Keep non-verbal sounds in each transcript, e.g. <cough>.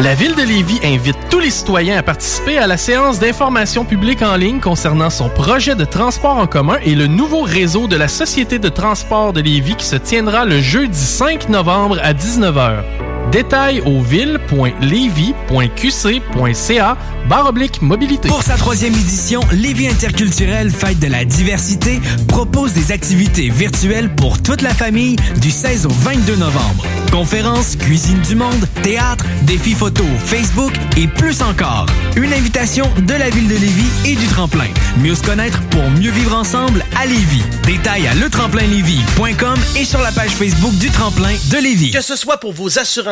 La Ville de Lévis invite tous les citoyens à participer à la séance d'information publique en ligne concernant son projet de transport en commun et le nouveau réseau de la Société de transport de Lévis qui se tiendra le jeudi 5 novembre à 19h. Détails au ville.levy.qc.ca barre oblique mobilité. Pour sa troisième édition, Lévis Interculturel Fête de la diversité propose des activités virtuelles pour toute la famille du 16 au 22 novembre. Conférences, cuisine du monde, théâtre, défis photo, Facebook et plus encore. Une invitation de la ville de Lévis et du tremplin. Mieux se connaître pour mieux vivre ensemble à Lévis. Détails à letremplinlévis.com et sur la page Facebook du tremplin de Lévis. Que ce soit pour vos assurances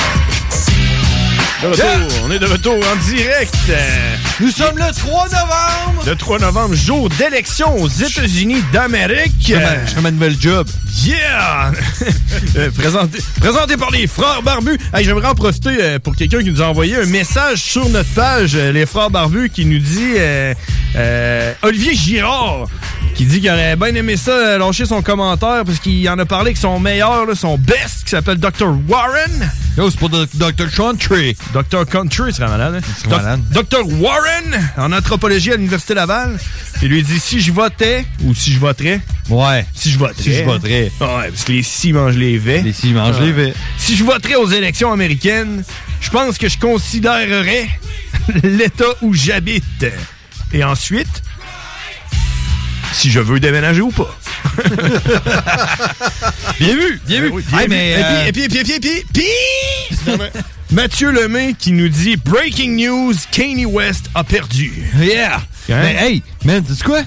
De retour, on est de retour en direct. Nous sommes le 3 novembre. Le 3 novembre, jour d'élection aux États-Unis d'Amérique. Je fais ma- je fais ma nouvelle job. Yeah! <laughs> Euh, présenté, présenté par les Frères Barbus. Hey, J'aimerais en profiter euh, pour quelqu'un qui nous a envoyé un message sur notre page, euh, les Frères Barbus, qui nous dit euh, euh, Olivier Girard, qui dit qu'il aurait bien aimé ça, euh, lâcher son commentaire, parce qu'il en a parlé avec son meilleur, là, son best, qui s'appelle Dr. Warren. Non, c'est pas Dr. Country. Dr. Country serait malade. Hein? malade. Dr. Warren, en anthropologie à l'Université Laval. Il lui dit si je votais, ou si je voterais. Ouais. Si je voterais. Si je voterais. Ouais, parce que les si mangent les vets. Les si mangent les vets. Si je voterais aux élections américaines, je pense que je considérerais <laughs> l'État où j'habite. Et ensuite, si je veux déménager ou pas. <laughs> bien vu, bien vu. Mais, vu. euh, Et puis, et puis, et puis, et puis, Mathieu Lemay qui nous dit Breaking news, Kanye West a perdu. Yeah! Mais hey, man, tu sais quoi?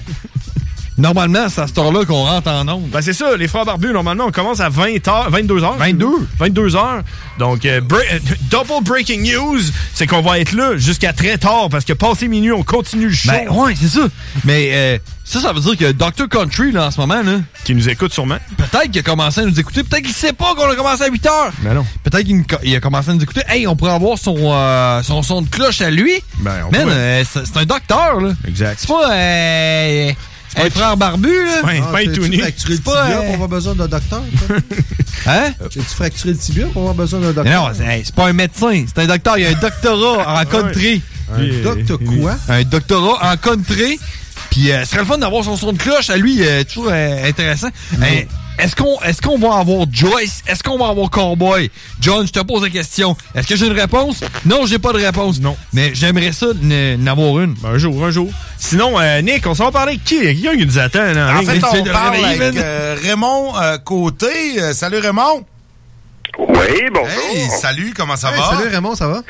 Normalement, c'est à cette heure-là qu'on rentre en onde. Ben c'est ça, les frères barbus, normalement, on commence à 20 h 22 h 22. 22 h Donc, euh, bre- euh, double breaking news, c'est qu'on va être là jusqu'à très tard parce que passé minuit, on continue le show. Ben ouais, c'est ça. Mais euh, ça, ça veut dire que Dr. Country, là, en ce moment, là, Qui nous écoute sûrement. peut-être qu'il a commencé à nous écouter. Peut-être qu'il sait pas qu'on a commencé à 8 heures. Ben non. Peut-être qu'il a commencé à nous écouter. Hey, on pourrait avoir son, euh, son son de cloche à lui. Ben, on Man, euh, c'est c'est un docteur, là. Exact. C'est pas euh, un frère barbu, là? Ouais, pas tu tout nu. fracturé le C'est pas, tibia euh, pour avoir besoin d'un docteur? toi? <laughs> Hein? As-tu fracturé le tibia pour avoir besoin d'un docteur? non, c'est pas un médecin, c'est un docteur. Il a un doctorat en country. Un docteur quoi? Un doctorat en country. Puis euh, ce serait le fun d'avoir son son de cloche à lui, euh, toujours euh, intéressant. Est-ce qu'on est-ce qu'on va avoir Joyce? Est-ce qu'on va avoir Cowboy? John, je te pose la question. Est-ce que j'ai une réponse? Non, j'ai pas de réponse. Non. Mais j'aimerais ça n'avoir une. Ben, un jour, un jour. Sinon, euh, Nick, on s'en va parler avec qui? Il y a quelqu'un qui nous attend. Là, En fait, on de parle avec euh, Raymond euh, Côté. Euh, salut Raymond. Oui, bonjour. Hey, salut, comment ça Hey, va? salut Raymond, ça va?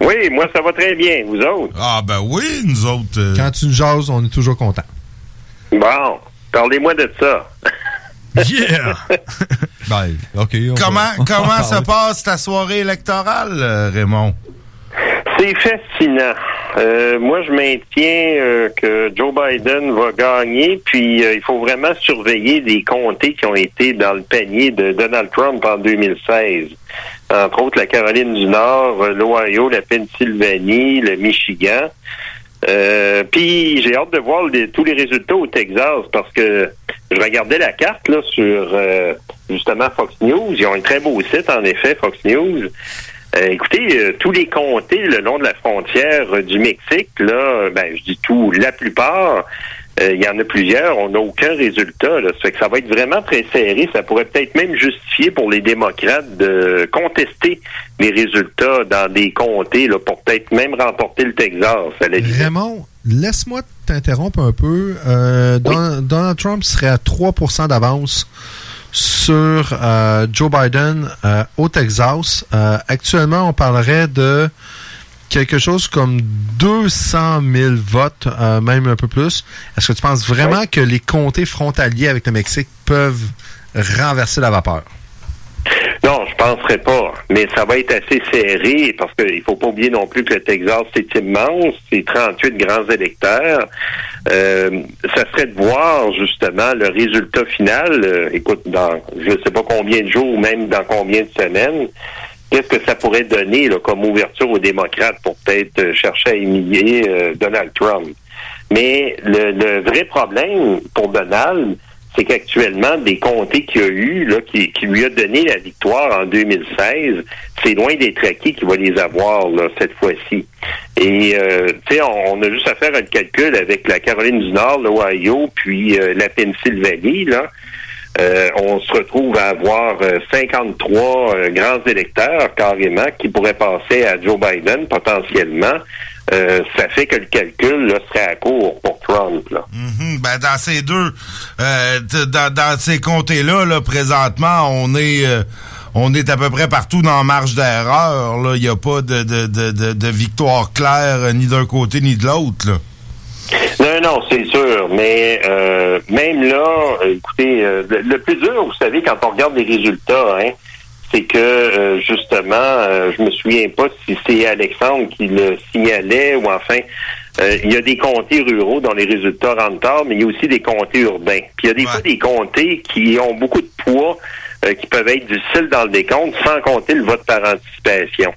Oui, moi, ça va très bien. Vous autres? Ah ben oui, nous autres. euh, Quand tu nous jases, on est toujours content. Bon, parlez-moi de ça. <laughs> Yeah! <laughs> Ben, on comment va- on va comment en se passe ta soirée électorale, euh, Raymond? C'est fascinant. Euh, moi, je maintiens euh, que Joe Biden va gagner, puis euh, il faut vraiment surveiller des comtés qui ont été dans le panier de Donald Trump en 2016. Entre autres, la Caroline du Nord, l'Ohio, la Pennsylvanie, le Michigan. Euh, puis j'ai hâte de voir tous les résultats au Texas parce que je regardais la carte là sur euh, justement Fox News. Ils ont un très beau site en effet, Fox News. Euh, écoutez, euh, tous les comtés le long de la frontière du Mexique, là, ben je dis tout, la plupart, il y en a plusieurs, on n'a aucun résultat. Là. Ça fait que ça va être vraiment très serré. Ça pourrait peut-être même justifier pour les démocrates de contester les résultats dans des comtés là, pour peut-être même remporter le Texas. À la. Raymond, laisse-moi t'interrompre un peu. Euh, Don- Donald Trump serait à 3% d'avance sur euh, Joe Biden euh, au Texas. Euh, actuellement, on parlerait de quelque chose comme 200 000 votes, euh, même un peu plus. Est-ce que tu penses vraiment que les comtés frontaliers avec le Mexique peuvent renverser la vapeur? Non, je penserais pas. Mais ça va être assez serré parce qu'il faut pas oublier non plus que le Texas, c'est immense. C'est 38 grands électeurs. Euh, ça serait de voir justement le résultat final. euh, écoute, dans je sais pas combien de jours ou même dans combien de semaines. Qu'est-ce que ça pourrait donner là, comme ouverture aux démocrates pour peut-être euh, chercher à humilier euh, Donald Trump? Mais le, le vrai problème pour Donald, c'est qu'actuellement, des comtés qu'il a eu, là, qui, qui lui a donné la victoire en 2016, c'est loin d'être acquis qu'il va les avoir là, cette fois-ci. Et euh, tu sais, on, on a juste à faire un calcul avec la Caroline du Nord, l'Ohio, puis euh, la Pennsylvanie, là. Euh, on se retrouve à avoir euh, 53 euh, grands électeurs carrément qui pourraient passer à Joe Biden potentiellement. Euh, ça fait que le calcul là, serait à court pour Trump. Là. Mhm, ben dans ces deux, euh, dans, dans ces comtés-là, là, présentement, on est, euh, on est à peu près partout dans marge d'erreur. Il n'y a pas de, de, de, de, victoire claire euh, ni d'un côté ni de l'autre. Non, non, c'est sûr. Mais euh, même là, écoutez, euh, le, le plus dur, vous savez, quand on regarde les résultats, hein, c'est que euh, justement, euh, je me souviens pas si c'est Alexandre qui le signalait ou enfin, euh, il y a des comtés ruraux dont les résultats rentrent tard, mais il y a aussi des comtés urbains. Puis il y a des fois des comtés qui ont beaucoup de poids, euh, qui peuvent être difficiles dans le décompte, sans compter le vote par anticipation.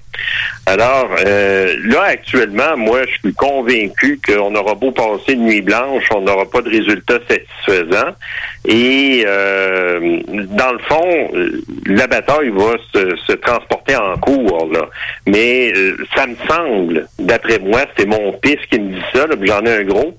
Alors, euh, là, actuellement, moi, je suis convaincu qu'on aura beau passer une nuit blanche, on n'aura pas de résultats satisfaisants. Et euh, dans le fond, la bataille va se, se transporter en cours. Là. Mais euh, ça me semble, d'après moi, c'est mon pif qui me dit ça, j'en ai un gros.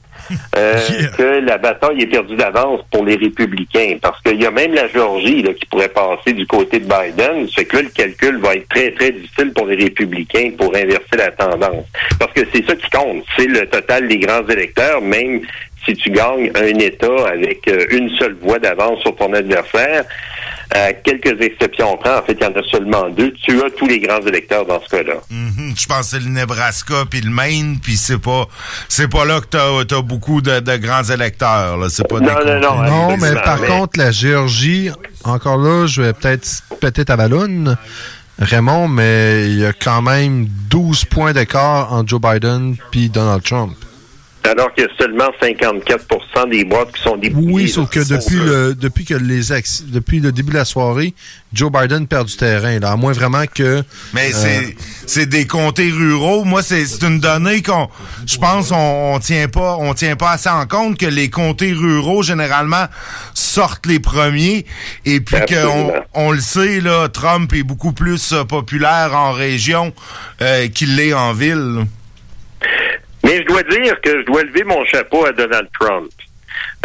Euh, <laughs> que la bataille est perdue d'avance pour les républicains. Parce qu'il y a même la Géorgie là, qui pourrait passer du côté de Biden. C'est que là, le calcul va être très, très difficile pour les républicains pour inverser la tendance. Parce que c'est ça qui compte. C'est le total des grands électeurs, même si tu gagnes un État avec euh, une seule voix d'avance sur ton adversaire, à quelques exceptions près, en fait, il y en a seulement deux. Tu as tous les grands électeurs dans ce cas-là. Mhm. Je pense que c'est le Nebraska puis le Maine, puis c'est pas c'est pas là que t'as as beaucoup de, de grands électeurs. Là. C'est pas Non, non, non, Non, mais par Mais- contre, la Géorgie, encore là, je vais peut-être péter ta ballonne, Raymond, mais il y a quand même 12 points d'écart entre Joe Biden puis Donald Trump. Alors qu'il y a seulement 54% des boîtes qui sont débouillées. Oui, sauf que depuis le, depuis que les depuis le début de la soirée, Joe Biden perd du terrain, là, à moins vraiment que. Mais euh, c'est c'est des comtés ruraux. Moi, c'est c'est une donnée qu'on, je pense, on, on tient pas, on tient pas assez en compte que les comtés ruraux généralement sortent les premiers et puis qu'on on le sait là, Trump est beaucoup plus euh, populaire en région euh, qu'il l'est en ville. Mais je dois dire que je dois lever mon chapeau à Donald Trump.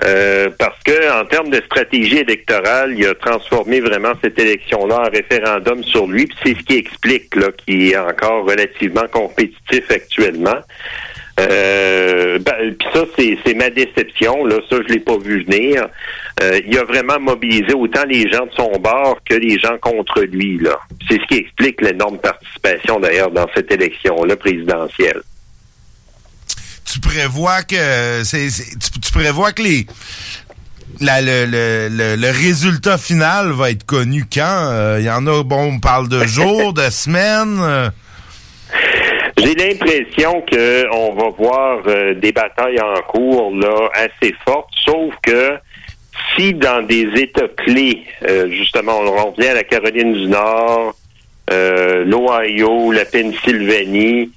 Euh, parce que en termes de stratégie électorale, il a transformé vraiment cette élection-là en référendum sur lui. C'est ce qui explique là, qu'il est encore relativement compétitif actuellement. Euh, ben, puis ça, c'est, c'est ma déception. Là, ça, je l'ai pas vu venir. Euh, il a vraiment mobilisé autant les gens de son bord que les gens contre lui. Là, c'est ce qui explique l'énorme participation d'ailleurs dans cette élection-là présidentielle. Tu prévois que c'est tu, tu prévois que les la- le, le, le, le résultat final va être connu quand? Euh, Il y en a, bon, on parle de jours, de <laughs> semaines. euh. J'ai l'impression que on va voir euh, des batailles en cours là assez fortes, sauf que si dans des États clés, euh, justement, on revient à la Caroline du Nord, euh, l'Ohio, la Pennsylvanie,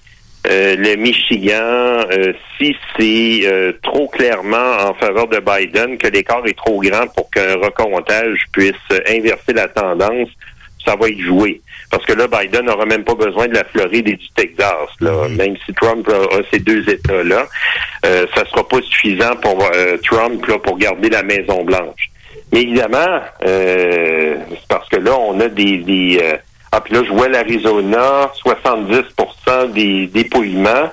euh, le Michigan, euh, si c'est euh, trop clairement en faveur de Biden, que l'écart est trop grand pour qu'un recomptage puisse euh, inverser la tendance, ça va être joué. Parce que là, Biden n'aura même pas besoin de la Floride et du Texas. Là. Même si Trump a, a ces deux États-là, euh, ça sera pas suffisant pour euh, Trump là, pour garder la Maison Blanche. Mais évidemment, euh, c'est parce que là, on a des... des euh, ah, puis là, je vois l'Arizona, 70% des dépouillements.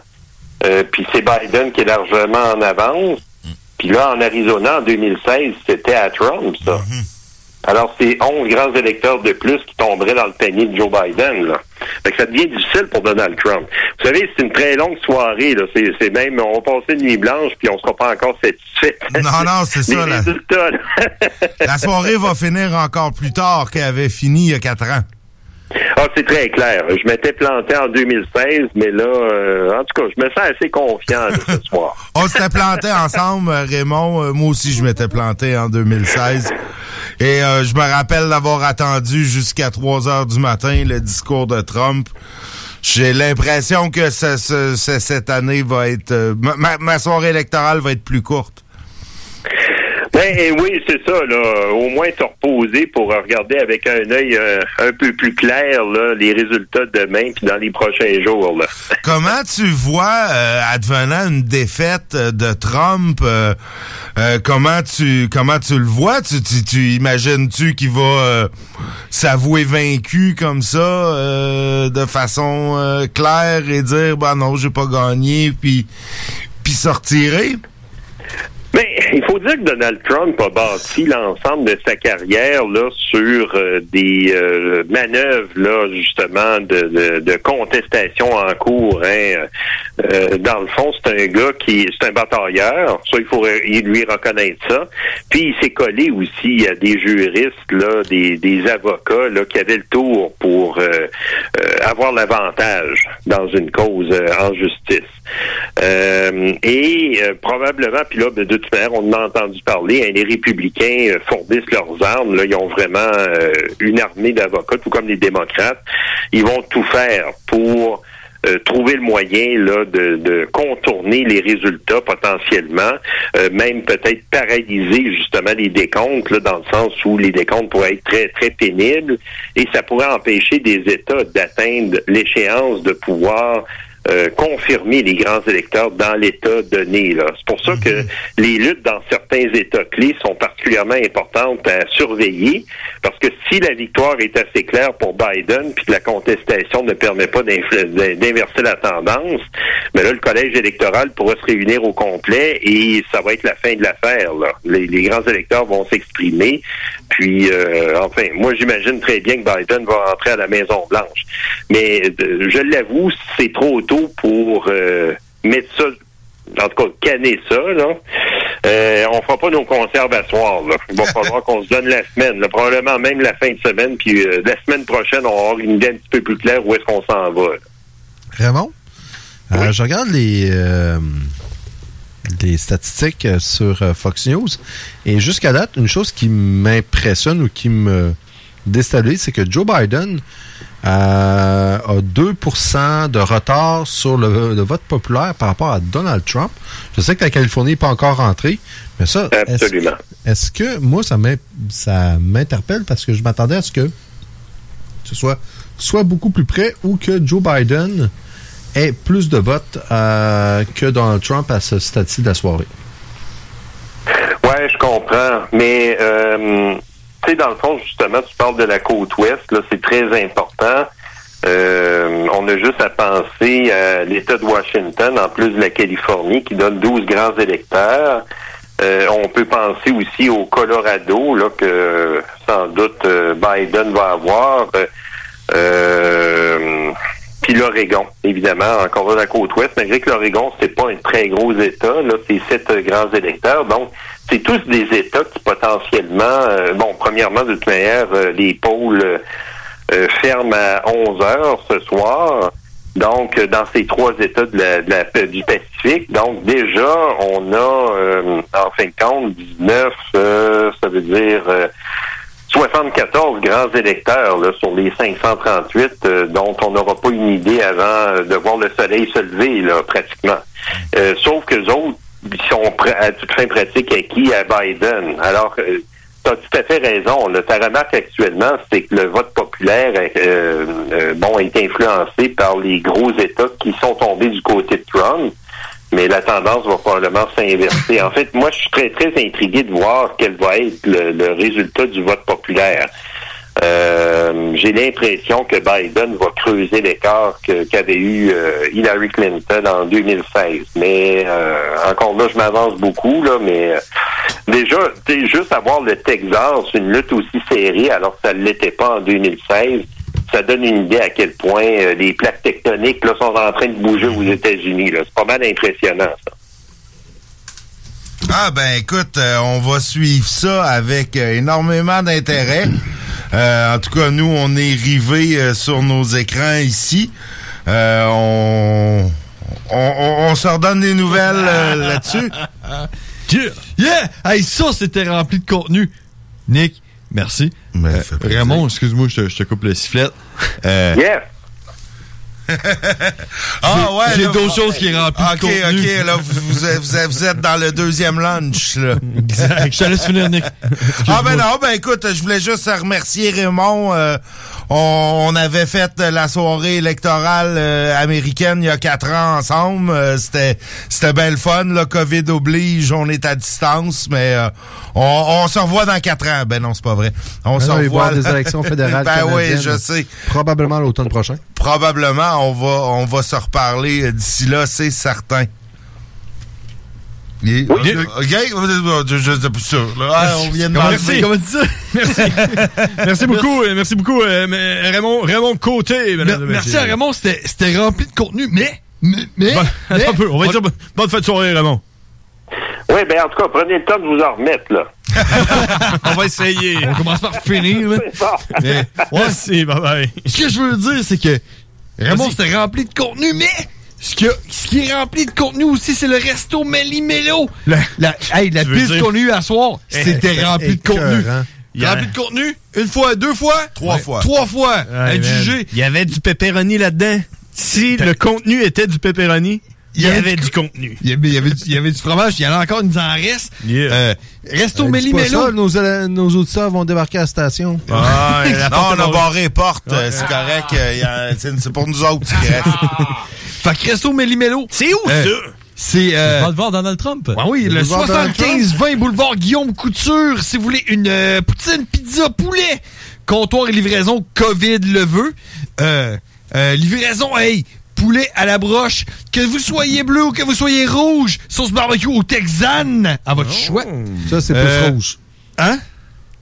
Euh, puis c'est Biden qui est largement en avance. Puis là, en Arizona, en 2016, c'était à Trump, ça. Alors, c'est 11 grands électeurs de plus qui tomberaient dans le panier de Joe Biden. Là. Fait que ça devient difficile pour Donald Trump. Vous savez, c'est une très longue soirée. Là. C'est, même, on va passer une nuit blanche, puis on sera pas encore satisfait. Non, non, c'est <laughs> ça, là. La soirée va finir encore plus tard qu'elle avait fini il y a quatre ans. Ah, c'est très clair. Je m'étais planté en 2016, mais là, euh, en tout cas, je me sens assez confiant ce <laughs> soir. On s'était planté ensemble, euh, Raymond. Euh, Moi aussi, je m'étais planté en 2016. Et euh, je me rappelle d'avoir attendu jusqu'à 3 heures du matin le discours de Trump. J'ai l'impression que ce- ce- ce- cette année va être... euh, ma soirée électorale va être plus courte. Ben eh oui, c'est ça. Là. Au moins te reposer pour regarder avec un œil euh, un peu plus clair là, les résultats demain puis dans les prochains jours. Là. <laughs> Comment tu vois, euh, advenant une défaite euh, de Trump, euh, euh, comment tu comment tu le vois? Tu, tu, tu imagines-tu qu'il va s'avouer vaincu comme ça, de façon claire et dire bah non, j'ai pas gagné, puis puis retirer? Mais il faut dire que Donald Trump a bâti l'ensemble de sa carrière là sur euh, des euh, manœuvres là justement de, de, de contestation en cours. Hein. Euh, dans le fond, c'est un gars qui c'est un batailleur, ça il faut re- lui reconnaître ça. Puis il s'est collé aussi à des juristes là, des, des avocats là qui avaient le tour pour euh, euh, avoir l'avantage dans une cause euh, en justice. Et probablement, puis là, de on en a entendu parler, hein, les républicains euh, fournissent leurs armes, là, ils ont vraiment euh, une armée d'avocats, tout comme les démocrates. Ils vont tout faire pour euh, trouver le moyen de, contourner les résultats potentiellement, même peut-être paralyser justement les décomptes, dans le sens où les décomptes pourraient être très, très pénibles. Et ça pourrait empêcher des États d'atteindre l'échéance de pouvoir euh, confirmer les grands électeurs dans l'État donné. C'est pour ça que les luttes dans certains États clés sont particulièrement importantes à surveiller, parce que si la victoire est assez claire pour Biden, puis que la contestation ne permet pas d'inverser la tendance, mais là, le collège électoral pourra se réunir au complet et ça va être la fin de l'affaire. Les, les grands électeurs vont s'exprimer, puis euh, enfin, moi j'imagine très bien que Biden va rentrer à la Maison Blanche. Mais euh, je l'avoue, c'est trop tôt pour euh, mettre ça, en tout cas canner ça. Là. Euh, on fera pas nos conserves à soir. Là. Il va falloir qu'on se donne la semaine, là. probablement même la fin de semaine, puis euh, la semaine prochaine, on avoir une idée un petit peu plus claire où est-ce qu'on s'en va. là. Raymond, euh, je regarde les, les statistiques sur Fox News et jusqu'à date, une chose qui m'impressionne ou qui me déstabilise, c'est que Joe Biden euh, a 2% de retard sur le, le vote populaire par rapport à Donald Trump. Je sais que la Californie n'est pas encore rentrée, mais ça, est-ce- Absolument. est-ce que moi, ça m'interpelle parce que je m'attendais à ce que ce soit soit beaucoup plus près ou que Joe Biden ait plus de votes euh, que Donald Trump à ce stade-ci de la soirée. Ouais, je comprends. Mais, euh, tu sais, dans le fond, justement, tu parles de la côte ouest, là, c'est très important. Euh, on a juste à penser à l'État de Washington, en plus de la Californie, qui donne 12 grands électeurs. Euh, on peut penser aussi au Colorado, là, que sans doute euh, Biden va avoir. Euh, puis l'Oregon, évidemment, encore là, la côte ouest, malgré que l'Oregon, c'est pas un très gros État, là, c'est sept grands électeurs. Donc, c'est tous des États qui potentiellement, euh, bon, premièrement, de toute manière, euh, les pôles euh, ferment à 11 heures ce soir. Donc, dans ces trois États du Pacifique, donc déjà, on a, en fin de compte, 19, euh, ça veut dire euh, 74 grands électeurs sur les 538 euh, dont on n'aura pas une idée avant de voir le soleil se lever, pratiquement. Sauf que autres sont à toute fin pratique acquis à Biden. Alors, tu as tout à fait raison. Là. Ta remarque actuellement, c'est que le vote populaire euh, euh, bon, est influencé par les gros États qui sont tombés du côté de Trump mais la tendance va probablement s'inverser. En fait, moi, je suis très, très intrigué de voir quel va être le, le résultat du vote populaire. Euh, J'ai l'impression que Biden va creuser l'écart qu'avait eu euh, Hillary Clinton en 2016. Mais euh, encore là, je m'avance beaucoup, là, mais déjà, juste avoir le Texas, une lutte aussi serrée, alors que ça ne l'était pas en 2016, ça donne une idée à quel point les plaques tectoniques sont en train de bouger aux États-Unis. C'est pas mal impressionnant, ça. Ah ben écoute, on va suivre ça avec énormément d'intérêt. Euh, en tout cas, nous, on est rivés euh, sur nos écrans ici. Euh, on, on, on, on se redonne des nouvelles euh, <laughs> là-dessus. Yeah! yeah! Hey, ça, c'était rempli de contenu. Nick, merci. Euh, Raymond, excuse-moi, je te, je te coupe le sifflet. Euh, Yeah! <laughs> Ah ouais. J'ai d'autres choses qui est rempli Ok, contenu. ok, là, vous, vous êtes, vous êtes- vous êtes dans le deuxième lunch, là. Exact. Je te laisse finir, Nick. <laughs> Ah ben non, ben écoute, je voulais juste remercier Raymond. Euh, on, on avait fait la soirée électorale euh, américaine il y a quatre ans ensemble. Euh, c'était c'était bien le fun. Là, COVID oblige, on est à distance, mais euh, on, on se revoit dans quatre ans. Ben non, c'est pas vrai. On Ben se revoit. des élections fédérales <laughs> ben oui, je sais. Probablement l'automne prochain. Probablement, on va on va se reparler euh, d'ici là, c'est certain. Et- Ok, je, je, je, je- sûr, là. Ah, on vient de merci. Comment ça? Merci. <laughs> merci beaucoup. euh, Merci beaucoup, euh, mais Raymond, Raymond Côté. Merci à Raymond, c'était c'était rempli de contenu, mais. Mais. mais, Bon, mais- attends un peu. On va dire bonne- bonne fin de soirée, Raymond. Oui, ben en tout cas, prenez le temps de vous en remettre, là. <laughs> On va essayer. On commence par finir, là. Mais, Merci, bye bye. Ce que je veux dire, c'est que Raymond, c'était rempli de contenu, mais ce, que, ce qui est rempli de contenu aussi, c'est le resto Méli-Mélo. La, hey, la Tu veux piste qu'on a eue à soir, c'était Eh, rempli de contenu. Il y Rempli de contenu, une fois, deux fois, Trois Ouais. fois. Trois fois, Ouais, à man. juger. Il y avait du pepperoni là-dedans. Si le contenu était du pepperoni, il y avait du contenu. Il y avait, il y avait, du- il y avait du fromage, il y en a encore, il nous en reste. Euh, Resto Euh, Méli-Mélo. ça, nos, euh, nos auditeurs vont débarquer à la station. Ah, <laughs> non, on a barré les portes, euh, c'est correct. c'est pour nous autres qui <laughs> reste. Fait que Resto Méli-Mélo. C'est où Euh, ça? C'est. Euh, le voir Donald Trump. Ah oui, le boulevard Donald 75-20 boulevard Guillaume Couture. Si vous voulez une euh, poutine pizza poulet, comptoir et livraison COVID le veut. Euh, euh, livraison, hey, poulet à la broche. Que vous soyez bleu ou que vous soyez rouge, sauce barbecue au Texan, à votre choix. Ça, c'est Euh, plus rouge. Hein?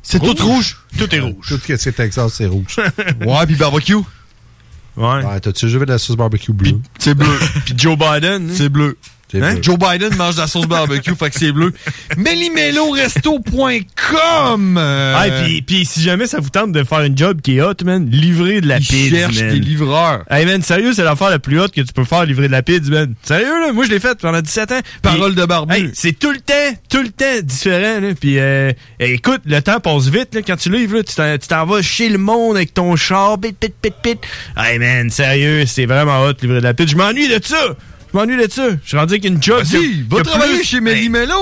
C'est tout rouge? Tout est rouge. Tout ce qui est Texas, c'est rouge. <laughs> Ouais, puis barbecue. Ouais. Ouais, t'as-tu déjà vu de la sauce barbecue bleue? C'est bleu. Puis Joe Biden. C'est bleu. Hein? Joe Biden mange de la sauce barbecue, fait que c'est bleu. Méliméloresto.com euh, Ah, et puis, puis si jamais ça vous tente de faire une job qui est hot, man, livrer de la il pizza, cherche man. des livreurs. Hey man, sérieux, c'est l'affaire la plus haute que tu peux faire, livrer de la pizza, man. Sérieux, là, moi je l'ai fait pendant 17 ans. Parole de barbu. Hey, c'est tout le temps, tout le temps différent, là. Puis euh, écoute, le temps passe vite, là, quand tu livres, là, tu t'en- tu t'en vas chez le monde avec ton char, pit, pit, pit, pit. Hey man, sérieux, c'est vraiment hot, livrer de la pizza. Je m'ennuie de ça. Je m'ennuie de ça. Je suis rendu avec une job. Vas-y, va travailler plus- chez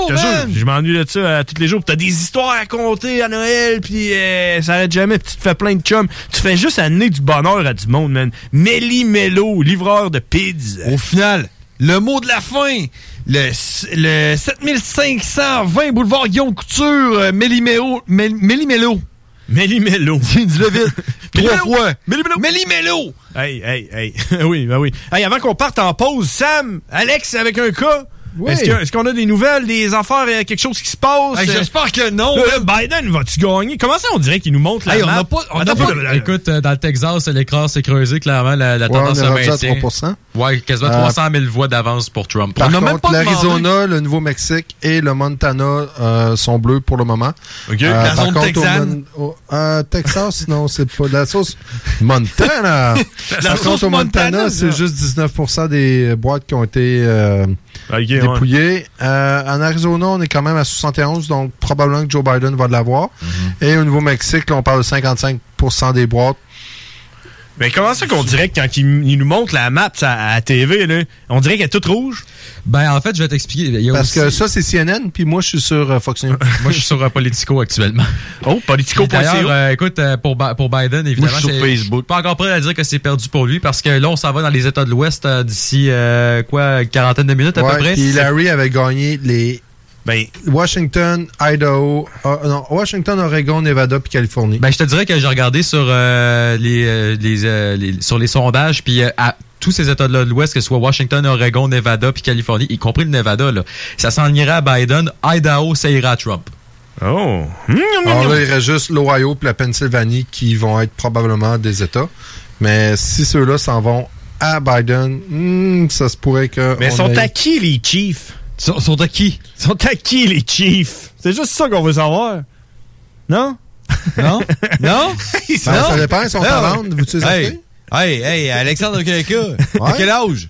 te jure, man. Je m'ennuie de ça à tous les jours. T'as des histoires à compter à Noël, puis euh, ça arrête jamais. Puis tu te fais plein de chums. Tu fais juste amener du bonheur à du monde, man. Méli Mélo, livreur de pizza. Au final, le mot de la fin, le, le 7520 boulevard Guillaume Couture, euh, Méli-Mélo. Méli-Mélo. Méli-Mélo. <laughs> Dis-le vite. Trois fois. Méli-Mélo. Méli-Mélo. Hey, hey, hey. <laughs> oui, ben oui. Hey, avant qu'on parte en pause, Sam, Alex, avec un cas. Oui. Est-ce que- est-ce qu'on a des nouvelles, des affaires, euh, quelque chose qui se passe? Hey, J'espère que non. Hein. Biden, va-tu gagner? Comment ça, on dirait qu'il nous montre la Hey, on map? n'a pas- on Attends. Écoute, euh, dans le Texas, l'écart s'est creusé, clairement, la, la Ouais, tendance se à maintient. 3%. Ouais, quasiment Euh, 300 000 voix d'avance pour Trump. Par On n'a même contre, l'Arizona, le Nouveau-Mexique et le Montana euh, sont bleus pour le moment. OK. Euh, La par zone contre, au texane. Au- euh, Texas, <laughs> non, c'est pas de la sauce Montana. <laughs> La par sauce contre, au Montana, Montana, c'est juste 19% des boîtes qui ont été ouais. dépouillées. Euh, en Arizona, on est quand même à 71, donc probablement que Joe Biden va l'avoir. Mm-hmm. Et au Nouveau-Mexique, on parle de 55% des boîtes. Mais comment ça qu'on dirait que quand il, il nous montre la map ça, à la TV, là, on dirait qu'elle est toute rouge? Ben, en fait, je vais t'expliquer. Il y a Parce aussi- que ça, c'est CNN, puis moi, je suis sur euh, Fox News. <laughs> Moi, je suis sur euh, Politico actuellement. Oh, Politico.co. D'ailleurs, euh, écoute, pour, Ba- pour Biden, évidemment, je suis sur Facebook. Pas encore prêt à dire que c'est perdu pour lui parce que là, on s'en va dans les États de l'Ouest euh, d'ici, euh, quoi, une quarantaine de minutes à Ouais, peu près. puis Larry avait gagné les Ben, Washington, Idaho, euh, non, Washington, Oregon, Nevada puis Californie. Ben, je te dirais que j'ai regardé sur euh, les, euh, les, euh, les- sur les sondages, puis euh, à tous ces États-là de l'Ouest, que ce soit Washington, Oregon, Nevada, puis Californie, y compris le Nevada, là, ça s'en irait à Biden. Idaho, ça ira à Trump. oh. Alors là, il reste juste l'Ohio puis la Pennsylvanie qui vont être probablement des États. Mais si ceux-là s'en vont à Biden, hmm, ça se pourrait que. Mais on sont ait- à qui les Chiefs? Sont, sont à qui? Sont à qui les Chiefs? C'est juste ça qu'on veut savoir. Non? <laughs> Non? non? Ben, <laughs> ça dépend, ils sont à Non. vendre. Veux-tu les Hey, hey, hey, Alexandre Keka, Ouais. quel âge?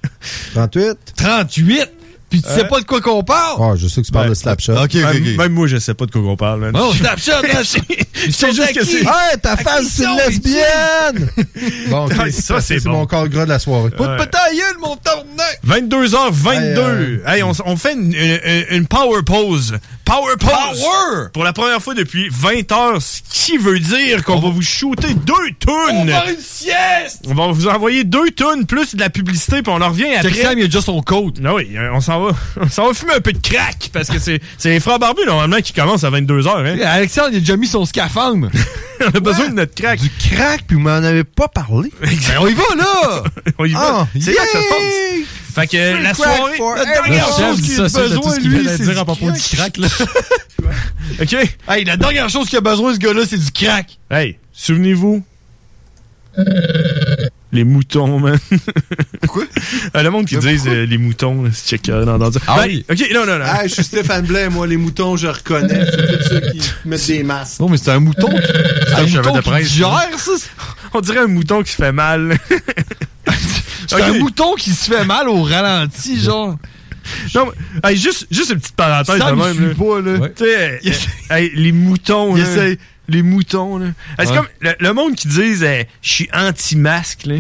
38? 38? Puis tu sais pas de quoi qu'on parle? Ah, je sais que tu parles de Slapshot. Ok, ok, Même, même moi, je sais pas de quoi on parle. man. Oh, Snapchat, là, <laughs> Je sais juste que c'est... Hey, ta femme, c'est une lesbienne! <laughs> bon, ça, c'est bon. mon corps gras de la soirée. Pas de pétaille, mon tournet! 22h22. Hey, on, s- on fait une, une- une power pause. Power pause. Power! Pour la première fois depuis 20 heures, ce qui veut dire qu'on va vous shooter deux On tunes. va faire une sieste! On va vous envoyer deux tunes plus de la publicité, puis on en revient après. Sam, il a déjà son code. Ah oui, euh, on s'en va. <laughs> On s'en va fumer un peu de crack, parce que c'est c'est les frères barbus, normalement, qui commencent à 22h. Hein. Alexandre, il a déjà mis son scaphandre. <laughs> on a besoin de notre crack. Du crack, puis vous m'en avez pas parlé. Ben, on y va, là! <laughs> On y va. Ah, c'est là que ça se passe. Fait que la soirée... for la dernière chose qu'il ça, a ça, de tout besoin, ce qu'il lui, c'est dire à propos du crack, là. <laughs> OK? Hey, la dernière chose qu'il a besoin, ce gars-là, c'est du crack. Hey, souvenez-vous? Les moutons, man. <laughs> Quoi? Euh, le monde qui dit euh, les moutons, là, c'est check euh, dans, dans Ah Ben, oui. OK, non, non, non. Ah, je suis Stéphane Blais, moi, les moutons, je reconnais. C'est tous ceux qui mettent des masques. Non, mais c'est un mouton. qui- C'est un mouton de qui presse, gère, ça. On dirait un mouton qui se fait mal. <laughs> C'est un mouton qui se fait mal au ralenti, genre. Non, mais, hey, juste, juste une petite parenthèse Ça de me même. suit là. pas, là. Ouais. Tu euh, hey, les moutons, là. essaie. Les moutons, là. Hey, C'est comme le, le monde qui dit euh, je suis anti-masque, là.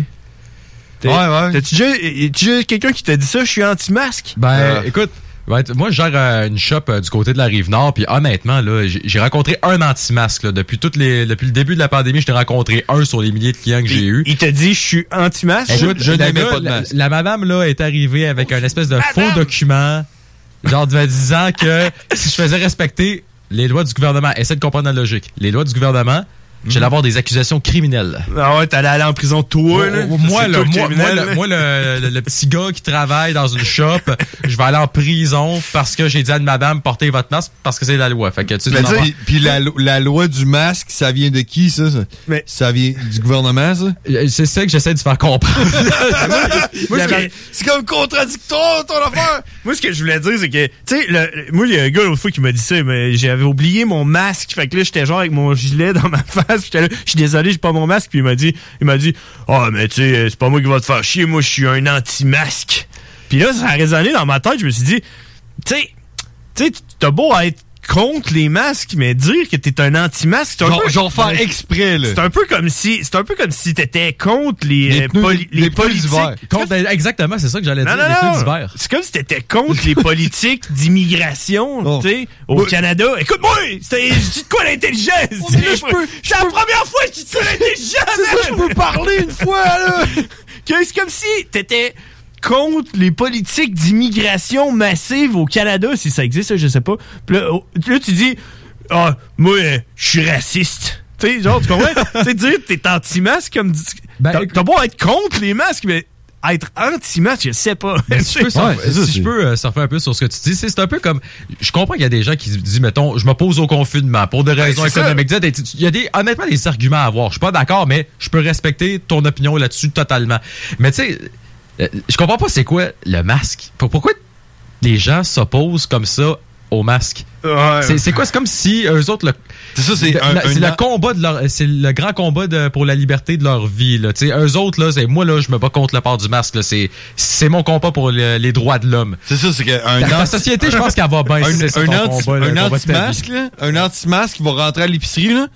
Ouais, ouais. T'as-tu déjà, déjà quelqu'un qui t'a dit ça, je suis anti-masque? Ben, Euh, écoute, ouais, t- moi, je gère euh, une shop euh, du côté de la rive nord, puis honnêtement, là, j'ai rencontré un anti-masque. Depuis, toutes les, depuis le début de la pandémie, je t'ai rencontré un sur les milliers de clients que j'ai eu. Il t'a dit, je suis anti-masque? Je le n'aimais pas de la- masque. La, madame, là, est arrivée avec un espèce de faux document, genre de disant que si je faisais respecter les lois du gouvernement, essaie de comprendre la logique, les lois du gouvernement, j'allais avoir des accusations criminelles. Ah ouais, t'allais aller en prison toi, là? Moi, le moi, le, moi, le, le- le petit gars qui travaille dans une shop, je vais aller en prison parce que j'ai dit à une madame portez votre masque parce que c'est la loi. Fait que tu Mais Puis la, la loi du masque, ça vient de qui, ça? ça? Ça vient du gouvernement, ça? C'est ça que j'essaie de faire comprendre. <laughs> C'est comme contradictoire, ton affaire! Moi, ce que je voulais dire, c'est que, tu sais, le- moi, il y a un gars l'autre fois qui m'a dit ça, mais j'avais oublié mon masque. Fait que là, j'étais genre avec mon gilet dans ma <laughs> face. Je suis désolé, j'ai pas mon masque. Puis il m'a dit, il m'a dit, ah, mais tu sais, c'est pas moi qui va te faire chier. Moi, je suis un anti-masque. Puis là, ça a résonné dans ma tête. Je me suis dit, tu sais, tu sais, t'as beau être contre les masques, mais dire que t'es un anti-masque, c'est un Genre- peu... genre faire exprès, là. C'est un peu comme si, c'est un peu comme si t'étais contre les, Les euh, pneus- poli- les les pneus politiques. Contre- exactement, c'est ça que j'allais dire, non, les pneus d'hiver. C'est comme si t'étais contre les politiques d'immigration, tu sais, au Canada? Écoute-moi, c'était- je dis de quoi l'intelligence? peux- <laughs> C'est la première fois que je dis de quoi l'intelligence! C'est ça, je peux parler une fois, là! <laughs> C'est comme si t'étais contre les politiques d'immigration massive au Canada, si ça existe, je sais pas. Puis là, oh, là, tu dis, ah, moi, euh, je suis raciste. Tu sais, genre, tu comprends? <laughs> tu sais, dire que t'es anti-masque, comme. T'as t'as beau être contre les masques, mais être anti-masque, je sais pas. Mais si je peux, <laughs> surfer- si je peux euh, surfer un peu sur ce que tu dis, c'est un peu comme. Je comprends qu'il y a des gens qui se disent, mettons, je m'oppose au confinement pour des raisons économiques. Il y a des, honnêtement des arguments à avoir. Je suis pas d'accord, mais je peux respecter ton opinion là-dessus totalement. Mais tu sais, je comprends pas c'est quoi le masque. Pour- Pourquoi les gens s'opposent comme ça au masque? C'est quoi? C'est comme si eux autres. le- C'est ça, c'est le- un- la- un c'est le an- combat de leur. C'est le grand combat de- pour la liberté de leur vie. Là. Tu sais, eux autres, là, c'est moi, là, je me bats contre le port du masque. là. C'est mon combat pour le- les droits de l'homme. C'est ça, c'est qu'un anti- société, je pense qu'elle va bien. <laughs> Un, si un ton anti- un anti-masque, un anti-masque qui va rentrer à l'épicerie, là,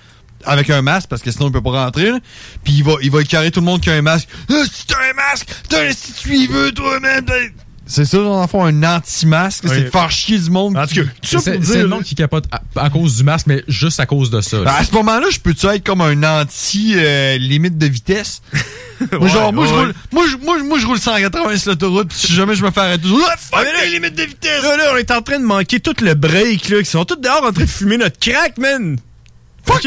avec un masque, parce que sinon il peut pas rentrer, là. Puis il va, il va écœurer tout le monde qui a un masque. Ah, si t'as un masque, t'as un si tu y veux toi-même. t'as- C'est ça, dans le fond, un anti-masque, c'est de faire chier du monde. En tout cas, C'est c'est le monde qui capote à, à cause du masque, mais juste à cause de ça. Ben, à ce moment-là, je peux-tu être comme un anti-limite de vitesse? <laughs> moi, genre, moi, je roule, moi, je, moi, je- moi, je roule 180 sur l'autoroute, pis si jamais je me fais arrêter, je roule, ah, fuck, les limites de vitesse! Là, là, on est en train de manquer tout le break, là, qui sont tous dehors en train de fumer notre crack, man! Fuck!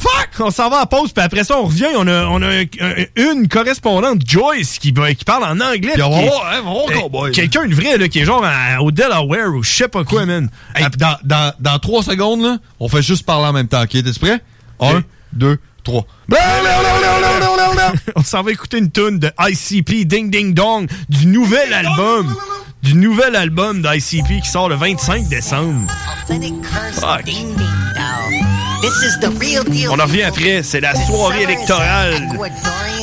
fuck! On s'en va en pause, puis après ça, on revient. On a, on a un- un- une correspondante, Joyce, qui, va- qui parle en anglais. Puis on va hein, euh, Cowboy. Quelqu'un de vrai, là, qui est genre à- au Delaware ou je sais pas quoi, man. Hey, dans, dans, dans 3 secondes, là, on fait juste parler en même temps, ok? T'es prêt? 1, 2, 3. on s'en va écouter une tune de ICP Ding Ding Dong du nouvel album. Du nouvel album d'ICP qui sort le 25 décembre. Fuck. On en revient après, c'est la soirée électorale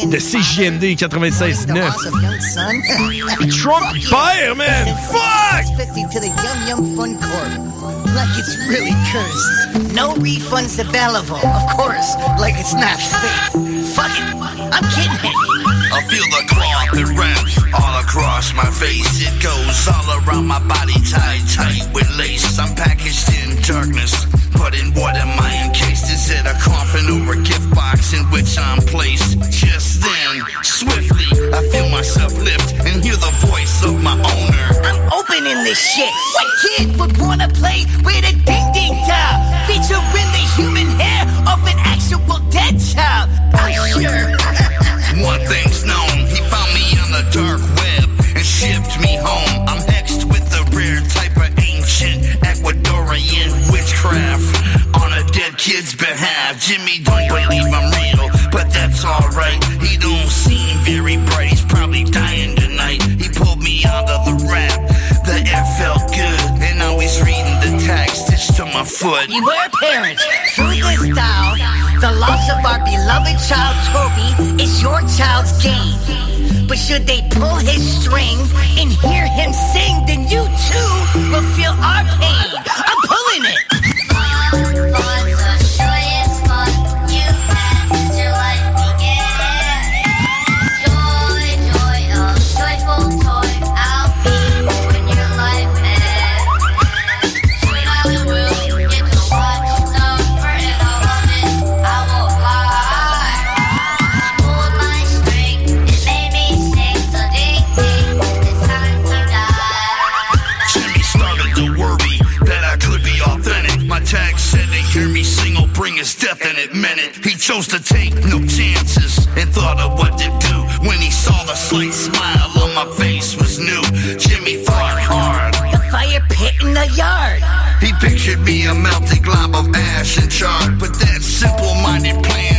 de CJMD 96.9. Puis Trump, perd, man! Fuck! 50 to the Yum Yum Fun Corp. Like it's really cursed. No refunds available, of course. Like it's not fake. Fuck it. I'm kidding. I feel the cloth that wraps all across my face. It goes all around my body, tight, tight with lace. I'm packaged in darkness, but in what am I encased? Is it a coffin or a gift box in which I'm placed? Just then, swiftly, I feel myself lift and hear the voice of my owner. I'm opening this shit. What kid would wanna play with a ding ding doll? Featuring the human hair of an actual dead child. I'm sure. One thing's known, he found me on the dark web and shipped me home. I'm hexed with the rare type of ancient Ecuadorian witchcraft on a dead kid's behalf. Jimmy don't believe I'm real, but that's alright. He don't seem very bright, he's probably dying tonight. He pulled me out of the rap, the air felt good, and now he's reading the tag stitched to my foot. Beware parents, through this style, the loss of our beloved child Toby is your child's gain. But should they pull his strings and hear him sing, then you too will feel our pain. I'm pulling it. His death and it meant it. He chose to take no chances and thought of what to do. When he saw the slight smile on my face was new. Jimmy fought hard. The fire pit in the yard. He pictured me a melted glob of ash and charred, but that simple-minded plan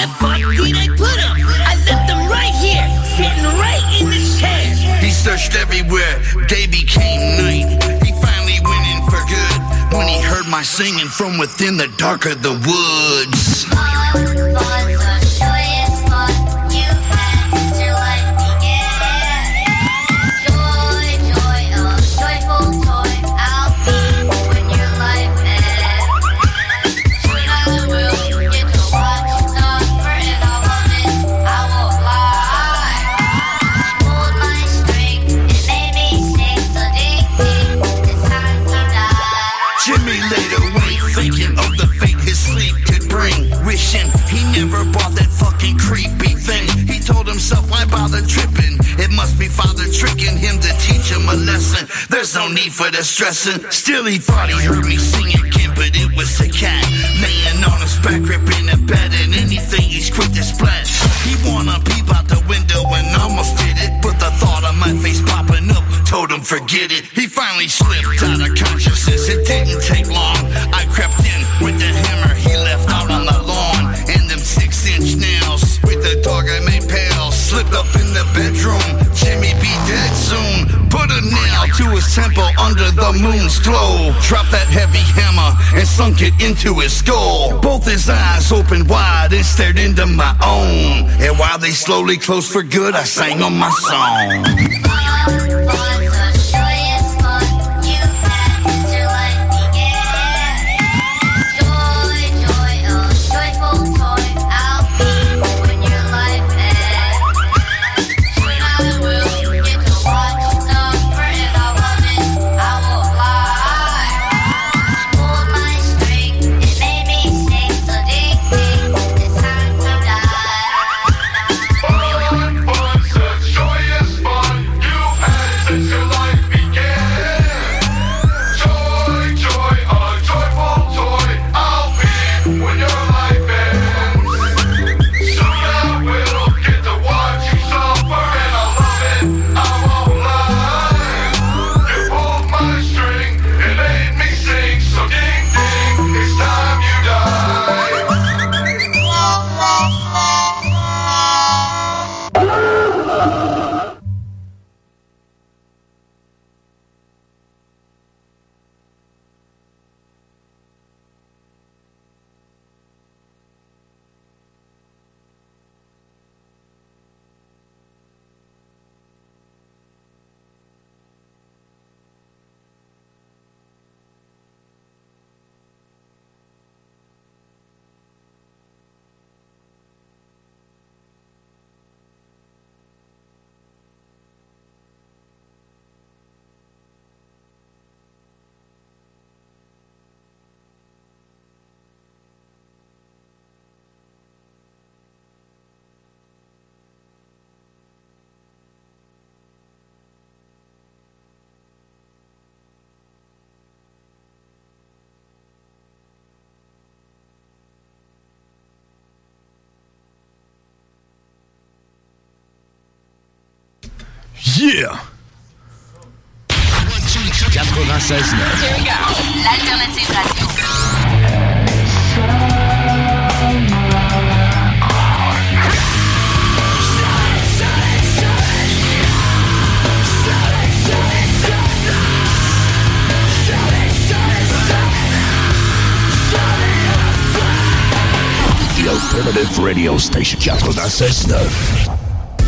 the fuck did I put him? I left him right here, sitting right in this chair. He searched everywhere, day became night. He finally went in for good when he heard my singing from within the dark of the woods. There's no need for the stressing. Still, he thought he heard me sing again, but it was a cat laying on his back, ripping a bed, and anything he's quick to splash. He wanna peep out the window and almost did it, but the thought of my face popping up told him forget it. He finally slipped out of consciousness. It didn't take long. I crept in with the hammer he left out on the lawn, and them six-inch nails with the dog I made pale. Slipped up in the bedroom. Soon. Put a nail to his temple under the moon's glow. Dropped that heavy hammer and sunk it into his skull. Both his eyes opened wide and stared into my own. And while they slowly closed for good, I sang on my song. Yeah! 96 L'alternative radio. The Alternative Radio Station 96.9.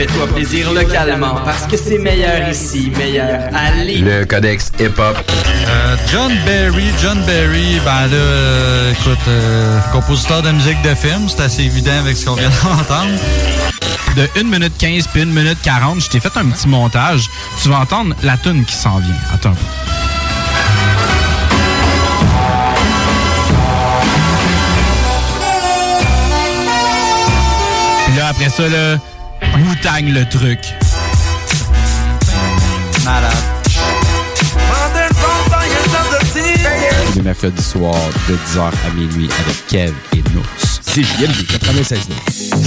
Fais-toi plaisir localement parce que c'est meilleur ici, meilleur Lévis. Le codex hip-hop. Euh, John Barry, John Barry, ben là, euh, écoute, euh, compositeur de musique de film, c'est assez évident avec ce qu'on vient d'entendre. De 1 minute 15 puis 1 minute 40, je t'ai fait un petit montage. Tu vas entendre la tune qui s'en vient. Attends un peu. Puis là, après ça, là, Wu-Tang le truc. Malade. Le mercredi soir de 10h à minuit avec Kev et Nous. C'est JMD 96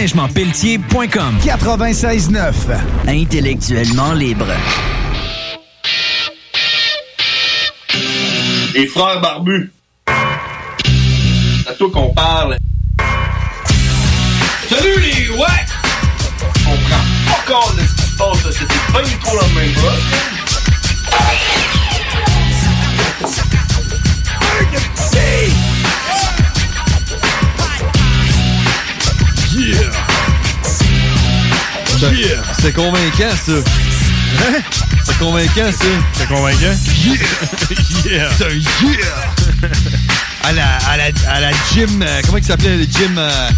déneigementpelletier.com 96.9. Intellectuellement libre. Les frères barbus. C'est à toi qu'on parle. Salut les ouais! On prend pas compte de ce qui se passe là. C'était pas du tout la même bosse. Yeah! Yeah! C'était convaincant, ça. Hein? C'est convaincant, ça. C'est convaincant? Yeah! <laughs> Yeah! C'est un yeah! à la, à la, à la gym, euh, comment il s'appelait, le gym... euh?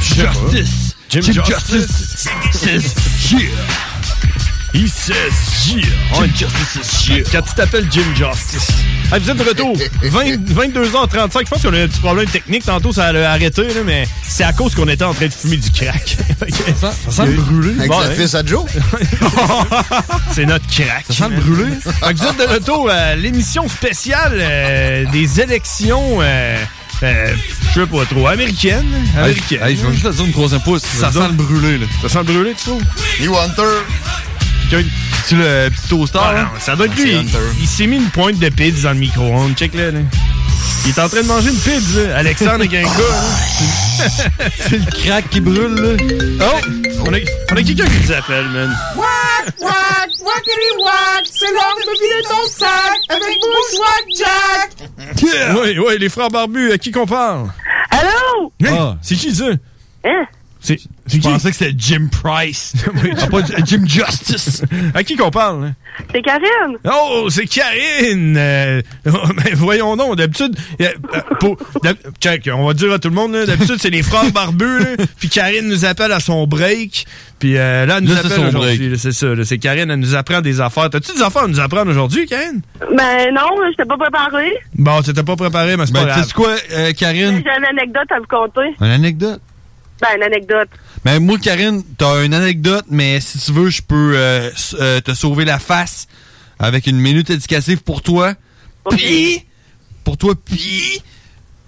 Justice! Jim Justice. says yeah! He says yeah! Jim Justice says yeah! Quand tu t'appelles Jim Justice. Hey, vous êtes de retour. 20 22h35. Je pense qu'on a eu un petit problème technique. Tantôt, ça a arrêté, là, mais c'est à cause qu'on était en train de fumer du crack. ça, sent le <laughs> brûlé. Avec le fils à Joe. <laughs> c'est notre crack. Ça sent le brûlé. Fait que vous êtes de retour à l'émission spéciale euh, des élections... Euh, euh, je sais pas trop, américaines. américaines. Hey, je vais juste te dire une troisième pouce. Ça sent le brûlé, là. Ça sent le brûlé, tu trouves? New Hunter. Tu le petit toaster, Ah, là? non, ça doit être lui. Il, s'est mis une pointe de pizza dans le micro-ondes. Check-le, là. Il est en train de manger une pizza, là. Alexandre avec un gars, là. <laughs> C'est le crack qui brûle, là. Oh! On a, on a quelqu'un qui nous appelle, man. Wack, wack, wackity wack, c'est l'heure de me vider ton sac avec Bushwack Jack. <laughs> Oui, oui, les frères barbus, à qui qu'on parle? Allô? Ah, c'est qui ça? Hein? C'est, Je pensais que c'était Jim Price. <laughs> Ah, pas Jim Justice. à qui qu'on parle? hein? C'est Karine. Oh, c'est Karine! Euh, <laughs> ben, voyons donc, d'habitude, euh, euh, pour- d'hab- check, on va dire à tout le monde, là, d'habitude, c'est les frères barbus, là, <laughs> puis Karine nous appelle à son break, puis euh, là, elle nous Là, appelle aujourd'hui, c'est ça, là, c'est Karine, elle nous apprend des affaires. T'as-tu des affaires à nous apprendre aujourd'hui, Karine? Ben non, je t'ai pas préparé. Bon, t'étais pas préparé, mais c'est pas Ben, grave. sais quoi, euh, Karine? J'ai une anecdote à vous conter. Une anecdote? Ben, une anecdote. Ben, moi, Karine, t'as une anecdote, mais si tu veux, je peux euh, euh, te sauver la face avec une minute éducative pour toi. Puis, pour toi, puis,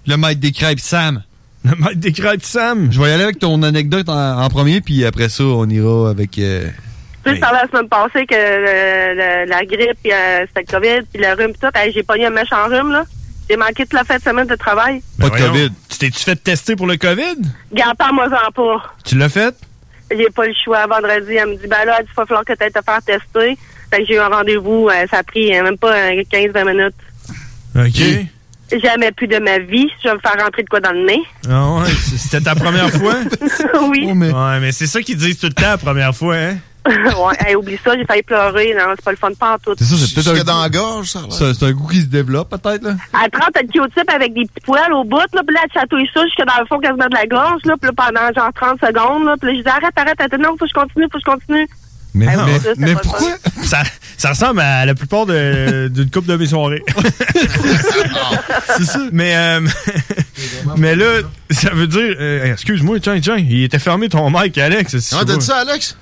le maître des crêpes Sam. Le maître des crêpes Sam? Je vais y aller avec ton anecdote en, en premier, puis après ça, on ira avec... euh, Tu sais, je parlais la semaine passée que le- le- la grippe, puis, euh, c'était le COVID, puis le rhume, puis tout. Hey, j'ai pogné un méchant rhume, là. J'ai manqué toute la fête de semaine de travail. Ben voyons, Tu t'es-tu fait tester pour le COVID? Garde pas moi en pas. Tu l'as fait? J'ai pas le choix. Vendredi, elle me dit, ben là, il va falloir que tu te faire tester. Fait que j'ai eu un rendez-vous. euh, ça a pris euh, même pas euh, 15-20 minutes. OK. Jamais plus de ma vie. Je vais me faire rentrer de quoi dans le nez. Ah ouais, c'était ta première fois? <laughs> oui. Ouais, mais c'est ça qu'ils disent tout le temps la première fois, hein? <laughs> ouais, hey, oublie ça, j'ai failli pleurer. Non, c'est pas le fun pas en tout. C'est ça, c'est peut-être un. dans la gorge, ça. C'est c'est un goût qui se développe, peut-être, là. À 30, t'as le Q-tip avec des petits poils au bout, là, puis là, elle chatouille ça jusque dans le fond quasiment de la gorge, là, puis là, pendant genre 30 secondes, là, puis là, je dis arrête, arrête, arrête, non, faut que je continue, faut que je continue. Mais, mais- ça, mais pourquoi? <laughs> Ça, ça ressemble à la plupart de- d'une coupe de mes soirées. <laughs> c'est ça. Mais, euh, mais là, ça veut dire. euh, Excuse-moi, tiens, tiens, il était fermé ton mic, Alex. Ah, t'as dit ça, Alex?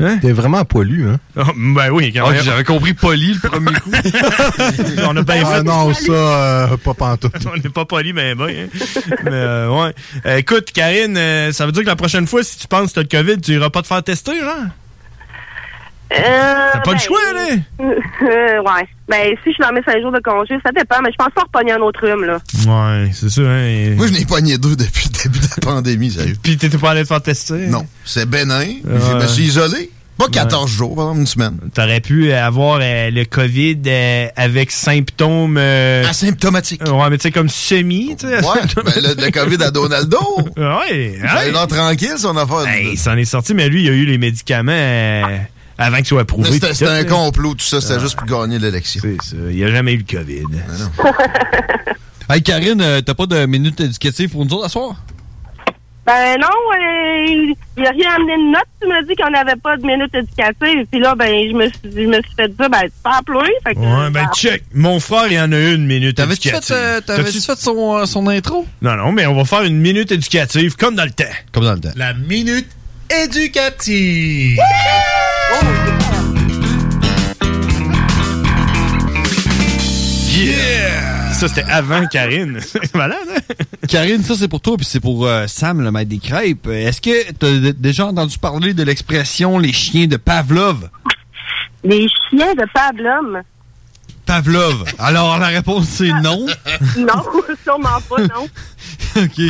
Hein? T'es vraiment poilu, hein? ben oui, quand Ah, même. J'avais compris poli le premier coup. <laughs> On a bien Ah fait. non, ça, euh, pas pantoute. <laughs> On n'est pas poli, mais ben. hein. mais euh, ouais. Euh, écoute, Karine, euh, ça veut dire que la prochaine fois, si tu penses que t'as le COVID, tu iras pas te faire tester, genre? Euh, T'as pas le choix, là? <laughs> Euh, ouais. Ben, si je suis dans mes 5 jours de congé, ça dépend, mais je pense pas repogner un autre rhume, là. Ouais, c'est ça, hein. Moi, je n'ai pogné deux depuis le début de la pandémie, sérieux. Puis t'étais pas allé te faire tester? Non. C'est bénin. Je me suis isolé. Pas 14 jours, par exemple, une semaine. T'aurais pu avoir euh, le COVID euh, avec symptômes... euh, Asymptomatiques. ouais, mais tu sais, comme semi, tu sais. Ouais, ben, le, le COVID à Donaldo. <laughs> Ouais, ouais. tranquille, son affaire. Hey, il s'en est sorti, mais lui, il a eu les médicaments euh, avant qu'ils soient Mais approuvés. C'était un complot, tout ça. C'était Ah. juste pour gagner l'élection. C'est ça. Il a jamais eu le COVID. <laughs> Hey, Karine, euh, t'as pas de minute éducative pour nous autres à soir? Ben non, euh, il a rien amené de notes. Tu m'as dit qu'on n'avait pas de minute éducative. Puis là, ben, je me suis, je me suis fait dire, ben, tu. Fait que, Ouais, ben check. Mon frère, il en a une minute T'avais-tu éducative. fait, euh, t'avais-tu fait son, euh, son intro? Non, non, mais on va faire une minute éducative comme dans le temps. Comme dans le temps. La minute éducative. Yeah! Ça, c'était avant Karine. <laughs> C'est malade, hein? Karine, ça c'est pour toi, puis c'est pour euh, Sam, le maître des crêpes. Est-ce que t'as d- déjà entendu parler de l'expression les chiens de Pavlov? Les chiens de Pavlov. Pavlov. Alors la réponse c'est non. Non, <laughs> sûrement pas, non. <laughs> OK.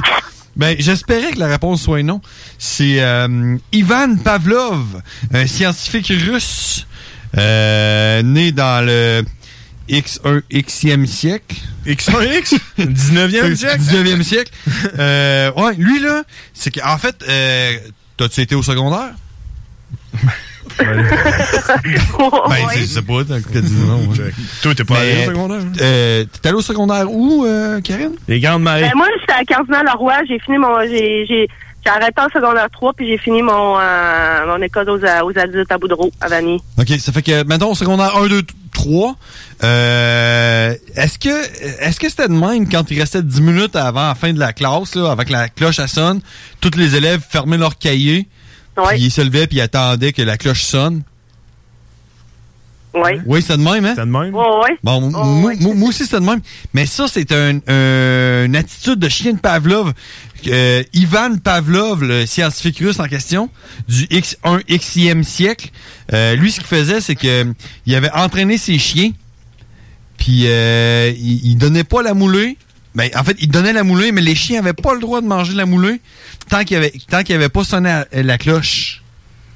Ben, j'espérais que la réponse soit non. C'est euh, Ivan Pavlov, un scientifique russe euh, né dans le X1 Xème siècle. X1X? 19e <laughs> siècle? 19e siècle. Euh, ouais, lui là, c'est qu'en fait, euh, t'as-tu été au secondaire? <laughs> <laughs> Ben, c'est- c'est pas, t'as dit non. ouais. Toi, t'es pas allé au secondaire? hein? Euh, T'es allé au secondaire où, euh, Karine? Les Grandes Maries. Ben, moi, j'étais à Cardinal-Leroy. J'ai fini mon, j'ai, j'ai, j'ai arrêté en secondaire 3, puis j'ai fini mon, euh, mon école aux, aux adultes à Boudreau, à Vanille. OK, ça fait que, mettons, au secondaire 1, 2, 3, euh, est-ce que est-ce que c'était de même quand il restait 10 minutes avant la fin de la classe, là, avant que la cloche elle sonne, tous les élèves fermaient leur cahier, puis ils se levaient puis ils attendaient que la cloche sonne? Oui. Oui, c'est de même, hein? C'est de même? Oui, oui. Bon, moi- moi, aussi, c'était de même. Mais ça, c'est un, un- une attitude de chien de Pavlov. Euh, Ivan Pavlov, le scientifique russe en question, du X1 Xème siècle, euh, lui, ce qu'il faisait, c'est que euh, il avait entraîné ses chiens, puis euh, il, il donnait pas la moulée. Ben, en fait, il donnait la moulée, mais les chiens avaient pas le droit de manger la moulée tant qu'il avait, tant qu'il avait pas sonné à- la cloche.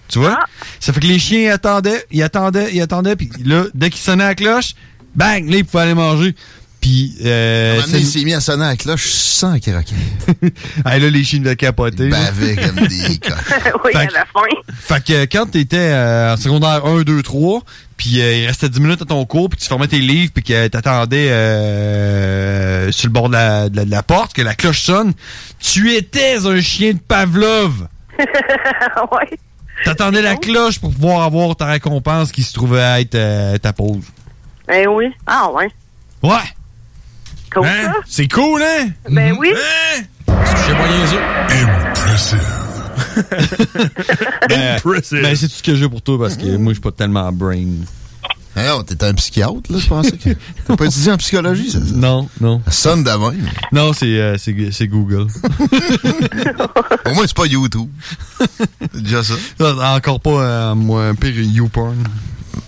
Tu vois? Ça fait que les chiens attendaient, ils attendaient, ils attendaient, puis là, dès qu'ils sonnaient à la cloche, bang, là, ils pouvaient aller manger. Puis, euh, donné, il s'est mis à sonner à la cloche sans qu'il roquait. ah, <laughs> là, les chiens de capoter. Bavait comme des <laughs> coches. oui, Fait à que- la fin. Fait que quand t'étais euh, en secondaire 1, 2, 3, puis euh, il restait 10 minutes à ton cours, puis tu fermais tes livres, puis que t'attendais euh, sur le bord de la, de la- de la porte, que la cloche sonne, tu étais un chien de Pavlov. <laughs> ouais. T'attendais la cloche pour pouvoir avoir ta récompense qui se trouvait être euh, ta pause. Eh oui. Ah, ouais. Ouais. Cool, Hein? ça? C'est cool, hein? Ben oui. J'ai moyen ben, Impressive. Ben, c'est tout ce que j'ai pour toi parce que moi, je suis pas tellement brain. Non, t'es un psychiatre, là, je pensais que. <laughs> T'as pas étudié en psychologie, ça? Non, non. Ça sonne même. Non, c'est euh, c'est c'est Google. <laughs> Au moins, c'est pas YouTube. C'est déjà ça. <laughs> Encore pas euh, moi, un pire YouPorn.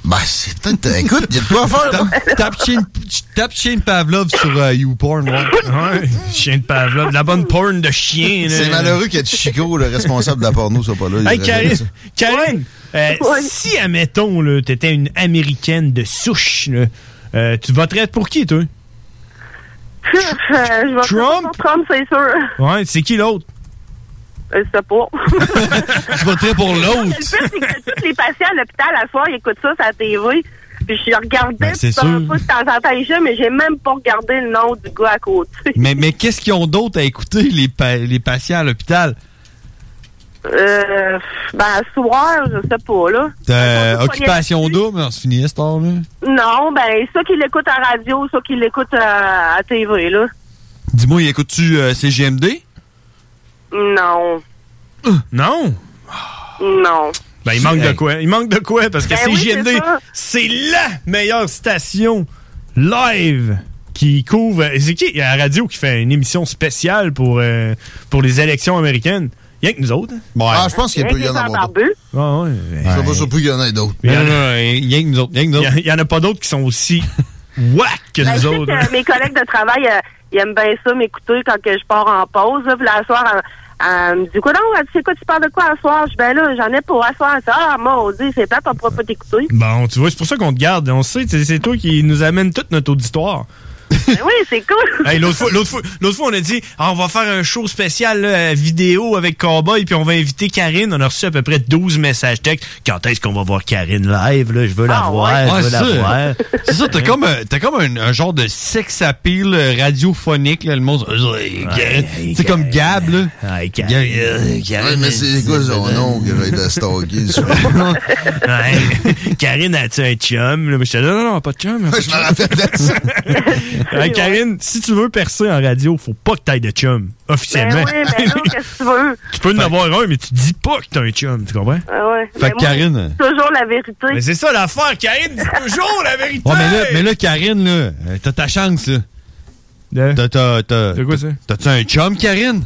Ben, c'est peut-être. euh, Écoute, il y a de quoi faire, là. Tape Shane, tape Shane Pavlov sur euh, YouPorn, ouais. Ouais, chien de Pavlov. La bonne porn de chien, là. C'est malheureux que Chico, le responsable de la porno, soit pas là. Hey, Karine. Karine euh, si, admettons, là, t'étais une Américaine de souche, là, euh, tu voterais pour qui, toi? <laughs> Je? Trump? Trump, c'est sûr. Ouais, c'est qui l'autre? Je sais pas. <laughs> Tu voterais pour Le l'autre. pire, c'est que tous les patients à l'hôpital, à soir, ils écoutent ça sur la TV. Puis je regardais, Ben, c'est sûr. peu de temps en temps, les jeux, mais j'ai même pas regardé le nom du gars à côté. mais mais qu'est-ce qu'ils ont d'autre à écouter, les, pa- les patients à l'hôpital? Euh, ben, à soir, je sais pas, là. T'as occupation double, on se finit cette heure-là. Non, ben, ça qui l'écoute à radio, ça qui l'écoute à, à TV, là. Dis-moi, écoutes-tu euh, CGMD? Non. Non? Non. Ben, il manque de quoi? Il manque de quoi? Parce que Ben oui, CJMD, c'est la meilleure station live qui couvre. C'est qui? À la radio qui fait une émission spéciale pour, euh, pour les élections américaines? Rien que nous autres. Ah, je pense qu'il peut y en avoir d'autres. Ah, ouais. Je suis pas surpris qu'il y en ait d'autres. Il y en a- rien que nous autres. Il y a- il y en a pas d'autres qui sont aussi <laughs> whack que Ben, nous autres. que mes collègues de travail, euh, ils aiment bien ça, m'écouter quand que je pars en pause. Là, puis à soir, elle, elle me dit quoi donc? Quoi, tu parles de quoi à soir? Je ben là, j'en ai pas à soir. Ah, maudit, c'est plate, on pourra pas t'écouter. Bon, tu vois, c'est pour ça qu'on te garde. On sait, c'est toi qui nous amène toute notre auditoire. Ben oui, c'est cool. <laughs> Hey, l'autre fois, l'autre fois, l'autre fois, on a dit, ah, on va faire un show spécial là, vidéo avec Cowboy, puis on va inviter Karine. On a reçu à peu près 12 messages textes. Quand est-ce qu'on va voir Karine live là? Je veux la Ah, voir, Ouais, je veux la c'est voir. ça. C'est ça, t'as comme, un- t'as comme un, un genre de sex appeal euh, radiophonique, là, le monde. C'est comme Gab, là. Gab, euh, Ouais, mais c'est quoi son nom que j'aille de stalker? Ouais. <laughs> Karine, as-tu un chum? Là, j'étais là, non, non, pas de chum. Je me rappelle de ça. <laughs> Ouais, Karine, si tu veux percer en radio, faut pas que t'ailles de chum, Ben officiellement. oui, mais non, qu'est-ce que tu veux? <laughs> tu peux en avoir un, mais tu dis pas que t'as un chum, tu comprends? Ah ouais. Fait que moi, Karine- Toujours la vérité. Mais c'est ça l'affaire, Karine dit toujours la vérité! Ouais, mais là, mais là, Karine, là, euh, t'as ta chance, là. T'as, t'as, t'as, quoi ça? T'as-tu un chum, Karine?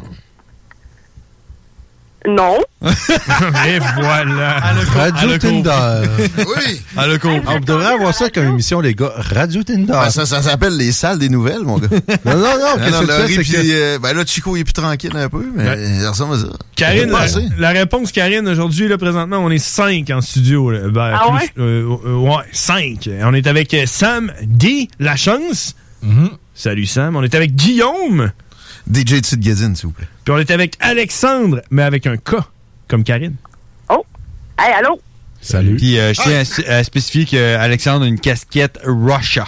Non. <laughs> Et voilà. Radio Tinder. <laughs> Oui. Elle a compris. On devrait avoir ça comme émission, les gars. Radio Tinder. Ben, ça, ça s'appelle les salles des nouvelles, mon gars. <laughs> Non, non, non, puis, que- euh, ben là, Chico, il est plus tranquille un peu, mais ça ressemble à ça. Karine, la, la réponse, Karine, aujourd'hui, là, présentement, on est cinq en studio. là. Ben, Ah plus, euh, euh, ouais, cinq. On est avec euh, Sam D. Lachance. Salut Sam. On est avec Guillaume. DJ Tite Gadine, s'il vous plaît. Puis on est avec Alexandre, mais avec un K, comme Karine. Oh. Hey, allô? Salut. Puis euh, je tiens à à, spécifier qu'Alexandre a une casquette Russia.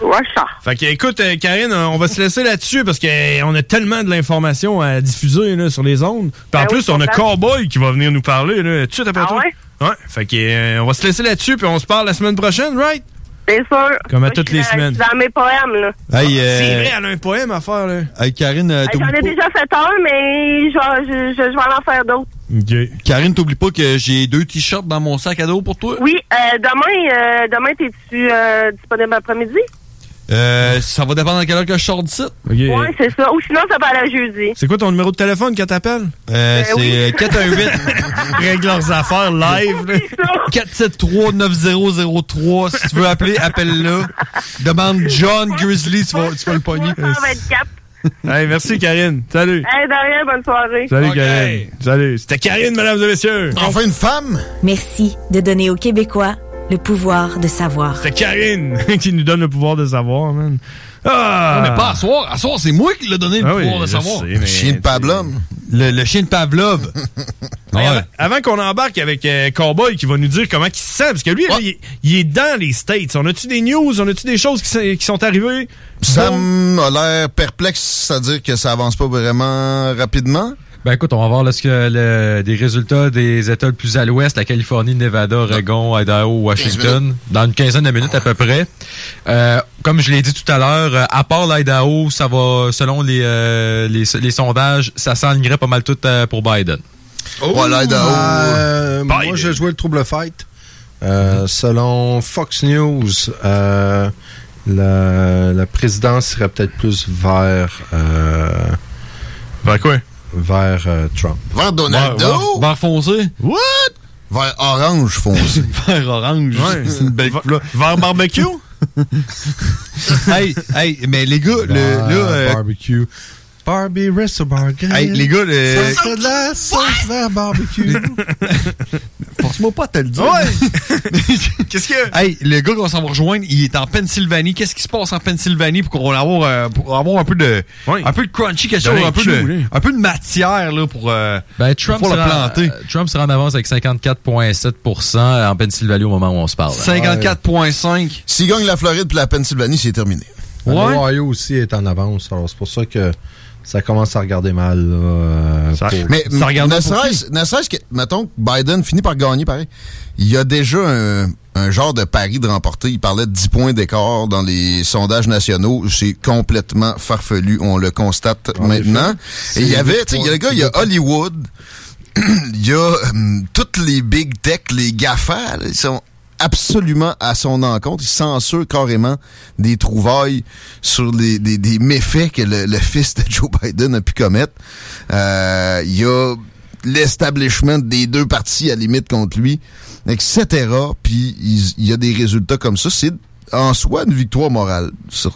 Russia. Fait que, écoute, euh, Karine, euh, on va se laisser là-dessus parce qu'on a tellement de l'information à diffuser là, sur les ondes. Puis en Ben oui, plus, on a. Cowboy qui va venir nous parler là, tout de suite après Ah toi. ouais? Ouais. Fait que, euh, on va se laisser là-dessus, puis on se parle la semaine prochaine, right? C'est sûr. Comme à Moi, toutes les dans- semaines. Dans mes poèmes, là. Hey, euh, C'est vrai, elle a un poème à faire, là. Hey, Karine, euh, Hey, J'en ai pas- déjà fait un, mais je, vais- en faire d'autres. Karine, t'oublies pas que j'ai deux t-shirts dans mon sac à dos pour toi? Oui, euh, demain, euh, demain, t'es-tu euh, disponible après-midi? Euh, ça va dépendre à quelle heure que je sors d'ici. Oui, c'est ça. Ou sinon, ça va aller à jeudi. C'est quoi ton numéro de téléphone quand t'appelles? Euh, c'est oui. euh, 418 <laughs> Règle leurs affaires live. là. 473 9003 si tu veux appeler, appelle-le. Demande John Grizzly, tu vas, tu vas le pogner. 124. Hey, merci, Karine. Salut. Hey, de rien, bonne soirée. Salut, Karine. Salut. C'était Karine, mesdames et messieurs. Enfin une femme. Merci de donner aux Québécois le pouvoir de savoir. C'était Karine <laughs> qui nous donne le pouvoir de savoir, man. Ah! Non, mais pas à soir. À soir, c'est moi qui l'ai donné le Ah oui, pouvoir de savoir. sais, mais- Chien de Pavlov. Le, le chien de Pavlov. <laughs> Avant, avant qu'on embarque avec euh, Cowboy qui va nous dire comment il se sent, parce que lui, là, il, il est dans les States. On a-tu des news? On a-tu des choses qui sont arrivées? Sam a l'air perplexe, c'est-à-dire que ça avance pas vraiment rapidement. Ben écoute, on va voir là, ce que le- des résultats des États le plus à l'ouest, la Californie, Nevada, Oregon, Idaho, Washington, dans une quinzaine de minutes à peu près. Euh, comme je l'ai dit tout à l'heure, euh, à part l'Idaho, ça va, selon les, euh, les, les sondages, ça s'enlignerait pas mal tout euh, pour Biden. Oh, l'Idaho. Euh, moi, j'ai joué le trouble fight. Euh, selon Fox News, euh, la, la présidence serait peut-être plus vers. Euh, vers quoi? Vers euh, Trump. Vers Donaldo. Vers, vers foncé. What? Vers orange foncé. <laughs> vers orange. Ouais. <laughs> C'est une belle couleur. Vers barbecue? <laughs> hey, hey, mais les gars, le, là, euh, barbecue. Barbie Resto Bar Grill. Hey, les gars, le- Ça serait de la sauce vers barbecue. <laughs> Force-moi pas à te le dire. <laughs> Qu'est-ce que. Hey, le gars qu'on s'en va rejoindre, il est en Pennsylvanie. Qu'est-ce qui se passe en Pennsylvanie pour qu'on avoir, euh, pour avoir un peu de, un peu de crunchy, quelque chose, un un peu, de, là. un peu de matière, là, pour, euh, Ben, Trump, pour le sera, planter. euh, Trump sera en avance avec 54,7% en Pennsylvanie au moment où on se parle. 54,5. S'il gagne la Floride puis la Pennsylvanie, c'est terminé. L'Ohio aussi est en avance. Alors, c'est pour ça que ça commence à regarder mal. là, euh, pour- Mais ne serait-ce ne serait-ce que, mettons, que Biden finit par gagner pareil. Il y a déjà un, un genre de pari de remporter. Il parlait de 10 points d'écart dans les sondages nationaux. C'est complètement farfelu. On le constate maintenant. effet, Et il y avait, tu sais, il y a le gars, il y a Hollywood. <clears throat> Il y a hum, toutes les big tech, les GAFA, là, ils sont absolument à son encontre. Ils censurent carrément des trouvailles sur des, des méfaits que le, le fils de Joe Biden a pu commettre. Euh, Il y a l'establishment des deux partis à limite contre lui, etc. Puis il il y a des résultats comme ça. C'est en soi une victoire morale,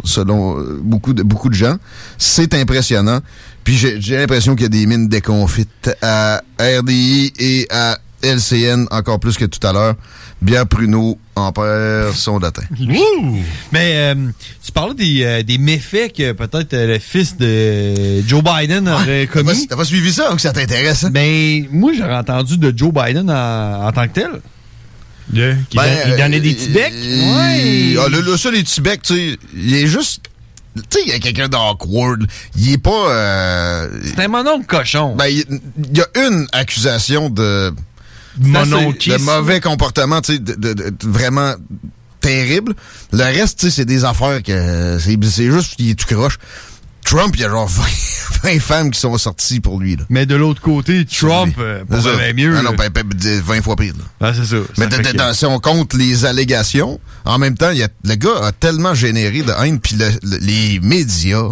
selon euh, beaucoup de, beaucoup de gens. C'est impressionnant. Puis j'ai j'ai l'impression qu'il y a des mines déconfites à RDI et à LCN encore plus que tout à l'heure. Bière Pruneau en perd son latin. Mais euh, tu parlais des, euh, des méfaits que peut-être euh, le fils de Joe Biden aurait commis. T'as pas suivi ça ou que ça t'intéresse? Mais moi, j'aurais entendu de Joe Biden en, en tant que tel. Don- il donnait des petits becs? Ouais. Ah, là, là, ça, les petits becs, tu sais, il est juste. Tu sais, il y a quelqu'un d'awkward. Il est pas. Euh, C'est un mononcle cochon. Ben, il il y a une accusation de. Mononchisme. De mauvais comportement, tu sais, de, de- de- vraiment terrible. Le reste, tu sais, c'est des affaires que. C'est c'est juste qu'il est tout croche. Trump, il y a genre <laughs> 20, 20 femmes qui sont sorties pour lui, là. Mais de l'autre côté, Trump, euh, bien mieux. Ah non, là. ben, ben, ben, 20 fois pire, là. Ah, c'est ça. Mais Ça que- si on compte les allégations, en même temps, y a, le gars a tellement généré de haine, puis le- le- les médias,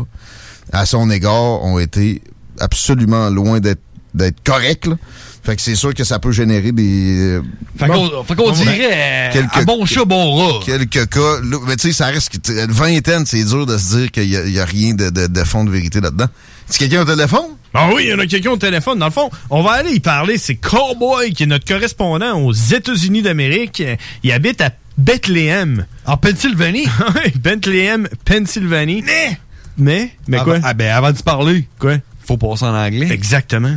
à son égard, ont été absolument loin d'être d'être corrects. là. Fait que c'est sûr que ça peut générer des... euh, Fait qu'on- fait qu'on dirait, euh, un bon chat, bon rat. Quelques cas. là, mais tu sais, ça reste... Une vingtaine, c'est dur de se dire qu'il y, a- il y a rien de, de- de fond de vérité là-dedans. Est-ce quelqu'un au téléphone? Ah oui, il y en a quelqu'un au téléphone. Dans le fond, on va aller y parler. C'est Cowboy, qui est notre correspondant aux États-Unis d'Amérique. Il habite à Bethléem. En Pennsylvanie? <laughs> oui, Bethléem, Pennsylvanie. Mais! Mais? Mais quoi? Ah ben, avant de se parler. Quoi? Faut passer en anglais. Exactement.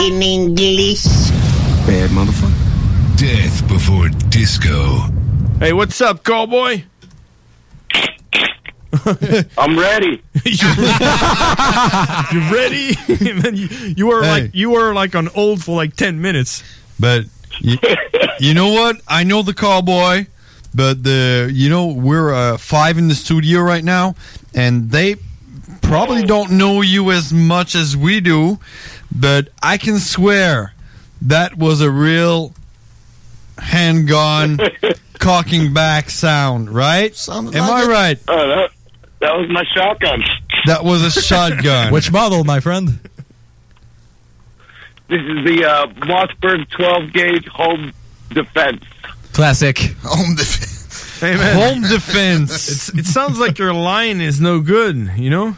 In English. Bad motherfucker. Death before disco. Hey, what's up, Cowboy? <laughs> I'm ready. <laughs> You're ready? <laughs> Man, you, you were Hey. like you were like on old for like ten minutes. But you, you know what? I know the cowboy, but the you know we're uh, five in the studio right now, and they probably don't know you as much as we do. But I can swear that was a real handgun <laughs> cocking back sound, right? Am I right? Oh, that, that was my shotgun. That was a shotgun. <laughs> Which model, my friend? This is the uh, Mossberg 12 gauge home defense. Classic. Home defense. Hey. Home defense. It's, it sounds like your line is no good. You know?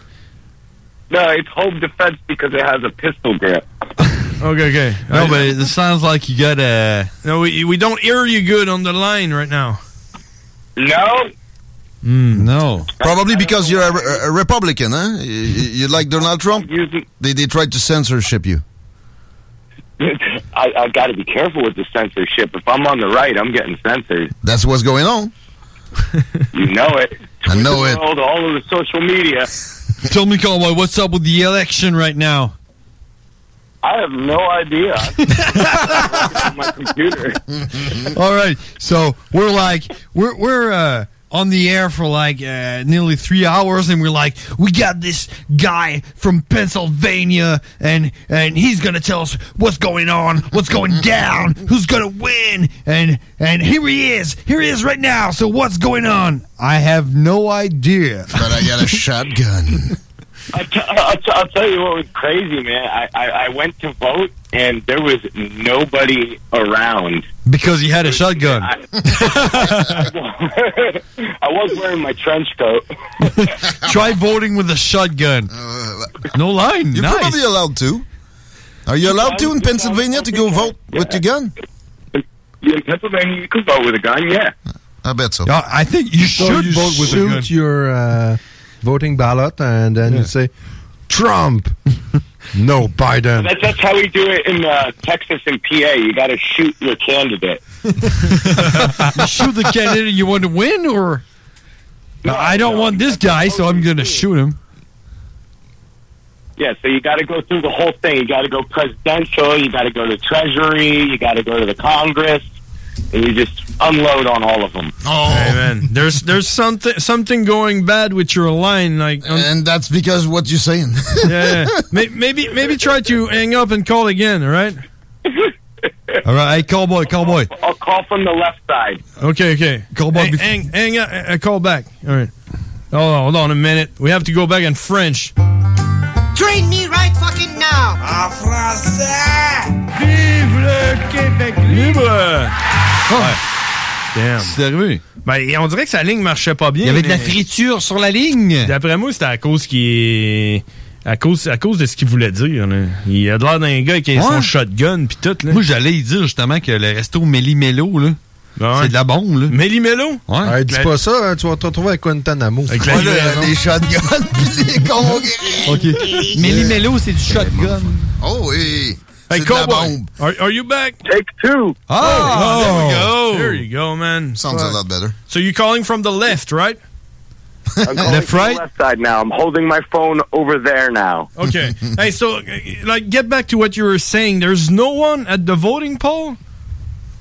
No, it's home defense because it has a pistol grip. <laughs> Okay, okay. No, but it sounds like you got a. No, we we don't hear you good on the line right now. No. Hmm. no. Probably because you're a, a- a Republican, huh? You, you like Donald Trump? They, they tried to censorship you. <laughs> I, I've got to be careful with the censorship. If I'm on the right, I'm getting censored. That's what's going on. You know it. I know it. World, all of the social media. Tell me, cowboy, what's up with the election right now? I have no idea. <laughs> on my computer. All right, so we're like we're we're uh, on the air for like uh, nearly three hours, and we're like, we got this guy from Pennsylvania, and and he's gonna tell us what's going on, what's going down, who's gonna win, and and here he is, here he is right now. So what's going on? I have no idea. But I got a shotgun. <laughs> I'll, t- I'll, t- I'll tell you what was crazy, man. I, I, I went to vote and there was nobody around. Because you had a shotgun. <laughs> <laughs> I was wearing my trench coat. <laughs> Try voting with a shotgun. no line. You're nice. probably allowed to. Are you allowed to in Pennsylvania to go vote with your gun? In Pennsylvania, you can vote with a gun, yeah. I bet so. I think you So should you vote with a gun. your uh, voting ballot and then you say, Trump. No, Biden. That's, that's how we do it in uh, Texas and PA. You got to shoot your candidate. you <laughs> shoot the candidate you want to win, or I don't want this guy, so I'm going to shoot him. Yeah, so you got to go through the whole thing. You got to go presidential. You got to go to Treasury. You got to go to the Congress, and you just unload on all of them. Oh, Hey, man, there's there's something something going bad with your line, like, um, and that's because what you're saying. yeah, yeah. <laughs> May- maybe maybe try to hang up and call again. All right. All right, hey, cowboy, cowboy. I'll call from the left side. Okay, okay. Cowboy. Hang, hang, hang up. I call back. All right. Hold on, hold on a minute. We have to go back in French. Train me right fucking now. En français. Vive le Québec libre! Damn. C'est arrivé. Ben, on dirait que sa ligne marchait pas bien. Il y avait de la friture sur la ligne. D'après moi, c'était à cause qu'il est. À cause, à cause de ce qu'il voulait dire. là. Il a de l'air d'un gars qui a son Ouais. shotgun pis tout. Là. Moi, j'allais y dire justement que le resto Méli Mélo, là, c'est de la bombe. Là. Méli Mélo? Ouais. Hey, dis pas ça, hein, tu vas te retrouver avec Guantanamo. Avec Ouais, là, les shotguns <laughs> pis les congrès. OK. Méli Mélo, c'est du shotgun. Oh oui. Hey, C'est de la Cowboy, bombe. are, are you back? Take two. Oh, there we go. There you go, man. Sounds a lot better. So you're calling from the left, right? I'm calling Left, from right? the left side now. I'm holding my phone over there now. Okay. hey, so, like, get back to what you were saying. There's no one at the voting poll?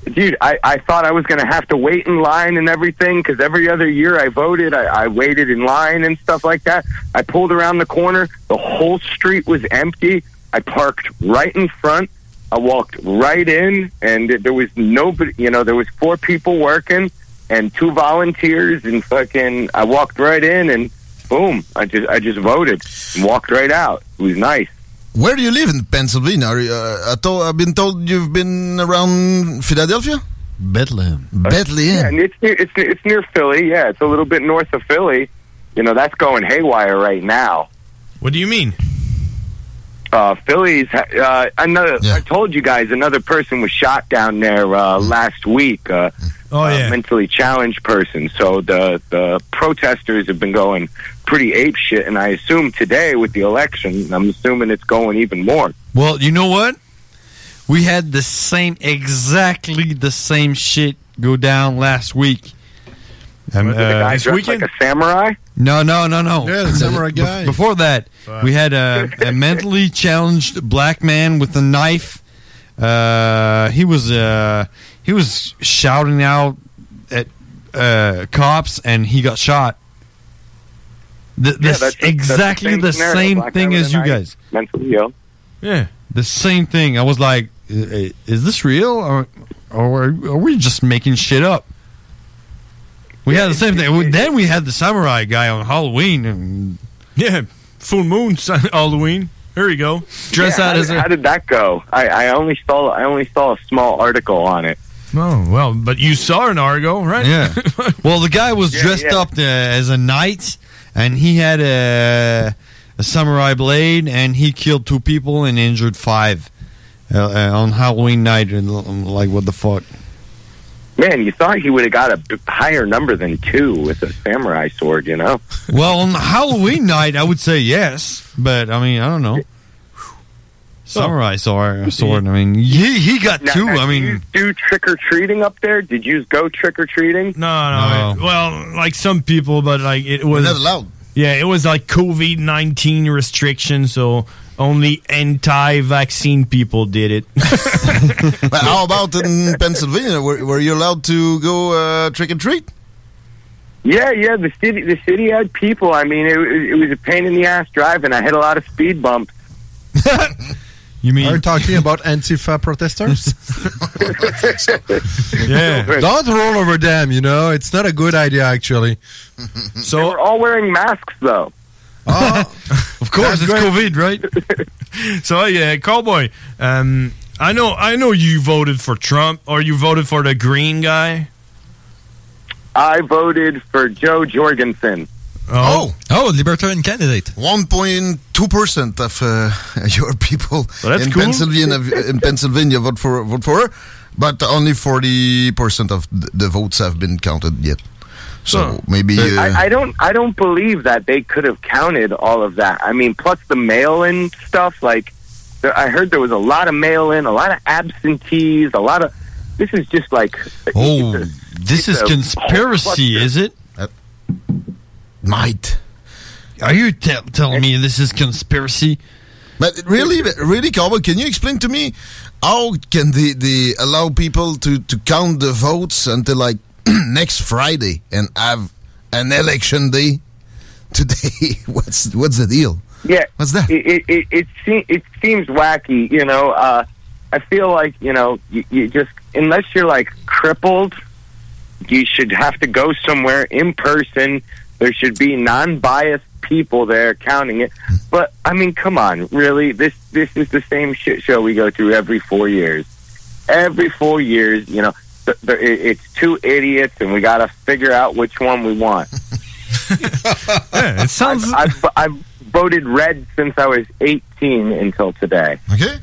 Dude, I, I thought I was going to have to wait in line and everything because every other year I voted, I, I waited in line and stuff like that. I pulled around the corner. The whole street was empty. I parked right in front. I walked right in, and there was nobody. You know, there was four people working and two volunteers, and fucking. I walked right in, and boom, I just I just voted and walked right out. It was nice. Where do you live in Pennsylvania? Are you, uh, I told, I've been told you've been around Philadelphia? Bethlehem. Bethlehem. Yeah, and it's near, it's it's near Philly. Yeah, it's a little bit north of Philly. You know, that's going haywire right now. What do you mean? Uh, Philly's uh, another. I told you guys another person was shot down there uh, last week. Uh, oh yeah, mentally challenged person. So the the protesters have been going pretty ape shit, and I assume today with the election, I'm assuming it's going even more. Well, you know what? We had the same, exactly the same shit go down last week. Um, Was it the guy dressed like a samurai? No, no, no, no. Yeah, the samurai Bef- guy. Before that, Fuck. we had a, a <laughs> mentally challenged black man with a knife. Uh, he was uh, he was shouting out at uh, cops, and he got shot. The, Yeah, this- that's- that's the exactly same the scenario, same thing as you knife. guys. Mentally ill. Yeah, the same thing. I was like, "Is this real, or, or are we just making shit up?" We had the same thing. Then we had the samurai guy on Halloween. And yeah, full moon <laughs> Halloween. There you go. Dress Yeah, out how as did, a. how did that go? I, I only saw I only saw a small article on it. Oh well, but you saw an Argo, right? Yeah. <laughs> well, the guy was Yeah, dressed yeah. up uh, as a knight, and he had a, a samurai blade, and he killed two people and injured five uh, uh, on Halloween night. And I'm like, what the fuck? Man, you thought he would have got a higher number than two with a samurai sword, you know? Well, on Halloween night, I would say yes, but I mean, I don't know. Samurai sword, sword. I mean, <laughs> he he got Now- two. now, I did mean, you do trick or treating up there? Did you go trick or treating? No, no. it- well, like some people, but like it was not allowed. Yeah, it was like COVID nineteen restrictions, so only anti-vaccine people did it. <laughs> But how about in Pennsylvania? Were, were you allowed to go uh, trick or treat? Yeah, yeah. The city, the city had people. I mean, it, it was a pain in the ass driving. I hit a lot of speed bumps. <laughs> You mean Are you talking <laughs> about Antifa protesters? <laughs> yeah. <laughs> Don't roll over them, you know. It's not a good idea, actually. So we're all wearing masks, though. of course, it's COVID, right? so yeah, cowboy. Um, I know, I know you voted for Trump, or you voted for the green guy. I voted for Joe Jorgensen. Oh. Oh, Libertarian candidate. 1.2% of uh, <laughs> your people that's in cool. Pennsylvania in Pennsylvania vote for vote for her, but only 40% of th- the votes have been counted yet. So maybe uh, I, I don't. I don't believe that they could have counted all of that. I mean, plus the mail-in stuff. Like, there, I heard there was a lot of mail-in, a lot of absentees, a lot of. This is just like. Oh, this is a conspiracy, is it? Might. Are you te- telling me this is conspiracy? But really, really, Cowboy, can you explain to me how can they, they allow people to, to count the votes until like <clears throat> next Friday and have an election day <laughs> today? <laughs> what's what's the deal? Yeah, What's that? It it it, it, se- it seems wacky. You know, uh, I feel like you know you, you just unless you're like crippled, you should have to go somewhere in person. There should be non-biased people there counting it. But I mean, come on, really? This this is the same shit show we go through every four years. Every four years, you know, th- th- it's two idiots, and we got to figure out which one we want. <laughs> it sounds. I've, I've, I've voted red since I was 18 until today. Okay.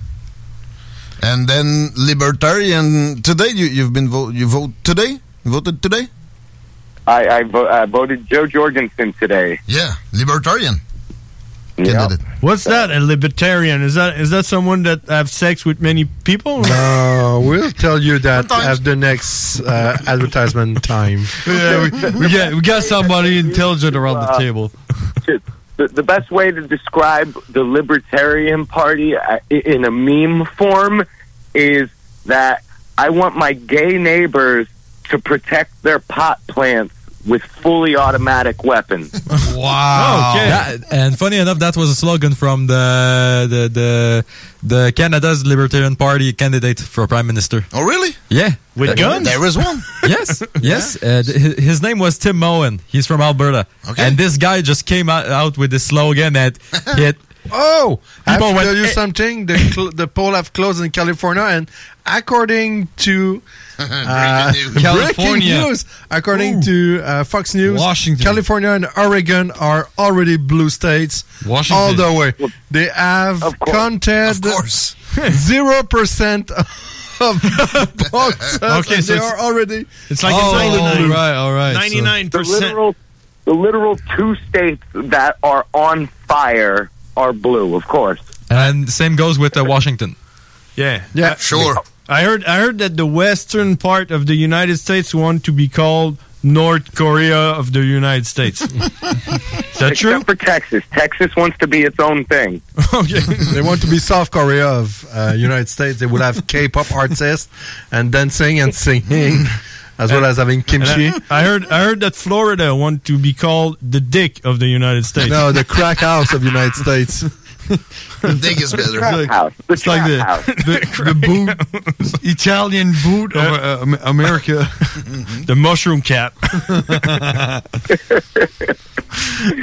And then libertarian today. You you've been vote you vote today. You voted today. I, I, vo- I voted Joe Jorgensen today. Yeah, libertarian. Candidate. What's that? A libertarian? Is that is that someone that have sex with many people? No, we'll tell you that at the next uh, advertisement time. <laughs> Yeah, we, we got we got somebody intelligent around the Uh, table. The, the best way to describe the Libertarian Party uh, in a meme form is that I want my gay neighbors to protect their pot plants with fully automatic weapons. <laughs> Wow. That- and funny enough, that was a slogan from the the the, the Canada's Libertarian Party candidate for prime minister. Oh, really? Yeah, With Uh, guns? There was one. <laughs> yes, yes. Uh, th- his name was Tim Moen. He's from Alberta, Okay. and this guy just came out, out with this slogan that hit. <laughs> Oh, I have People to tell you "Eh." something. The, cl- the poll have closed in California, and according to <laughs> uh, news. California. news, according to uh, Fox News, Washington. California and Oregon are already blue states. Washington. all the way. They have counted <laughs> zero percent of votes. <laughs> Okay, so they it's- are already. It's like Oh, it's like all right, all right. Ninety-nine percent. literal, the literal two states that are on fire are blue, of course. And same goes with uh, Washington. Yeah. Yeah, sure. I heard I heard that the western part of the United States want to be called North Korea of the United States. <laughs> Is that Except true? for Texas. Texas wants to be its own thing. <laughs> okay. they want to be South Korea of uh, United States. They would have K-pop artists and dancing and singing, <laughs> as well as having kimchi. I, I heard I heard that Florida want to be called the dick of the United States. No, the crack house of United States. The dig is better. Trap house. The It's like the, house. the, <laughs> the boot, Italian boot of uh, America. the mushroom cap. <laughs>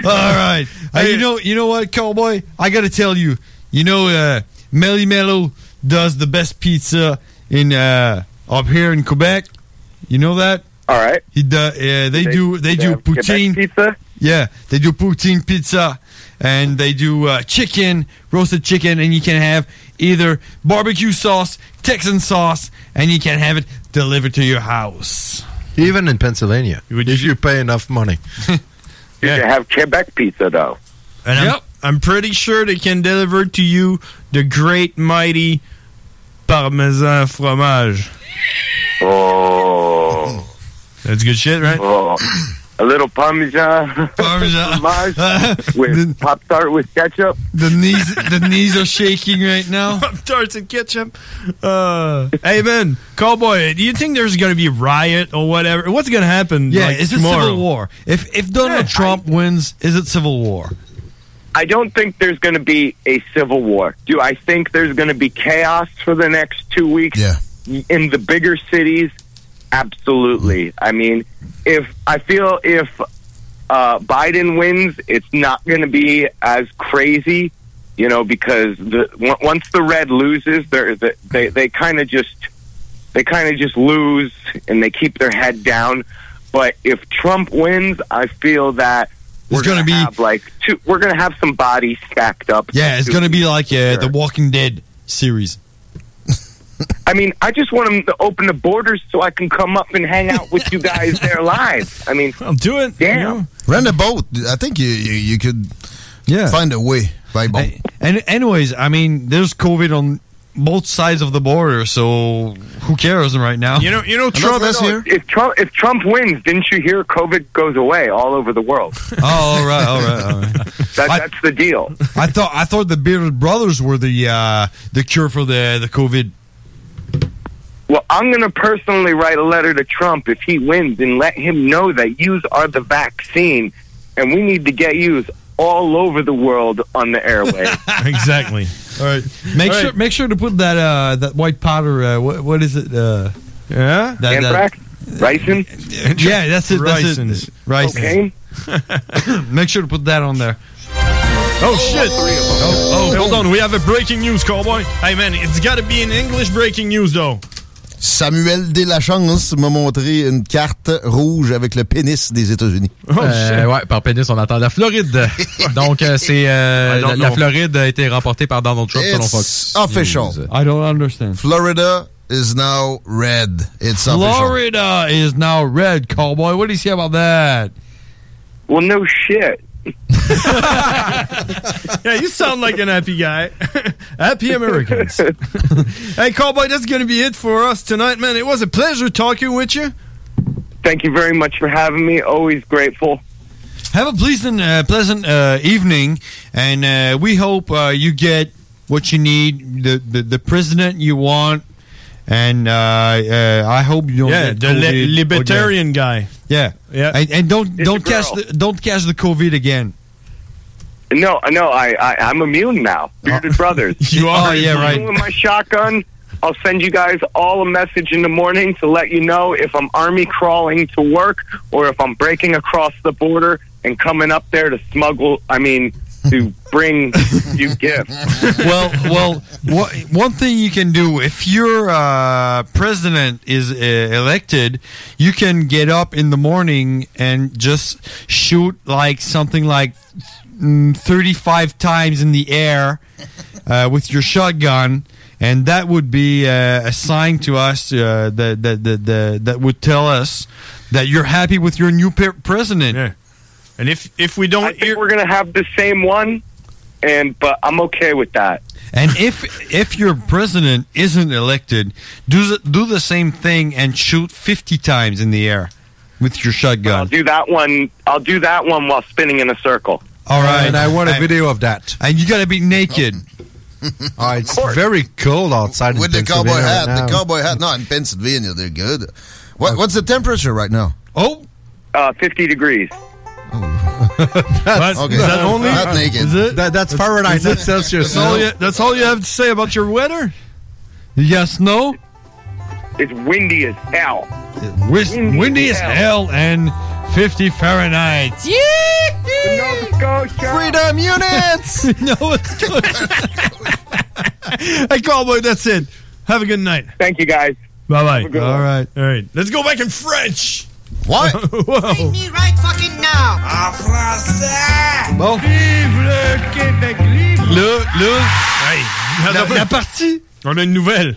All right. Hey, you know, you know what, cowboy? I got to tell you. You know, uh, Melly Mello does the best pizza in uh, up here in Quebec. You know that? All right. He do, uh, they, They- do they they do poutine pizza. Yeah, they do poutine pizza, and they do uh, chicken, roasted chicken, and you can have either barbecue sauce, Texan sauce, and you can have it delivered to your house. Even in Pennsylvania, if you pay enough money. <laughs> You can have Quebec pizza, though. And I'm, I'm pretty sure they can deliver to you the great mighty Parmesan fromage. Oh. That's good shit, right? Oh. A little Parmesan. Parmesan. <laughs> fromage with Pop Tart with ketchup. The knees, the knees are shaking right now. <laughs> Pop tarts and ketchup. Uh, hey Ben, cowboy, do you think there's going to be a riot or whatever? What's going to happen? Yeah, like, is it tomorrow? civil war? If if Donald Trump wins, is it civil war? I don't think there's going to be a civil war. Do I think there's going to be chaos for the next two weeks? Yeah. In the bigger cities, absolutely. I mean, if I feel if uh, Biden wins, it's not going to be as crazy, you know, because the on- once the red loses, they're, they they they kind of just they kind of just lose and they keep their head down. But if Trump wins, I feel that we're gonna gonna, be- have like two. We're gonna have some bodies stacked up. Yeah, it's gonna be like uh, the Walking Dead series. I mean, I just want them to open the borders so I can come up and hang out with you guys there live. I mean, I'll do it. Damn. Rent a boat. I think you you, you could Yeah. find a way by boat. And anyways, I mean, there's COVID on both sides of the border, so who cares right now? You know, you know, Trump. If Trump if Trump wins, didn't you hear COVID goes away all over the world? <laughs> Oh, all right, all right, all right. <laughs> That, that's the deal. I thought I thought the bearded brothers were the uh, the cure for the the COVID. Well, I'm going to personally write a letter to Trump if he wins and let him know that yous are the vaccine, and we need to get yous all over the world on the airway. <laughs> exactly. All right, make All sure right. make sure to put that uh, that white powder. Uh, what what is it? Uh, yeah, that, Anthrax? Ricin? <laughs> Yeah, that's it. That's Ricins. it. Ricin. <laughs> make sure to put that on there. Oh shit! Oh, oh, hold on. We have a breaking news, cowboy. Hey man, it's got to be in English breaking news though. Samuel Delachance m'a montré une carte rouge avec le pénis des États-Unis. Oh, Euh, ouais, par pénis, on entend la Floride. <laughs> Donc, euh, c'est euh, la. Floride a été remportée par Donald Trump selon Fox. official. News. I don't understand. Florida is now red. It's official. Florida is now red, cowboy. What do you say about that? well, no shit. <laughs> Yeah, you sound like an happy guy. <laughs> happy Americans. <laughs> hey, cowboy, that's gonna be it for us tonight, man. It was a pleasure talking with you. Thank you very much for having me. Always grateful. Have a pleasant, uh, pleasant uh, evening, and uh, we hope uh, you get what you need, the, the, the president you want, and uh, uh, I hope you don't Yeah, get the COVID li- again. libertarian guy. Yeah, Yeah. and, and don't It's don't a catch the, don't catch the COVID again. No, no, I, I I'm immune now. Bearded brothers. <laughs> You are, Oh, yeah, right. With my shotgun, I'll send you guys all a message in the morning to let you know if I'm army crawling to work or if I'm breaking across the border and coming up there to smuggle. I mean, to bring you gifts. well, well, wha- one thing you can do if your uh, president is uh, elected, you can get up in the morning and just shoot like something like mm, thirty-five times in the air uh, with your shotgun. And that would be uh, a sign to us uh, that, that, that, that that would tell us that you're happy with your new pe- president. Yeah. And if if we don't, I think we're gonna have the same one, and but I'm okay with that. And if if your president isn't elected, do the, do the same thing and shoot fifty times in the air with your shotgun. I'll shotgun. do that one. I'll do that one while spinning in a circle. All right, And I want a And- video of that. And you gotta be naked. <laughs> Oh, it's very cold outside. With the cowboy hat. right the cowboy hat. No, in Pennsylvania, they're good. What, what's the temperature right now? Oh, Uh, 50 degrees. <laughs> But Okay. is that only? Not naked. Is it? That, that's Fahrenheit, Is it- not Celsius. That's all, you, that's all you have to say about your weather? Yes, no. It's windy as hell. Wis- windy as hell and fifty Fahrenheit. Nova Scotia. Freedom units! <laughs> <laughs> no, it's good. hey, cowboy, that's it. Have a good night. Thank you, guys. Bye bye. good All one. right. All right. Let's go back in French. What? <laughs> Whoa. me right fucking now. En français! Bon. Le, le, Hey, la, la partie. on a une nouvelle.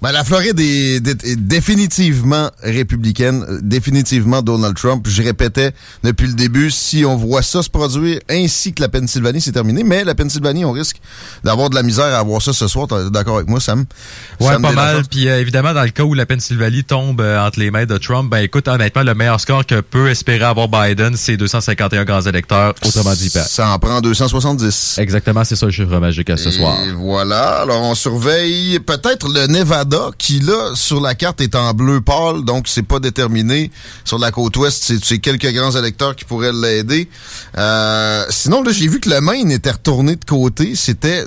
Ben, la Floride est, est- est définitivement républicaine, euh, définitivement Donald Trump. Je répétais depuis le début, si on voit ça se produire, ainsi que la Pennsylvanie, c'est terminé. Mais la Pennsylvanie, on risque d'avoir de la misère à avoir ça ce soir. T'es d'accord avec moi, Sam? Ouais, Sam pas mal. Puis euh, évidemment, dans le cas où la Pennsylvanie tombe euh, entre les mains de Trump, ben écoute, honnêtement, le meilleur score que peut espérer avoir Biden, c'est 251 grands électeurs, autrement dit pas. Ça en prend 270. Exactement, c'est ça le chiffre magique à ce Et soir. voilà. Alors, on surveille peut-être le Nevada, qui là, sur la carte, est en bleu pâle, donc c'est pas déterminé. Sur la côte ouest, c'est- quelques grands électeurs qui pourraient l'aider. Euh, sinon, là, j'ai vu que le Maine était retourné de côté. C'était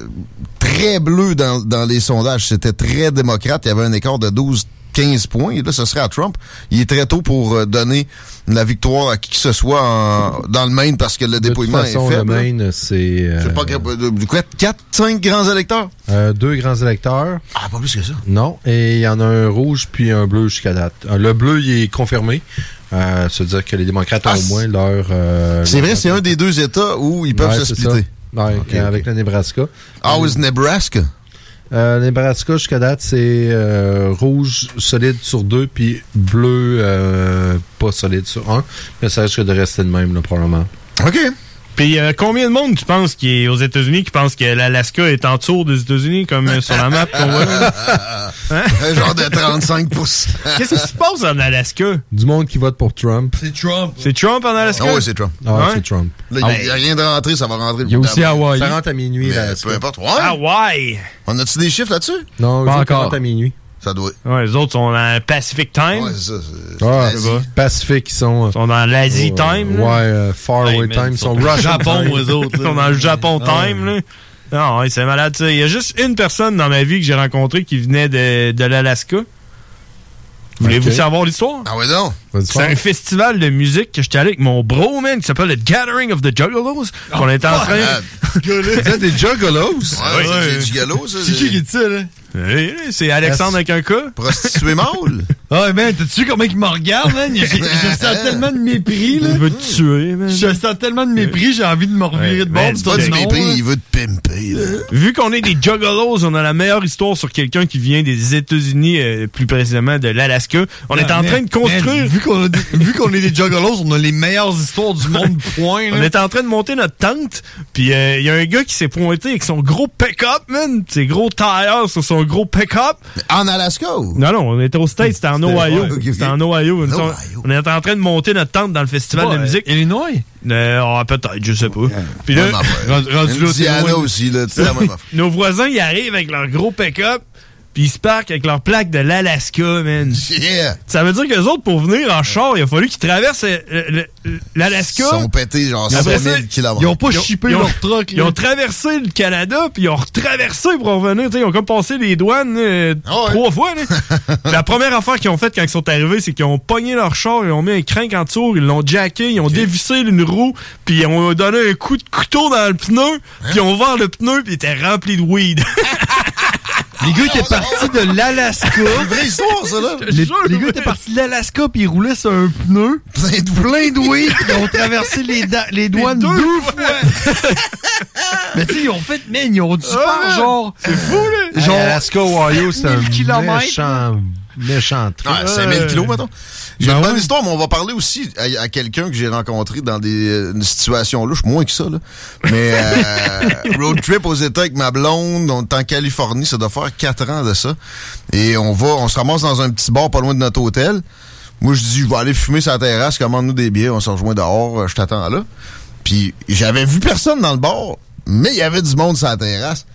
très bleu dans, dans les sondages. C'était très démocrate. Il y avait un écart de 12 15 points. Et là, ce serait à Trump. Il est très tôt pour euh, donner la victoire à qui que ce soit en- dans le Maine parce que le De toute dépouillement façon, est le faible. Maine, c'est euh, pas, de quoi, 4, 5 grands électeurs? euh, deux grands électeurs. Ah, pas plus que ça. Non, et il y en a un rouge puis un bleu jusqu'à date. Euh, Le bleu, il est confirmé. Euh, C'est-à-dire que les démocrates Ah, ont au moins leur... C'est vrai, c'est un des deux États où ils peuvent Ouais, se splitter. Ouais, avec le Nebraska. Ah, oui, Nebraska? Euh, Nebraska, jusqu'à date, c'est euh, rouge solide sur deux, puis bleu euh, pas solide sur un. Mais ça risque de rester le même, là, probablement. OK. Puis euh, combien de monde tu penses qui est aux États-Unis qui pense que l'Alaska est en dessous des États-Unis comme euh, sur la map qu'on voit? là? <laughs> Hein? Un genre de 35 Qu'est-ce qui se passe en Alaska? Du monde qui vote pour Trump. C'est Trump. C'est Trump en Alaska? Ah oui, c'est Trump. Ah, Ouais? c'est Trump. Là, il n'y a rien de rentré, ça va rentrer. Il y a aussi Hawaï. Ça rentre à minuit, peu importe. Ouais. Hawaii! On a-tu des chiffres là-dessus? Non, Pas encore. ça rentre à minuit. Ça doit. Ouais, les autres sont dans Pacific Time. Ouais, c'est ça. c'est- Ah. Pacifique, ils sont... euh, Ils sont dans l'Asie euh, Time. là. Ouais, euh, Far Away Time. ils sont au Russian Japon, Time. eux autres. Ils sont dans le Japon Ah, Time. Là. Non, ouais, c'est malade. ça. Il y a juste une personne dans ma vie que j'ai rencontrée qui venait de, de l'Alaska. Voulez-vous savoir l'histoire? Ah ouais, non. C'est un festival de musique que j'étais allé avec mon bro, man, qui s'appelle le Gathering of the Juggalos. qu'on était en train... Ah, C'est des juggalos? Ouais, c'est du gigolo, ça. C'est qui qui dit ça, là? C'est Alexandre avec un cas. Prostitué mâle? <laughs> Ah, man, t'as-tu vu comment il me regarde, man? Je, je sens tellement de mépris, là. Il veut te tuer, man. Je sens tellement de mépris, j'ai envie de me revirer de bord. C'est pas du mépris, là. il veut te pimper. là. Vu qu'on est des juggalos, on a la meilleure histoire sur quelqu'un qui vient des États-Unis, euh, plus précisément de l'Alaska. On est en Man, train de construire... man, vu qu'on <laughs> vu qu'on est des juggalos, on a les meilleures histoires du monde, point. On est en train de monter notre tente, puis euh, il y a un gars qui s'est pointé avec son gros pick-up, man, ses gros tires sur son gros pick-up. En Alaska ou? Non, non, on était au States, c'était en Ohio. C'était en Ohio. On, on est en train de monter notre tente dans le festival de musique. Illinois? Euh, ah, peut-être, je sais pas. Puis là, Même affaire. rendu- rendu là, aussi, là. C'est la même <laughs> affaire. nos voisins, ils arrivent avec leur gros pick-up, puis ils se parquent avec leur plaque de l'Alaska, man. <laughs> Yeah! Ça veut dire que les autres, pour venir en char, il a fallu qu'ils traversent euh, l'Alaska. Ils sont pétés genre Après 5000 km. Ils ont pas chippé leur truck, Ils là. ont traversé le Canada, puis ils ont retraversé pour revenir. tu sais, Ils ont comme passé les douanes euh, Ah ouais. trois fois. là. <laughs> la première affaire qu'ils ont faite quand ils sont arrivés, c'est qu'ils ont pogné leur char, ils ont mis un crank en dessous, ils l'ont jacké, ils ont dévissé une roue, puis ils ont donné un coup de couteau dans le pneu, Hein? puis ils ont ouvert le pneu, puis il était rempli de weed. <laughs> Les gars étaient partis de l'Alaska. C'est une vraie histoire, ça, là. Les, les gars étaient partis de l'Alaska puis ils roulaient sur un pneu. Plein de Plein de weed. Ils ont traversé les, les douanes deux, fois. <laughs> Mais tu sais, ils ont fait, man, ils ont dû faire genre. C'est fou, là! Genre, Alaska, Ohio, c'est un 1000 kilomètres. méchant, méchant truc. Ouais, 5000 kilos, mettons. J'ai Ben une bonne ouais. histoire, mais on va parler aussi à, à quelqu'un que j'ai rencontré dans des euh, une situation louche, moins que ça, là. Mais euh, <laughs> road trip aux États avec ma blonde, on est en Californie, ça doit faire quatre ans de ça. Et on va, on se ramasse dans un petit bar pas loin de notre hôtel. Moi, je dis, je vais aller fumer sur la terrasse, commande-nous des billets, on se rejoint dehors, euh, je t'attends là. Puis j'avais vu personne dans le bar, mais il y avait du monde sur la terrasse.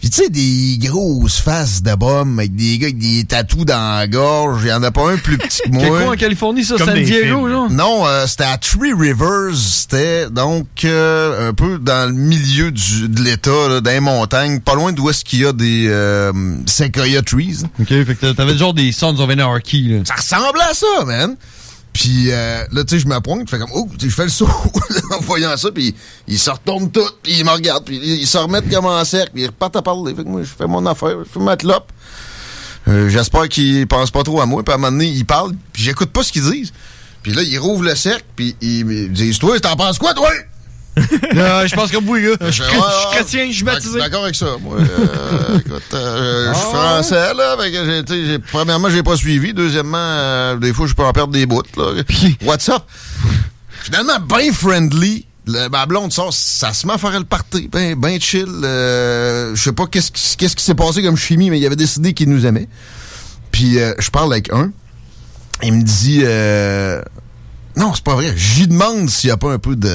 Puis tu sais, des grosses faces de bombes avec des gars avec des tatous dans la gorge. Il y en a pas un plus petit que <laughs> moi. Quel coin en Californie, ça? Comme San Diego, genre? Non, euh, c'était à Three Rivers. C'était donc euh, un peu dans le milieu du, de l'État, là, dans les montagnes, pas loin d'où est-ce qu'il y a des euh, Sequoia Trees. Ok, fait que t'avais genre des Sons of Anarchy, là. Ça ressemblait à ça, man. Puis euh, là, tu sais, je me pointe, je fais comme, oh, je fais le saut <laughs> en voyant ça, puis ils se retournent tous, puis ils me regardent, puis ils se remettent comme en cercle, puis ils repartent à parler. Fait moi, je fais mon affaire, je fais ma clope. Euh, J'espère qu'ils pensent pas trop à moi, puis à un moment donné, ils parlent, puis j'écoute pas ce qu'ils disent. Puis là, ils rouvrent le cercle, puis ils me disent, toi, t'en penses quoi, toi? Euh, je pense vous, les gars. Je suis chrétien, je suis baptisé. D'accord avec ça. Moi, euh, <laughs> écoute, euh, je suis français, là. Fait que j'ai, premièrement, j'ai pas suivi. Deuxièmement, euh, des fois, je peux en perdre des bouts, là. <laughs> What's up? Finalement, ben friendly. Le, ma blonde sort, ça se met à faire le party. Ben, ben chill. Je sais pas qu'est-ce qui qu'est-ce qui s'est passé comme chimie, mais il avait décidé qu'il nous aimait. Puis, je parle avec un. Il me dit... Euh, non, c'est pas vrai. J'y demande s'il y a pas un peu de...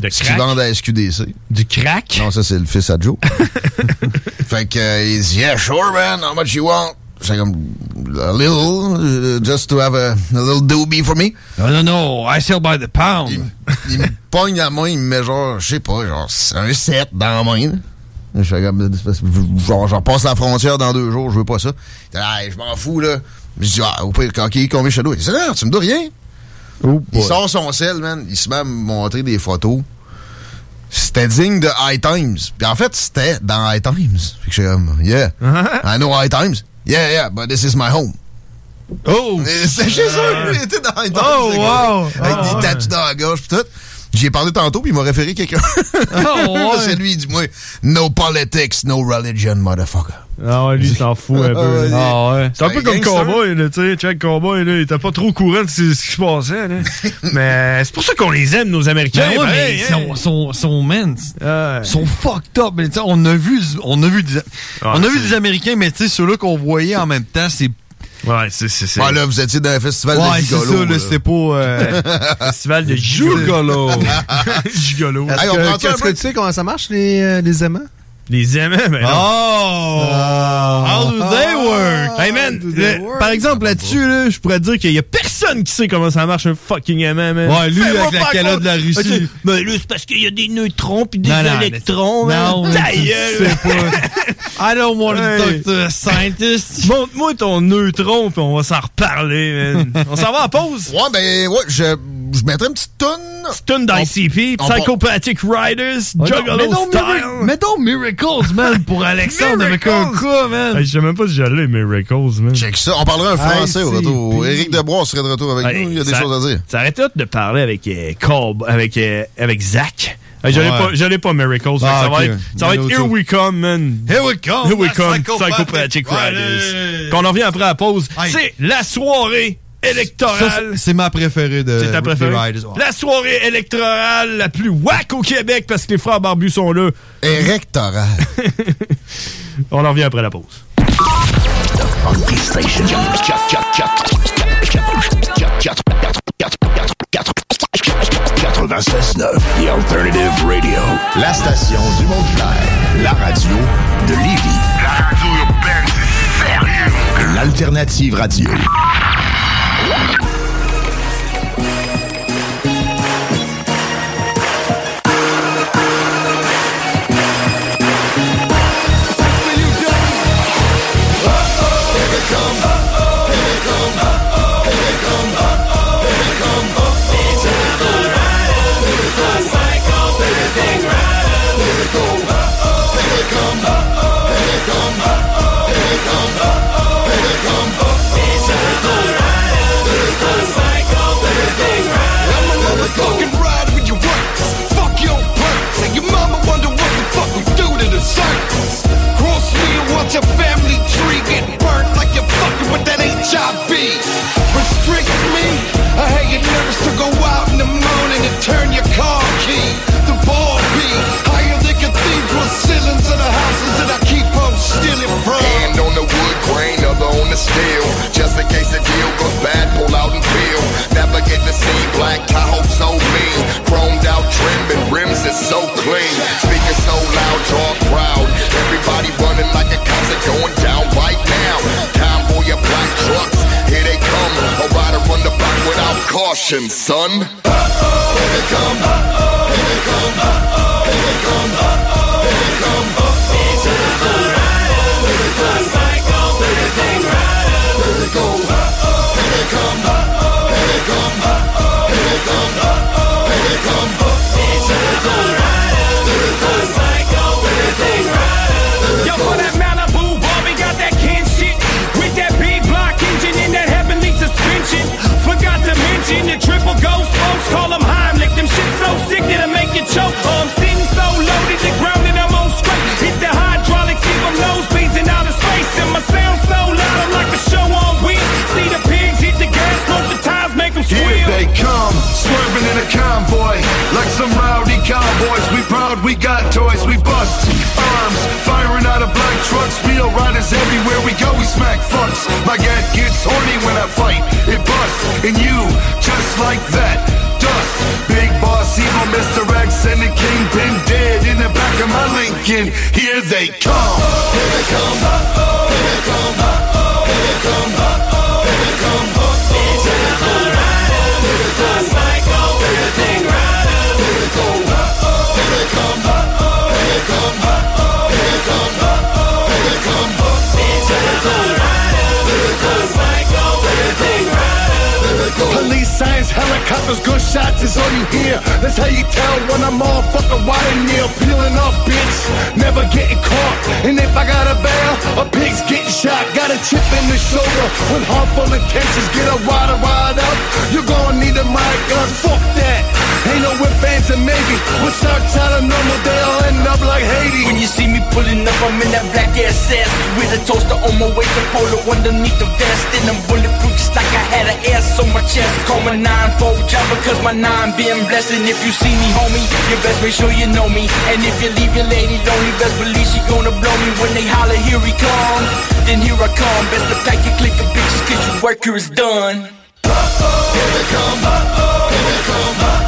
De ce qu'ils vendent à SQDC. Du crack? Non, ça, c'est le fils à Joe. <laughs> fait que, euh, il dit, yeah, sure, man, how much you want? C'est comme, a little, uh, just to have a, a little doobie for me. Non, non, non, I sell by the pound. Il me pogne la main, il me met genre, je sais pas, genre, un 7 dans la main. là. Je fais comme, genre, j'en passe la frontière dans deux jours, je veux pas ça. Il dit, ah, je m'en fous, là. Je dis, ah, au pire, OK, combien je te dois? Il dit, non, tu me dois rien. Il sort son sel, man. Il se met à me montrer des photos. C'était digne de High Times. Puis en fait, c'était dans High Times. Fait que je suis comme, yeah, I know High Times. Yeah, yeah, but this is my home. Oh! <laughs> C'est chez eux, il était dans les Oh, wow! Avec Ah, des tatous dans la gorge pis tout. J'y ai parlé tantôt, puis il m'a référé quelqu'un. Oh, <laughs> ouais. <laughs> C'est lui, dis-moi. No politics, no religion, motherfucker. Ah ouais, lui, il s'en fout un <laughs> peu. Ouais, Ah ouais. C'est un peu comme. Cowboy, là, tu sais. Check Cowboy, là, il était pas trop au courant de ce ce qui se passait, là. mais c'est pour ça qu'on les aime, nos Américains. Ben ouais, pareil, mais hein. son, son, son man, sont fucked up. Mais tu sais, on a vu, on a vu des, on a vu des Américains, mais tu sais, ceux-là qu'on voyait en même temps, c'est. Ouais, c'est, c'est, c'est. Ouais, là, vous étiez dans un festival Ouais, de c'est gigolo. ça, là, c'est pas. euh, <laughs> Festival de Gigolo. <laughs> <laughs> Gigolo. Est-ce Hey, on que, prend-tu un est-ce que tu sais comment ça marche, les, euh, les aimants? Les aimants, ben non. Oh! How do they work? Hey man, le- par exemple là-dessus, là, je pourrais te dire qu'il y a personne qui sait comment ça marche un fucking aimant, man. Ouais, lui, avec la calotte de la Russie. Ben là, c'est parce qu'il y a des neutrons puis des Non, non, électrons, mais- man. non, Ta mais tu gueule. sais pas. I don't want to Hey. talk to a scientist. <laughs> Montre-moi ton neutron puis on va s'en reparler, man. on s'en va en pause? Ouais, ben, ouais, je, je mettrais une petite toune. Petite toune d'ICP, on- Psychopathic Riders, Juggalo Mettons Style. Mettons Miracles, man, pour Alexandre avec un cas, man. Hey, je sais même pas si j'allais Miracles, man. Check ça. On parlera un français au retour. Éric Debois serait de retour avec Hey, nous. Il y a des choses à dire. Ça arrête de parler avec euh, Cobb, avec, euh, avec Zach. Hey, J'allais Ouais. pas, j'allais pas Miracles. Ah, ça va être, ça va être Here. We Come, man. Here we come. Here we come. Psychopathic Psychopathic Riders. Riders. Qu'on en revient après la pause. C'est la soirée électorale. c'est- ma préférée de C'est ta préférée? des Riders. ouais. La soirée électorale la plus whack au Québec parce que les frères barbus sont là. Érectoral. <laughs> On en revient après la pause. Funky Station. 96.9, The Alternative Radio. La station du monde. La radio de Lévis. La radio urbaine, c'est sérieux. L'Alternative Radio. Yeah! Your family tree get burnt like you're fucking with that HIV. Restrict me. I had you nervous to go out in the morning and turn your car key. The ball be higher than cathedral ceilings of the houses that I keep on stealing from. Hand on the wood grain, other on the steel. Just in case the deal goes bad, pull out and peel. Navigate the scene, black Tahoe so mean. Chromed out trim and rims is so clean. Speaking so loud, draw crowd. Everybody running like a concert going down right now. Convoy of black trucks, here they come. A rider run the block without caution, son. Uh-oh, here they come. Uh-oh, here they come. Uh-oh, here they come. Uh-oh, here they come. Uh-oh, here they come. Yo, The triple ghost folks call them Heimlich. Them shit so sick that'll make you choke. Oh, I'm sitting so loaded, the ground that I'm on straight. Hit the hydraulics, leave them nose beats in outer space. And my sound so loud, I'm like a show on wheels. See the pigs hit the gas, smoke the tires, make them squeal. Here they come, swerving in a convoy like some rowdy cowboys. We proud, we got toys, we bust Everywhere we go, we smack fucks. My gat gets horny when I fight, it busts, and you just like that. Dust, big boss, evil Mr. X, and the kingpin dead in the back of my Lincoln. Here they come. Here they come. Oh, here they come. Oh, here they come. Oh, here they Police science helicopters, gunshots is all you hear. That's how you tell when I'm all fucking wide and near. Peeling up, bitch. Never getting caught. And if I got a bail, a pig's getting shot. Got a chip in the shoulder with harmful intentions. Get a ride, ride up. You're gonna need a mic gun. Fuck that. Ain't no if, ands, and maybe. Starts out of normal, they'll end up like Haiti. When you see me pulling up, I'm in that black ass ass with a toaster on my waist, a polo underneath the vest, and I'm bulletproof just like I had an ass on my chest. Call my 9-4 jumper cause my 9 been blessed, and if you see me, homie, you best make sure you know me. And if you leave your lady lonely, best believe she gonna blow me when they holler, here he come. Then here I come, best to pack your click of bitches cause your work here is done. Here they come. Here they come. Here they come. Here they come.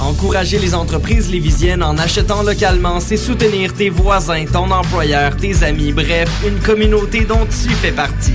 Encourager les entreprises lévisiennes en achetant localement, c'est soutenir tes voisins, ton employeur, tes amis, bref, une communauté dont tu fais partie.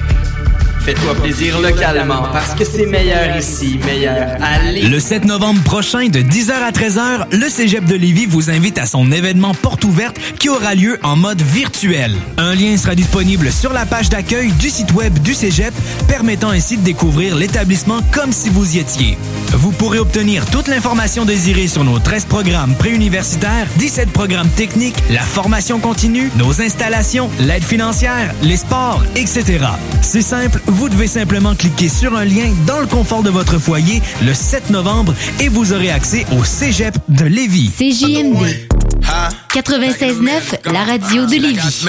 Fais-toi plaisir localement parce que c'est meilleur ici, meilleur Lévis. Le 7 novembre prochain, de 10h à 13h, le Cégep de Lévis vous invite à son événement porte ouverte qui aura lieu en mode virtuel. Un lien sera disponible sur la page d'accueil du site web du Cégep, permettant ainsi de découvrir l'établissement comme si vous y étiez. Vous pourrez obtenir toute l'information désirée sur nos 13 programmes préuniversitaires, 17 programmes techniques, la formation continue, nos installations, l'aide financière, les sports, etc. C'est simple, vous devez simplement cliquer sur un lien dans le confort de votre foyer le 7 novembre et vous aurez accès au Cégep de Lévis. CJMD 96.9, la radio de Lévis.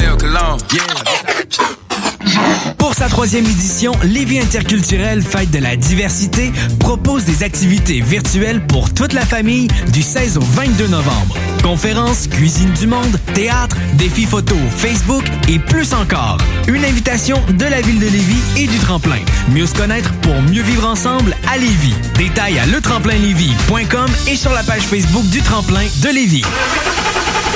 Pour sa troisième édition, Lévis Interculturel Fête de la diversité propose des activités virtuelles pour toute la famille du 16 au 22 novembre. Conférences, cuisine du monde, théâtre, défis photo, Facebook et plus encore. Une invitation de la ville de Lévis et du tremplin. Mieux se connaître pour mieux vivre ensemble à Lévis. Détails à letremplinlévis.com et sur la page Facebook du tremplin de Lévis.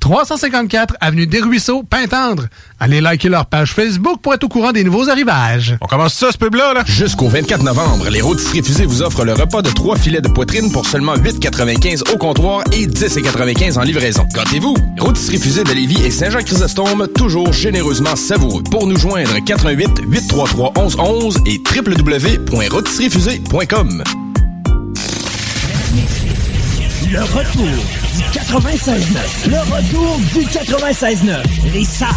354 Avenue des Ruisseaux, Pintendre. Allez liker leur page Facebook pour être au courant des nouveaux arrivages. On commence ça, ce pub-là, là? Jusqu'au 24 novembre, les rôtisseries fusées vous offrent le repas de trois filets de poitrine pour seulement 8,95 au comptoir et 10,95 en livraison. Gâtez-vous! Rôtisserie fusée de Lévis et Saint-Jean-Chrysostome, toujours généreusement savoureux. Pour nous joindre, 88 833 1111 et www.rôtisseriefusée.com. Le retour du 96.9. Le retour du 96.9. Les salles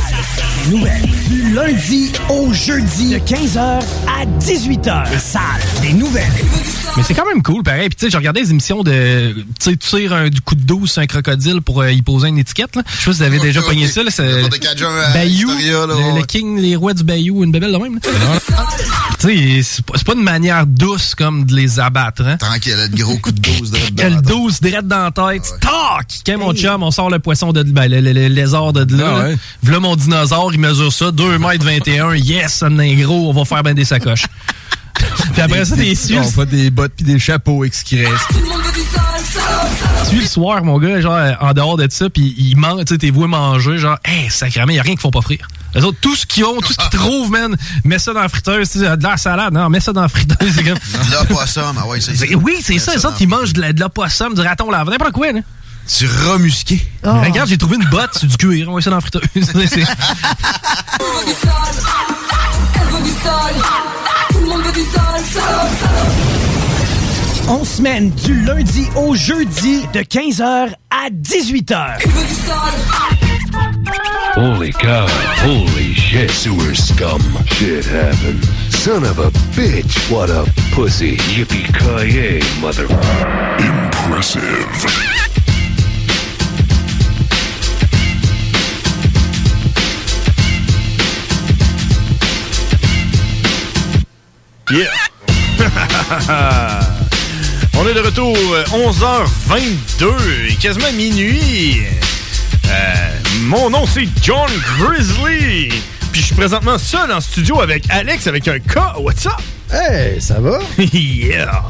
des nouvelles. Du lundi au jeudi de 15h à 18h. Les salles des nouvelles. Mais c'est quand même cool, pareil. Puis tu sais, j'ai regardé les émissions de, tu sais, tu tires un, du coup de douce sur un crocodile pour euh, y poser une étiquette. Là. Je sais pas si vous avez déjà <laughs> pogné ça. Là, c'est euh, Bayou, Historia, là, le, ouais. le king, les rois du Bayou, une bébelle de même. tu sais, c'est pas, c'est pas une manière douce comme de les abattre. Hein. Tant qu'il y a le gros coup de dose de <laughs> Quelle douce, direct dans la tête. Tac! Quand mon chum, on sort le poisson de ben, le, le- le lézard de là. Ah ouais. V'là mon dinosaure, il mesure ça, 2 mètres 21. Yes, ça est gros, on va faire ben des sacoches. <laughs> Puis après ça, t'es su. On fait des bottes puis des chapeaux express. Tu le soir, mon gars, genre, en dehors de ça, puis ils mangent, tu sais, t'es voué manger, genre, hey, sacrément, y a rien qu'ils font pas frire. Les autres, tout ce qu'ils ont, tout ce qu'ils <laughs> trouvent, man, mets ça dans la friteuse, tu sais, de la salade, non, mets ça dans la friteuse, c'est comme. <laughs> De la poisson, ah ouais, c'est C'est- Oui, c'est ça, les autres, ils mangent de la, de la poissum, du raton laveur, n'importe quoi, là. Tu remusqué. Mais Regarde, j'ai trouvé une botte, c'est du cuir. On va essayer d'en friter. C'est- c'est- Elle veut du sale. Tout le monde veut du sale. Salope, salope. On semaine du lundi au jeudi de 15h à 18h. Elle veut du sale. Holy cow. Holy shit. Sewer scum. Shit happened. Son of a bitch. What a pussy. Yippee-ki-yay, mother... Impressive. Yeah! <laughs> On est de retour, euh, 11h22, quasiment minuit. Euh, mon nom, c'est John Grizzly. Puis je suis présentement seul en studio avec Alex avec un K. What's up? Hey, ça va? <laughs> yeah!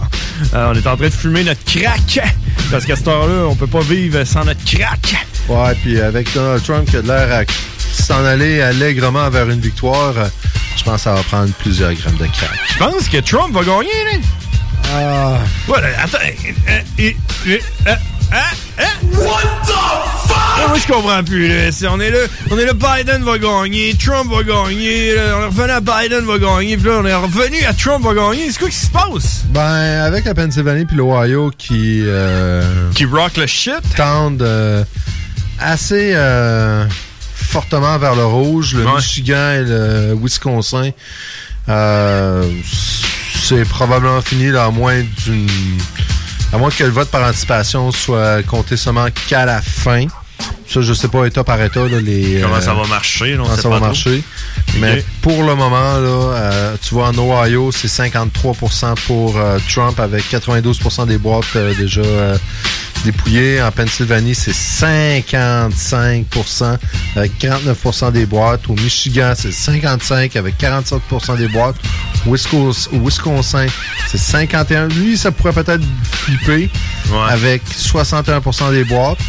Euh, on est en train de fumer notre crack. Parce qu'à cette heure-là, on peut pas vivre sans notre crack. Ouais, puis avec Donald Trump qui a de l'air à s'en aller allègrement vers une victoire, euh, je pense que ça va prendre plusieurs grammes de crack. Tu penses que Trump va gagner, là? Ah. Voilà, attends. Hein? Hein? What the fuck? moi, je comprends plus, là. On est là, on est là, Biden va gagner, Trump va gagner, là, on est revenu à Biden va gagner, puis là, on est revenu à Trump va gagner. C'est quoi qui se passe? Ben, avec la Pennsylvanie puis l'Ohio qui... euh, qui rock le shit? Tendent euh, assez euh, fortement vers le rouge. Le Michigan et le Wisconsin, euh, c'est probablement fini, là, à moins d'une... À moins que le vote par anticipation soit compté seulement qu'à la fin. Ça, je sais pas état par état, là, les... Comment euh, ça va marcher, là, on comment sait ça pas va trop. marcher. Mais pour le moment, là, euh, tu vois, en Ohio, c'est 53% pour euh, Trump avec 92% des boîtes euh, déjà dépouillées. En Pennsylvanie, c'est 55% avec 49% des boîtes. Au Michigan, c'est 55 avec 47% des boîtes. Au Wisconsin, c'est 51. Lui, ça pourrait peut-être flipper avec 61% des boîtes.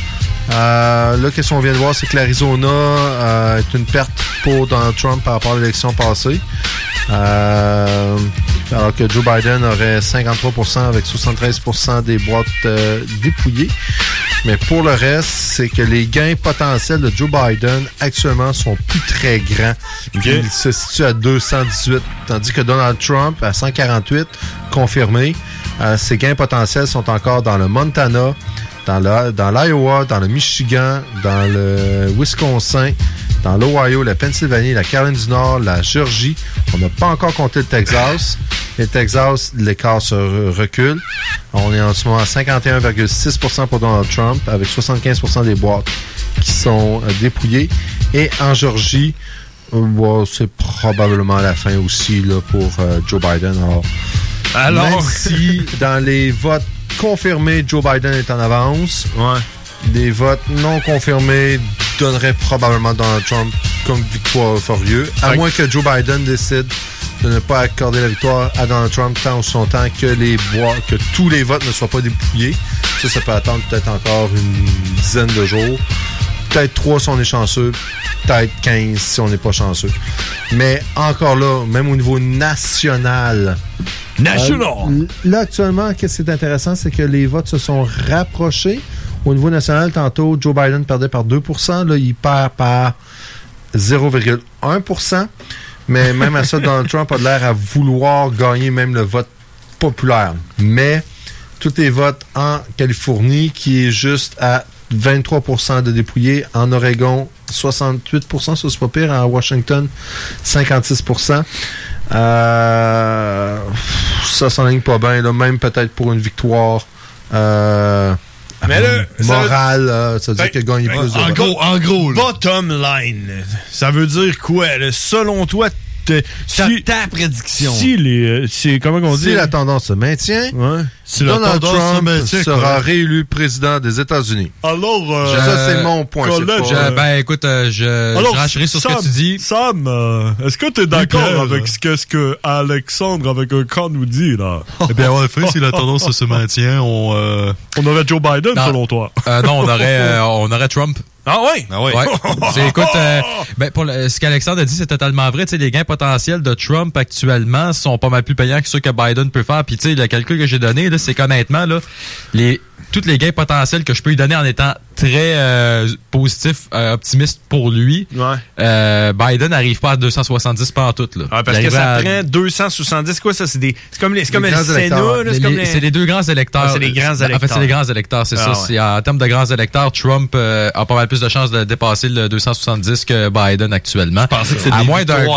Euh, là, qu'est-ce qu'on vient de voir, c'est que l'Arizona euh, est une perte pour Donald Trump par rapport à l'élection passée. Euh, alors que Joe Biden aurait 53% avec 73% des boîtes euh, dépouillées. Mais pour le reste, c'est que les gains potentiels de Joe Biden actuellement sont plus très grands. Il se situe à 218, tandis que Donald Trump à 148 confirmé. Euh, ses gains potentiels sont encore dans le Montana, dans le- dans l'Iowa, dans le Michigan, dans le Wisconsin, dans l'Ohio, la Pennsylvanie, la Caroline du Nord, la Géorgie. On n'a pas encore compté le Texas. Le Texas, l'écart se re- recule. On est en ce moment à 51,6% pour Donald Trump, avec 75% des boîtes qui sont euh, dépouillées. Et en Géorgie, euh, ouais, c'est probablement la fin aussi là, pour euh, Joe Biden. Alors, Alors- même si dans les votes confirmés, Joe Biden est en avance, des votes non confirmés donneraient probablement Donald Trump comme victoire furieux, à moins que Joe Biden décide de ne pas accorder la victoire à Donald Trump tant ou son temps que les bois, que tous les votes ne soient pas dépouillés. Ça, ça peut attendre peut-être encore une dizaine de jours. Peut-être 3 si on est chanceux, peut-être 15 si on n'est pas chanceux. Mais encore là, même au niveau national. National. euh, là, actuellement, qu'est-ce qui est intéressant, c'est que les votes se sont rapprochés. Au niveau national, tantôt, Joe Biden perdait par 2 Là, il perd par 0,1% Mais même à ça, <laughs> Donald Trump a l'air à vouloir gagner même le vote populaire. Mais tous les votes en Californie, qui est juste à 23% de dépouillés. En Oregon, 68% ça c'est pas pire. En Washington, 56% euh, Ça s'enligne pas bien, là, même peut-être pour une victoire. Euh, Mais là, ça- morale, euh, ça veut dire qu'il a gagné plus de en gros, en gros, bottom line, ça veut dire quoi? là? Selon toi, si, ta prédiction. Si les, euh, c'est comment on dit? Si la tendance se maintient, Si la Donald se Trump maintient, sera réélu président des États-Unis. Alors, euh, ça, c'est mon point. collège, pas- euh, ben, écoute, euh, je, Alors, je sur ce Sam, que tu dis. Sam, euh, est-ce que tu es d'accord avec ce que, ce que Alexandre avec un K nous dit, là? Eh bien, en effet, si la tendance se maintient, on... euh, On aurait Joe Biden, Non. selon toi. Euh, non, on <laughs> aurait, euh, on aurait Trump. Ah ouais? Ah ouais. Ouais. <laughs> C'est- écoute, euh, ben, pour le- ce qu'Alexandre a dit, c'est totalement vrai. Tu sais, les gains potentiels de Trump actuellement sont pas mal plus payants que ceux que Biden peut faire. Puis tu sais, le calcul que j'ai donné, là, c'est qu'honnêtement, là, les tous les gains potentiels que je peux lui donner en étant très euh, positif, euh, optimiste pour lui, euh, Biden n'arrive pas à 270 pas en tout. Là. Ouais, parce que ça à- prend 270, quoi, ça? C'est des, c'est comme les, c'est comme Les le Sénat, électeurs. c'est Les- deux grands électeurs. Ah, c'est les grands En fait, électeurs. c'est les grands électeurs, c'est Ah, ça. ouais. En termes de grands électeurs, Trump euh, a pas mal plus de chances de dépasser le 270 que Biden actuellement. Je pensais que c'était à des moins d'un gros,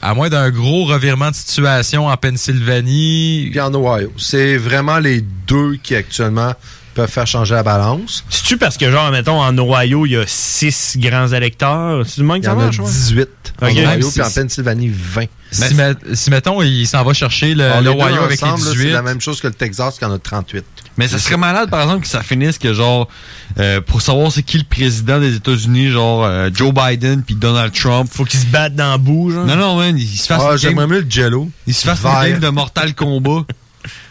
à moins d'un gros revirement de situation en Pennsylvanie. Puis en Ohio. C'est vraiment les deux qui actuellement peuvent faire changer la balance. C'est-tu parce que, genre, mettons, en Ohio, il y a 6 grands électeurs? C'est du moins que Il y ça en a marche, ouais? 18 en. Ohio, puis en Pennsylvanie, 20. Si, met- si, mettons, il s'en va chercher l'Ohio avec les là, 18. C'est la même chose que le Texas qui en a 38. Mais ça serait malade, par exemple, que ça finisse que, genre, euh, pour savoir c'est qui le président des États-Unis, genre, euh, Joe Biden puis Donald Trump. Faut qu'ils se battent dans le bout, genre. Non, non, man, ils se fassent Ah, j'aimerais mieux le Jello. Ils se fassent une game de Mortal Kombat. <laughs>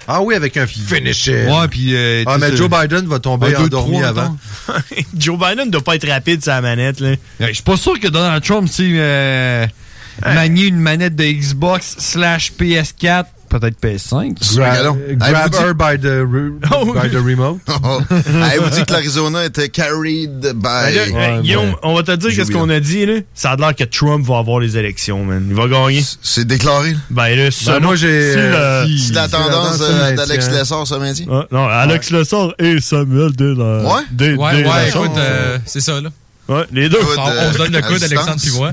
Ah oui, avec un finish. it. Ouais, puis... euh, Ah, mais Joe Biden va tomber Un, deux, endormi trois, avant. <laughs> Joe Biden doit pas être rapide sur la manette, là. Je suis pas sûr que Donald Trump, sais, euh, manier une manette de Xbox slash PS4, peut-être PS5. Gra- grab her by the, re- <laughs> by the remote. <laughs> Avez-vous dit que l'Arizona était carried by... Ben euh, Guillaume, on va te dire qu'est-ce qu'on a dit, là. Ça a l'air que Trump va avoir les élections, man. Il va gagner. C'est déclaré? Ben là, ça, Ben, moi, j'ai, si euh, C'est la tendance euh, d'Alex Lessard ce matin? Ah, non, Alex Lessard et Samuel la... Ouais? Ouais, ouais, écoute, euh, c'est ça, là. Ouais, les deux. On, on se donne le coude, Alexandre moi.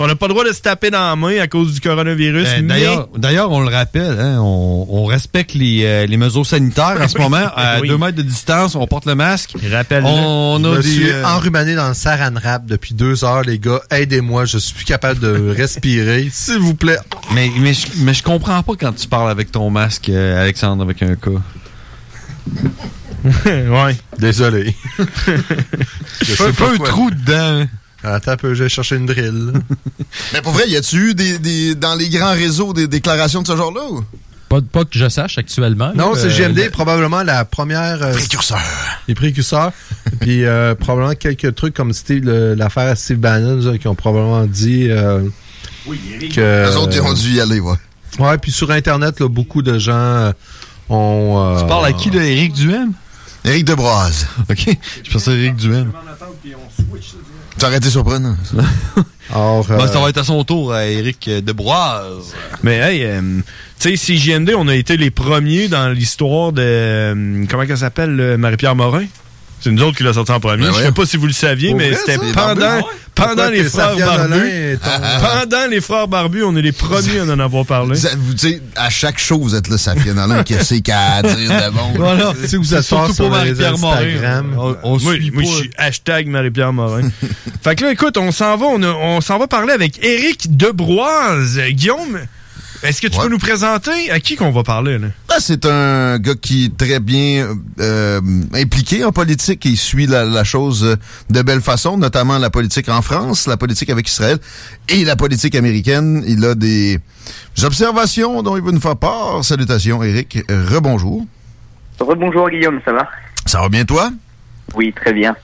On n'a pas le droit de se taper dans la main à cause du coronavirus. Euh, mais- D'ailleurs, on le rappelle, hein, on, on respecte les, euh, les mesures sanitaires en ce <laughs> moment. À Oui. deux mètres de distance, on porte le masque. On a des... suis euh, enrhumané dans le saran wrap depuis deux heures, les gars. Aidez-moi, je suis plus capable de <laughs> respirer. S'il vous plaît. Mais, mais, je, mais je comprends pas quand tu parles avec ton masque, euh, Alexandre, avec un cas. Ouais. Désolé. <laughs> Je Fais- fais un trou dedans. Attends un peu, je vais chercher une drill. <laughs> Mais pour vrai, y a-tu eu des, des, dans les grands réseaux des déclarations de ce genre-là? ou? Pas, pas que je sache actuellement. Non, c'est Euh, GMD, le- probablement la première. euh, Précurseur. les précurseurs. <laughs> Puis euh, probablement quelques trucs comme c'était le- l'affaire à Steve Bannon là, qui ont probablement dit euh, que. Les autres, ils ont dû y aller, ouais. Ouais, puis sur Internet, là, beaucoup de gens euh, ont. euh, Tu parles à qui, là, Éric Duhem? Éric Debroise. <laughs> OK. Je pensais à Éric Duhem. Ça aurait <laughs> été surprenant. ça? Euh, Bon, ça va être à son tour, à Éric Debroise. Mais hey, euh, tu sais, CJMD, on a été les premiers dans l'histoire de... euh, comment qu'elle s'appelle, euh, Marie-Pierre Morin? C'est nous autres qui l'a sorti en premier. Ben Je sais pas si vous le saviez, mais c'était pendant, pendant les frères Safia Nolin barbus. <laughs> pendant les frères barbus, on est les premiers à en avoir parlé. Vous, sais, à chaque show, vous êtes là, ça fait dans l'un qu'est-ce qu'il y a à dire de bon? Voilà. Si vous êtes surtout pour Marie-Pierre Morin. Instagram. On, on moi, suit moi, pas. je suis hashtag Marie-Pierre Morin. <laughs> fait que là, écoute, on s'en va, on s'en va parler avec Éric Debroise. Guillaume, est-ce que tu Ouais. peux nous présenter à qui qu'on va parler, là? Ah, c'est un gars qui est très bien euh, impliqué en politique et il suit la, la chose de belle façon, notamment la politique en France, la politique avec Israël et la politique américaine. Il a des observations dont il veut nous faire part. Salutations, Eric. Rebonjour. Rebonjour Guillaume, ça va? Ça va bien, toi? Oui, très bien.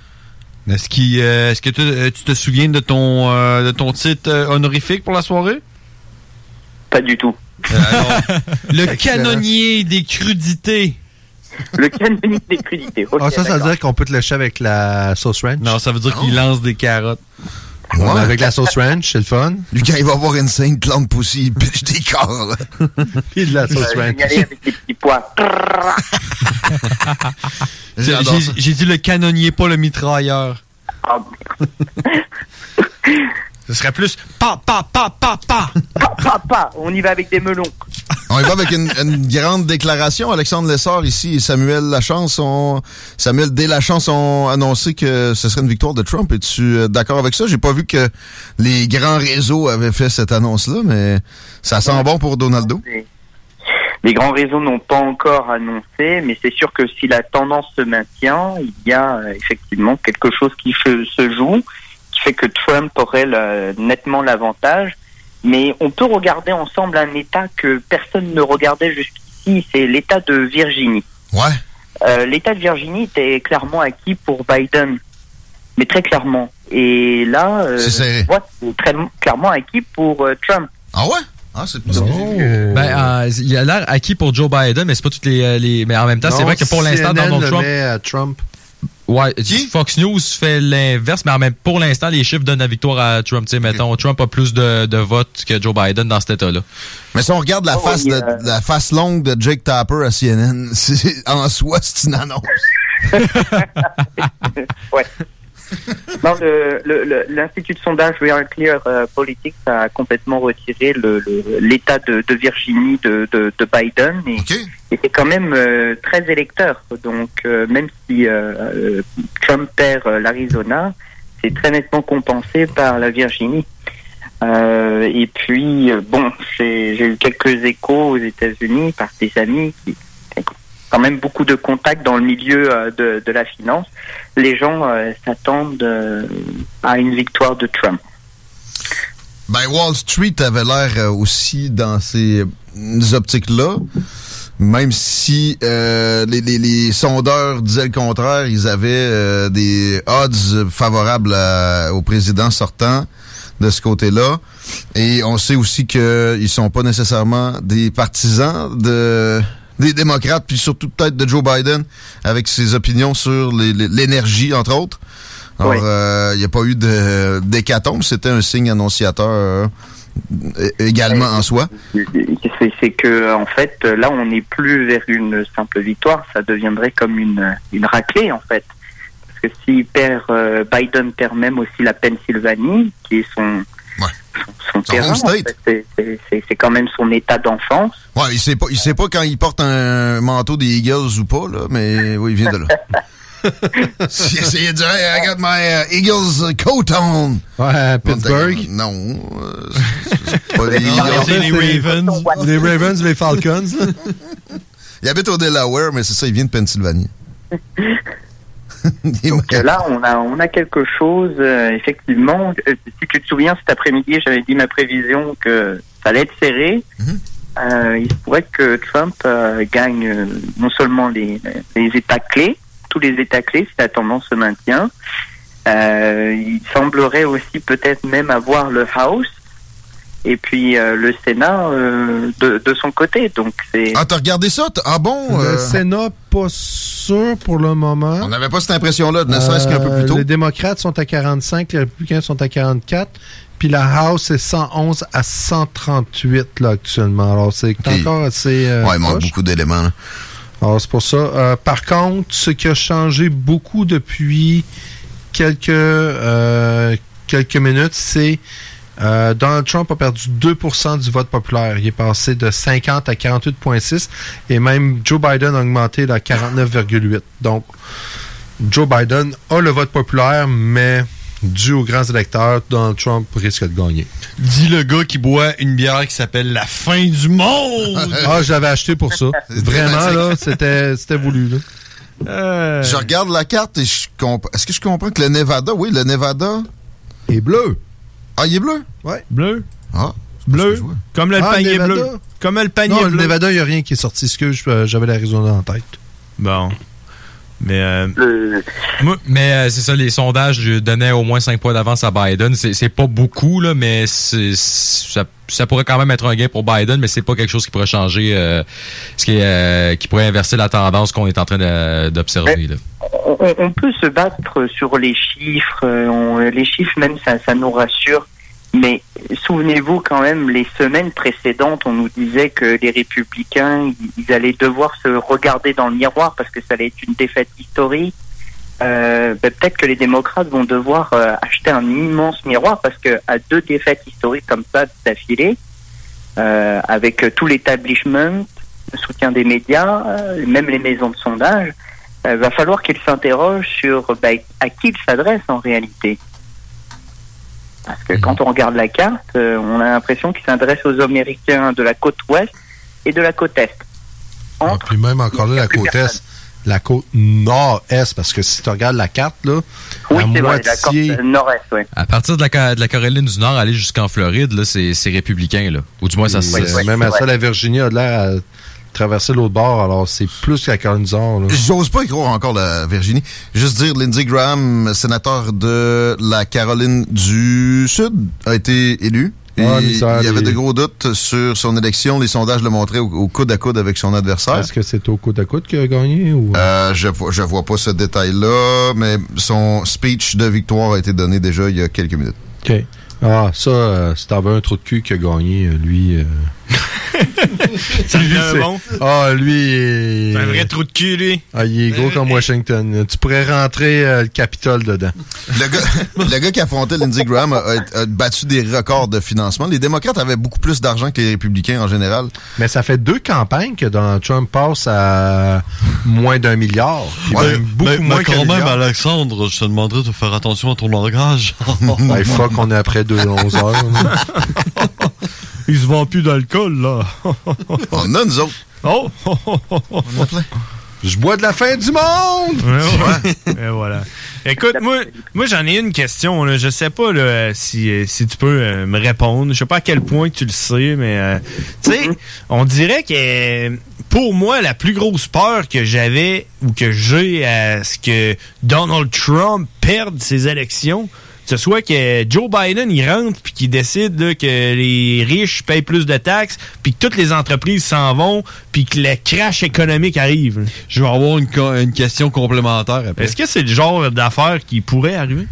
Est-ce qu'il, euh, est-ce que tu, euh, tu te souviens de ton, euh, de ton titre euh, honorifique pour la soirée? Pas du tout. <laughs> Le canonnier des crudités. Le canonique des crudités. Ah, ça, ça veut dire qu'on peut te lécher avec la sauce ranch? Non, ça veut dire qu'il lance des carottes. Ouais, avec la sauce ranch, c'est le fun. Lui, quand il va avoir une scène plante pussy, il pitch des corps. <laughs> Puis de la sauce Euh, ranch. y aller avec des petits pois. <laughs> J'ai, dit le canonnier, pas le mitrailleur. Ah, Ce serait plus pa, pa, pa, pa, pa. pa, pa, pa. On y va avec des melons. On y va avec une, une grande déclaration. Alexandre Lessard ici et Samuel Lachance ont, Samuel Deslachance ont annoncé que ce serait une victoire de Trump. Es-tu euh, d'accord avec ça? J'ai pas vu que les grands réseaux avaient fait cette annonce-là, mais ça sent bon pour Donaldo. Les grands réseaux n'ont pas encore annoncé, mais c'est sûr que si la tendance se maintient, il y a euh, effectivement quelque chose qui se joue, fait que Trump aurait le- nettement l'avantage. Mais on peut regarder ensemble un État que personne ne regardait jusqu'ici, c'est l'État de Virginie. Ouais. Euh, L'État de Virginie était clairement acquis pour Biden, mais très clairement. Et là, euh, C'est serré. on voit que c'est très clairement acquis pour euh, Trump. Ah ouais? Ah, c'est Ben, euh, il a l'air acquis pour Joe Biden, mais c'est pas toutes les, les- Mais en même temps, c'est vrai que pour l'instant, Donald Trump. met à Trump. Ouais, Fox News fait l'inverse, mais en même pour l'instant, les chiffres donnent la victoire à Trump. Tu sais, mettons, Trump a plus de, de votes que Joe Biden dans cet état-là. Mais si on regarde la, Oh, face, de- euh, la face longue de Jake Tapper à CNN, <laughs> c'est- en soi, c'est une annonce. <laughs> ouais. <laughs> Non, l'Institut de sondage We Are Clear euh, Politics a complètement retiré l'État de, de Virginie de, de, de Biden et, et c'est quand même euh, très électeur. Donc euh, même si euh, Trump perd l'Arizona, c'est très nettement compensé par la Virginie. Et puis bon, j'ai j'ai eu quelques échos aux États-Unis par des amis qui quand même beaucoup de contacts dans le milieu euh, de, de la finance. Les gens euh, s'attendent euh, à une victoire de Trump. Ben, Wall Street avait l'air euh, aussi dans ces optiques-là. Même si les, sondeurs disaient le contraire, ils avaient des odds favorables au président sortant de ce côté-là. Et on sait aussi qu'ils sont pas nécessairement des partisans de des démocrates, puis surtout peut-être de Joe Biden, avec ses opinions sur l'énergie, entre autres. Alors, Oui. il n'y a pas eu d'hécatombe, c'était un signe annonciateur euh, également en soi. C'est que en fait là on n'est plus vers une simple victoire, ça deviendrait comme une une raclée en fait. Parce que perd euh, Biden perd même aussi la Pennsylvanie qui est son son, son terrain. en fait. C'est- c'est- C'est c'est quand même son état d'enfance. Ouais, il sait pas, il sait pas quand il porte un manteau des Eagles ou pas, là, mais oui, il vient de là. S'il essayait de dire, hey, I got my uh, Eagles coat on. Ouais, Pittsburgh. Non, euh, c'est- c'est pas <laughs> les Eagles. c'est les Ravens. Les Ravens, les Falcons. Il habite au Delaware, mais c'est ça, il vient de Pennsylvanie. <laughs> <laughs> Donc euh, là, on a, on a quelque chose, euh, effectivement. Euh, si tu te souviens, cet après-midi, j'avais dit ma prévision que ça allait être serré. Euh, il se pourrait que Trump euh, gagne non seulement les, les États clés, tous les États clés, si la tendance se maintient. Il semblerait aussi peut-être même avoir le House et puis euh, le Sénat euh, de, de son côté. Donc c'est Ah, t'as regardé ça? Ah bon? Le euh, Sénat, pas sûr pour le moment. On n'avait pas cette impression-là, ne serait-ce qu'un peu plus tôt. Euh, Les démocrates sont à 45, les républicains sont à 44. Puis la House est 111 à 138 là, actuellement. Alors, c'est encore assez. euh, ouais, il manque beaucoup d'éléments. là. Alors, c'est pour ça. Euh, par contre, ce qui a changé beaucoup depuis quelques, euh, quelques minutes, c'est euh, Donald Trump a perdu 2% du vote populaire. Il est passé de 50 à 48,6 et même Joe Biden a augmenté à 49,8. Donc, Joe Biden a le vote populaire, mais dû aux grands électeurs, Donald Trump risque de gagner. Dis le gars qui boit une bière qui s'appelle La fin du monde. <laughs> ah, je l'avais acheté pour ça. <laughs> Vraiment, là, c'était c'était voulu. Là. Euh. Je regarde la carte et je comprends. Est-ce que je comprends que le Nevada, oui, le Nevada. est bleu. Ah, il est bleu? Ouais. Bleu? Ah. Bleu? Comme le Ah, panier Nevada. bleu. Comme le panier non, bleu. le Nevada, il n'y a rien qui est sorti. Excuse, euh, j'avais l'Arizona en tête. Bon. Mais. euh, Mais euh, c'est ça, les sondages donnaient au moins 5 points d'avance à Biden. C'est pas beaucoup, là, mais ça, ça pourrait quand même être un gain pour Biden, mais c'est pas quelque chose qui pourrait changer, euh, ce qui, est, euh, qui pourrait inverser la tendance qu'on est en train d'observer. on, on- peut se battre sur les chiffres, euh, on- les chiffres même ça, ça nous rassure, mais souvenez-vous quand même, les semaines précédentes, on nous disait que les républicains, ils allaient devoir se regarder dans le miroir parce que ça allait être une défaite historique. Euh, ben, peut-être que les démocrates vont devoir euh, acheter un immense miroir parce que à deux défaites historiques comme ça d'affilée, euh, avec euh, tout l'établissement, le soutien des médias, euh, même les maisons de sondage, il va falloir qu'ils s'interrogent sur ben, à qui ils s'adressent en réalité. Parce que quand on regarde la carte, euh, on a l'impression qu'ils s'adressent aux Américains de la côte ouest et de la côte est. Ah, puis même encore là, la côte est. La côte nord-est, parce que si tu regardes la carte, là, Oui, la c'est vrai, la côte moitié. nord-est, oui. À partir de la, de la Caroline du Nord, aller jusqu'en Floride, là, c'est c'est républicain, là. Ou du moins, ça se... Euh, même à ça, la Virginie a de l'air à traverser l'autre bord, alors c'est plus que la Caroline du Nord. là. J'ose pas y croire encore la Virginie. Juste dire, Lindsey Graham, sénateur de la Caroline du Sud, a été élu. Ça, il y avait les- de gros doutes sur son élection. Les sondages le montraient au, au coude à coude avec son adversaire. Est-ce que c'est au coude à coude qu'il a gagné ou... Euh, je, vois- je vois pas ce détail-là, mais son speech de victoire a été donné déjà il y a quelques minutes. OK. Ah, ça, euh, si t'avais un trou de cul qui a gagné, euh, lui... euh, Ça bon. Ah, lui... il- C'est un vrai trou de cul, lui. Ah, il est gros comme Washington. Tu pourrais rentrer euh, le Capitole dedans. Le gars, le gars qui affrontait Lindsey Graham a, a- a battu des records de financement. Les démocrates avaient beaucoup plus d'argent que les républicains en général. Mais ça fait deux campagnes que Donald Trump passe à moins d'un milliard. Puis Ouais, même beaucoup mais, mais moins quand qu'un même, milliard. Alexandre, je te demanderais de faire attention à ton langage. <laughs> Ben, fuck, on est après 2 11 heures. <laughs> Il se vend plus d'alcool, là. <laughs> On a, nous autres. Oh! Je bois de la fin du monde! Ouais, ouais. Et voilà. Écoute, moi, moi j'en ai une question. Là. Je sais pas là, si, si tu peux euh, me répondre. Je sais pas à quel point tu le sais, mais euh, tu sais, on dirait que pour moi, la plus grosse peur que j'avais ou que j'ai à ce que Donald Trump perde ses élections, ce soit que Joe Biden il rentre puis qu'il décide là, que les riches payent plus de taxes puis que toutes les entreprises s'en vont puis que le crash économique arrive. Je vais avoir une, question complémentaire après. Est-ce que c'est le genre d'affaire qui pourrait arriver?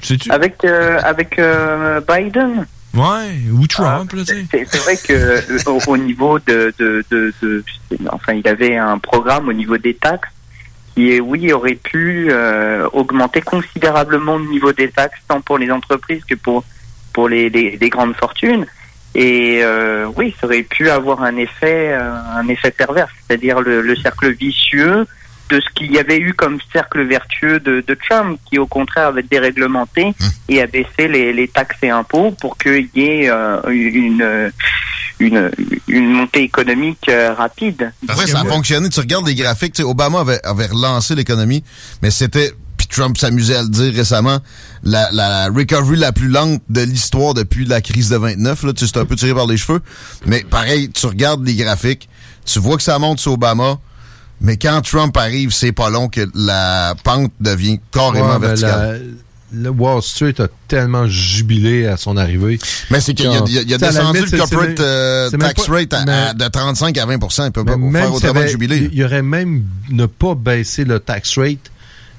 Sais-tu? Avec, euh, avec euh, Biden? Ouais, ou Trump, là, tu sais. C'est c'est vrai que euh, au, au niveau de, de, de, de- enfin, il avait un programme au niveau des taxes qui, est, oui, aurait pu euh, augmenter considérablement le niveau des taxes tant pour les entreprises que pour pour les, les, les grandes fortunes. Et euh, oui, ça aurait pu avoir un effet euh, un effet pervers, c'est-à-dire le, le cercle vicieux de ce qu'il y avait eu comme cercle vertueux de, de Trump, qui au contraire avait déréglementé et abaissé les, les taxes et impôts pour qu'il y ait euh, une, une, une montée économique euh, rapide. Ouais, ça a fonctionné. Tu regardes les graphiques. tu sais, Obama avait, avait relancé l'économie, mais c'était, puis Trump s'amusait à le dire récemment, la, la recovery la plus lente de l'histoire depuis la crise de 29. Là, tu sais, c'est un peu tiré par les cheveux. Mais pareil, tu regardes les graphiques, tu vois que ça monte sur Obama, mais quand Trump arrive, c'est pas long que la pente devient carrément Ouais, ben, verticale. la- le Wall Street a tellement jubilé à son arrivée. Mais c'est qu'il a, il a- il a descendu limite, le corporate euh, tax pas- rate à- mais- à- de 35 à 20 Il peut pas faire autrement jubiler. Il y aurait même ne pas baissé le tax rate.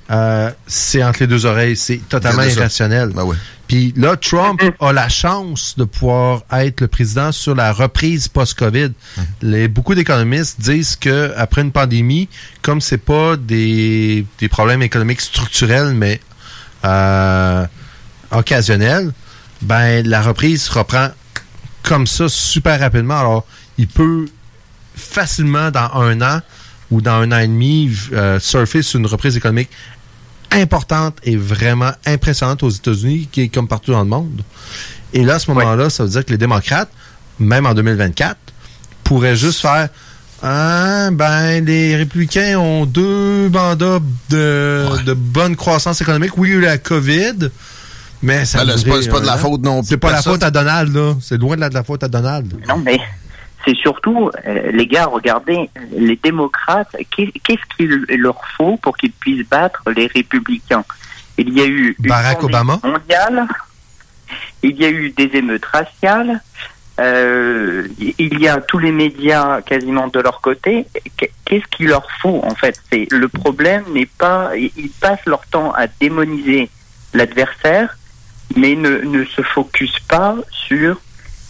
euh, c'est entre les deux oreilles. C'est totalement irrationnel. Ben Puis là, Trump a la chance de pouvoir être le président sur la reprise post-COVID. Les, beaucoup d'économistes disent que après une pandémie, comme c'est pas des, des problèmes économiques structurels, mais euh, occasionnels, ben la reprise reprend comme ça super rapidement. Alors, il peut facilement dans un an ou dans un an et demi euh, surfer sur une reprise économique importante et vraiment impressionnante aux États-Unis, qui est comme partout dans le monde. Et là, à ce moment-là, ça veut dire que les démocrates, même en 2024, pourraient juste faire ah, ben, les républicains ont deux mandats de, de bonne croissance économique. Oui, il y a eu la COVID, mais ça Ben c'est pas- pas de la faute non plus C'est pas de la faute à Donald, là. C'est loin de la, de la faute à Donald. Non, mais c'est surtout, euh, les gars, regardez, les démocrates, qu'est- qu'est-ce qu'il leur faut pour qu'ils puissent battre les républicains? Il y a eu une Barack Obama mondiale, il y a eu des émeutes raciales, euh, il y a tous les médias quasiment de leur côté. Qu- Qu'est-ce qu'il leur faut en fait? C'est le problème n'est pas, ils passent leur temps à démoniser l'adversaire, mais ne, ne se focus pas sur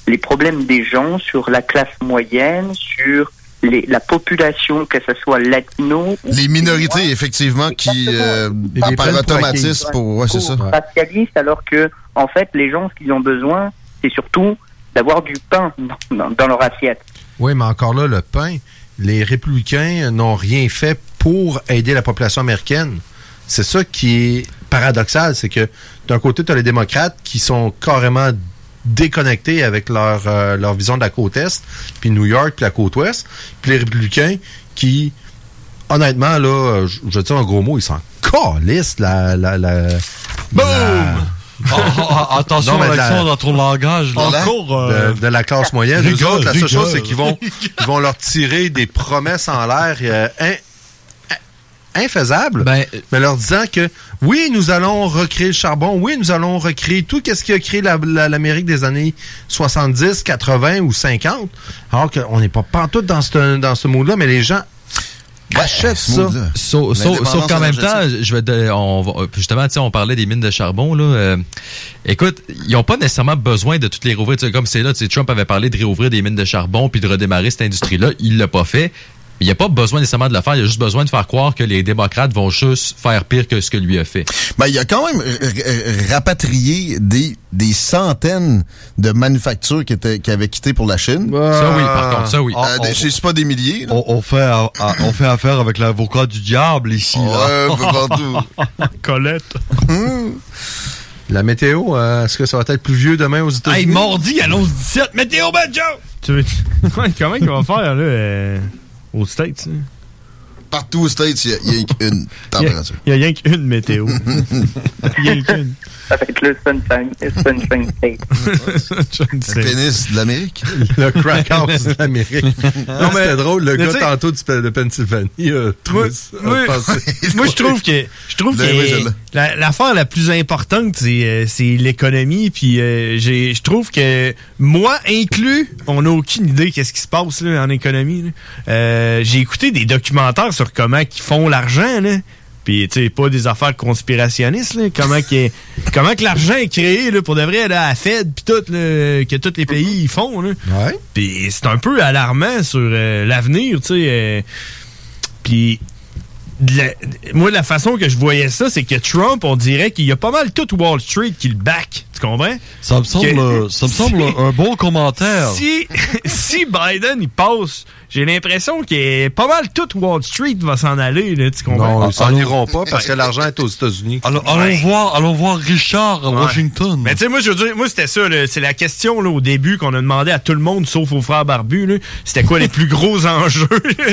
les problèmes des gens, sur la classe moyenne, sur les- la population, que ce soit latino Les minorités, effectivement, qui, euh, par, par automatisme, pour, ouais, c'est ça. racialistes, alors que en fait les gens ce qu'ils ont besoin, c'est surtout d'avoir du pain dans, leur assiette. Oui, mais encore là, le pain, les républicains n'ont rien fait pour aider la population américaine. C'est ça qui est paradoxal, c'est que d'un côté, tu as les démocrates qui sont carrément déconnectés avec leur, euh, leur vision de la côte Est, puis New York, puis la côte Ouest, puis les républicains qui, honnêtement, là, je je dire un gros mot, ils s'en calissent la... la, la Boom! Attention, Alexandre, dans ton langage. là. Encore, euh, de, de la classe moyenne. rigole, Eux autres, la seule chose, c'est qu'ils vont, ils vont leur tirer des promesses en l'air euh, in- infaisable, Ben, mais leur disant que oui, nous allons recréer le charbon, oui, nous allons recréer tout ce qui a créé la- la- l'Amérique des années 70, 80 ou 50, alors qu'on n'est pas pantoute dans ce, dans ce monde-là, mais les gens achètent ça. Sauf, qu'en même temps, je vais te- on va- justement, on parlait des mines de charbon là. euh, écoute, ils n'ont pas nécessairement besoin de toutes les rouvrir. Tu sais, comme c'est là, Trump avait parlé de réouvrir des mines de charbon puis de redémarrer cette industrie-là. Il l'a pas fait. Il n'y a pas besoin nécessairement de le faire. Il a juste besoin de faire croire que les démocrates vont juste faire pire que ce que lui a fait. Ben, il a quand même euh, euh, rapatrié des, des centaines de manufactures qui, étaient, qui avaient quitté pour la Chine. Ça oui, par contre, ça oui. Euh, c'est pas des milliers. On, on fait, on fait affaire avec l'avocat du diable ici. Ouais, partout. <laughs> Colette. La météo, euh, est-ce que ça va être plus vieux demain aux États-Unis? Hey, mardi, annonce 17, météo banjo! Tu veux- <laughs> comment il va faire, là, euh, aux States? hein? Partout aux States, il y y, a une <laughs> température. Il y a rien qu'une météo. <laughs> Il y a qu'une. Ça va être le Sunshine, le sunshine State. <laughs> Le pénis de l'Amérique. le crack house de l'Amérique. non, mais c'était drôle, le mais gars tantôt du, de Pennsylvanie a Moi, <laughs> pensé- <laughs> moi, je trouve que je trouve Ben que l'affaire la, plus importante c'est euh, c'est l'économie puis euh, j'ai je trouve que moi inclus on n'a aucune idée qu'est-ce qui se passe là, en économie. Euh, j'ai écouté des documentaires sur comment ils font l'argent là puis tu sais pas des affaires conspirationnistes là, comment que <laughs> comment que l'argent est créé là pour de vrai là à la Fed puis tout là, que tous les pays ils font là. Puis c'est un peu alarmant sur euh, l'avenir, tu sais. euh, puis la- moi, la façon que je voyais ça, c'est que Trump, on dirait qu'il y a pas mal tout Wall Street qui le back. Tu comprends? Ça me semble, Que- euh, ça me semble si- <laughs> un bon commentaire. Si, <laughs> si Biden, il passe, j'ai l'impression que pas mal tout Wall Street va s'en aller, là, tu comprends? Non, ils s'en iront pas parce que l'argent est aux États-Unis. Allons, allons voir, allons voir Richard à Ouais. Washington. Mais tu sais, moi, je veux dire, moi, c'était ça, là. c'est la question là, au début qu'on a demandé à tout le monde, sauf aux frères barbus, là. C'était quoi les plus gros <laughs> enjeux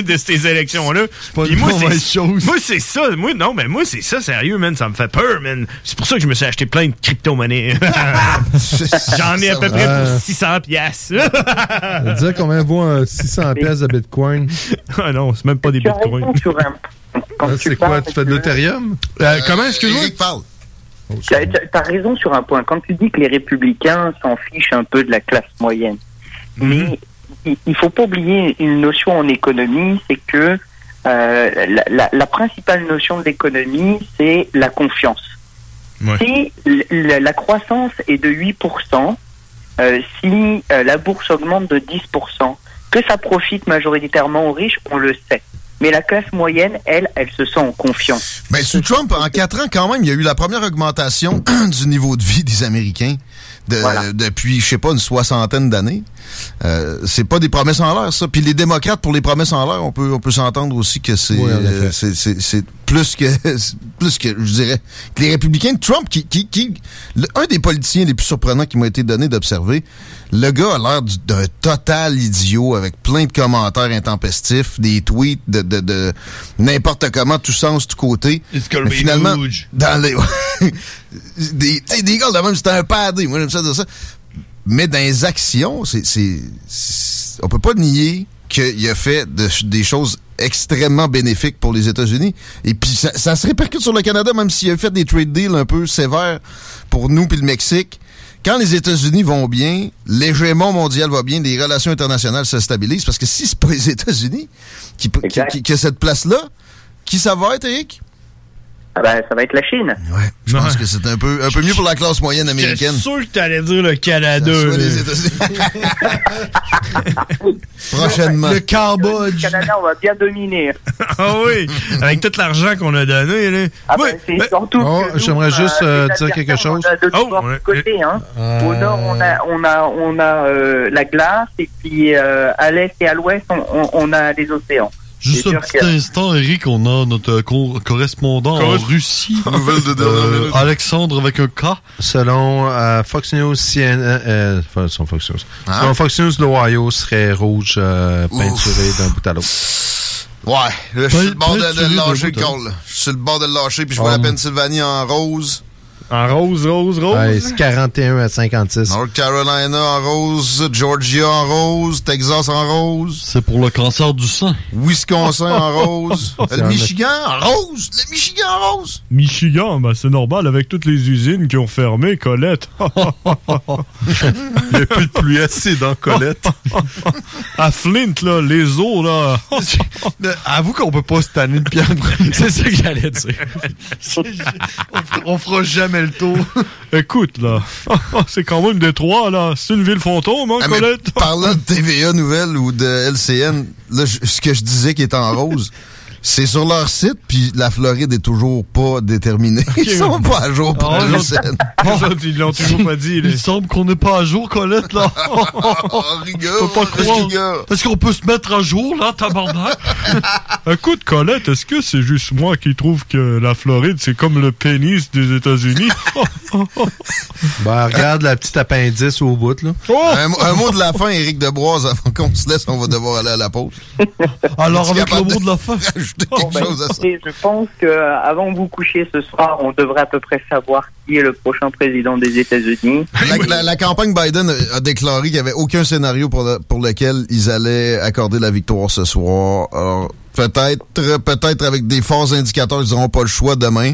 de ces élections-là? pas Puis une moi, mauvaise c'est Moi, c'est ça. Moi, non, mais moi, c'est ça, sérieux, man. Ça me fait peur, man. C'est pour ça que je me suis acheté plein de crypto-monnaies. <laughs> J'en ai à peu près Euh. pour 600 piastres. Ça veut dire combien vaut un 600 pièces de Bitcoin? <laughs> ah non, c'est même pas des bitcoins. Ah, C'est quoi? Tu fais de l'Ethereum? Euh, comment, excuse-moi? parle. Tu as, raison sur un point. Quand tu dis que les républicains s'en fichent un peu de la classe moyenne, mais il, il faut pas oublier une notion en économie, c'est que euh, la, la- la principale notion de l'économie, c'est la confiance. Si la croissance est de 8%, euh, si euh, la bourse augmente de 10%, que ça profite majoritairement aux riches, on le sait. Mais la classe moyenne, elle, elle se sent en confiance. Ben, sous Trump, en quatre ans, quand même, il y a eu la première augmentation <clears throat> du niveau de vie des Américains de- depuis, je sais pas, une soixantaine d'années. Euh, c'est pas des promesses en l'air, ça. Puis les démocrates, pour les promesses en l'air, on peut, on peut s'entendre aussi que c'est Oui, euh, c'est- c'est- c'est plus que, <laughs> plus que, je dirais, que les républicains. Trump, qui, qui, qui le- un des politiciens les plus surprenants qui m'a été donné d'observer, le gars a l'air du- d'un total idiot avec plein de commentaires intempestifs, des tweets de, de, de n'importe comment, tout sens, tout côté. Mais finalement, huge. dans les <laughs> des, des gars de même, c'était un padé. Moi, j'aime ça dire ça. Mais dans les actions, c'est, c'est, c'est- on peut pas nier qu'il a fait de- des choses extrêmement bénéfiques pour les États-Unis. Et puis, ça, ça se répercute sur le Canada, même s'il a fait des trade deals un peu sévères pour nous puis le Mexique. Quand les États-Unis vont bien, l'hégémon mondial va bien, les relations internationales se stabilisent. Parce que si c'est pas les États-Unis qui, qui, qui, qui a cette place-là, qui ça va être, Eric? Ah ben, ça va être la Chine. Ouais, je pense que c'est un peu, un peu mieux pour la classe moyenne américaine. J'étais sûr que t'allais dire le Canada. Soit les États-Unis. <laughs> Prochainement. Le Cambodge. Le Canada, on va bien dominer. <laughs> ah oui, avec tout l'argent qu'on a donné. Là. Ah Oui, ben, c'est mais- surtout Oh, j'aimerais juste, euh, dire quelque chose. On a de Oh, trois ouais. côtés. Hein. Euh, Au nord, on a, on a, on a euh, la glace, et puis euh, à l'est et à l'ouest, on, on, on a les océans. Juste un petit instant, Eric, on a notre co- correspondant en Russie. Nouvelle de dernière Euh, minute. Alexandre avec un K. Selon euh, Fox News, CNN, euh, enfin, selon Fox News. Hein? Selon Fox News, l'Ohio serait rouge euh, peinturé d'un bout à l'autre. Ouais, là, je suis sur le bord de, de lâcher le col. là. Je suis sur le bord de le lâcher, puis je vois Ah, la moi. Pennsylvanie en rose. En rose, rose, rose? Ouais, c'est 41 à 56. North Carolina en rose, Georgia en rose, Texas en rose. C'est pour le cancer du sang. Wisconsin en <laughs> rose. Le Michigan en rose. Le Michigan en rose. Michigan, ben c'est normal avec toutes les usines qui ont fermé, Colette. <laughs> Il n'y a plus de pluie acide dans Colette. <laughs> à Flint, là, les eaux, là. Avoue qu'on peut pas se tanner de Pierre C'est ça que j'allais dire. on fera jamais le tour. <laughs> Écoute, là, <laughs> c'est quand même Détroit, là. C'est une ville fantôme, hein, Ah, Colette? parlant de TVA Nouvelle ou de LCN, là, je- ce que je disais qui est en rose, c'est sur leur site, puis la Floride est toujours pas déterminée. Ils sont pas à jour pour LCN. Ils l'ont toujours pas dit. Il semble qu'on n'est pas à jour, Colette, là. <laughs> rigueur, Faut pas croire. Est-ce qu'on peut se mettre à jour, là, tabarnak? <laughs> Écoute, Colette, est-ce que c'est juste moi qui trouve que la Floride, c'est comme le pénis des États-Unis? <laughs> Ben, regarde la petite appendice au bout, là. Un, un mot de la fin, Éric Deboise, avant qu'on se laisse, on va devoir aller à la pause. Alors, avec le mot de la fin. <laughs> rajouter Bon, quelque chose à ça? écoutez, je pense que euh, avant de vous coucher ce soir, on devrait à peu près savoir qui est le prochain président des États-Unis. <laughs> La, la- la campagne Biden a- déclaré qu'il n'y avait aucun scénario pour, le- pour lequel ils allaient accorder la victoire ce soir. Peut-être, peut-être avec des forts indicateurs, ils n'auront pas le choix demain.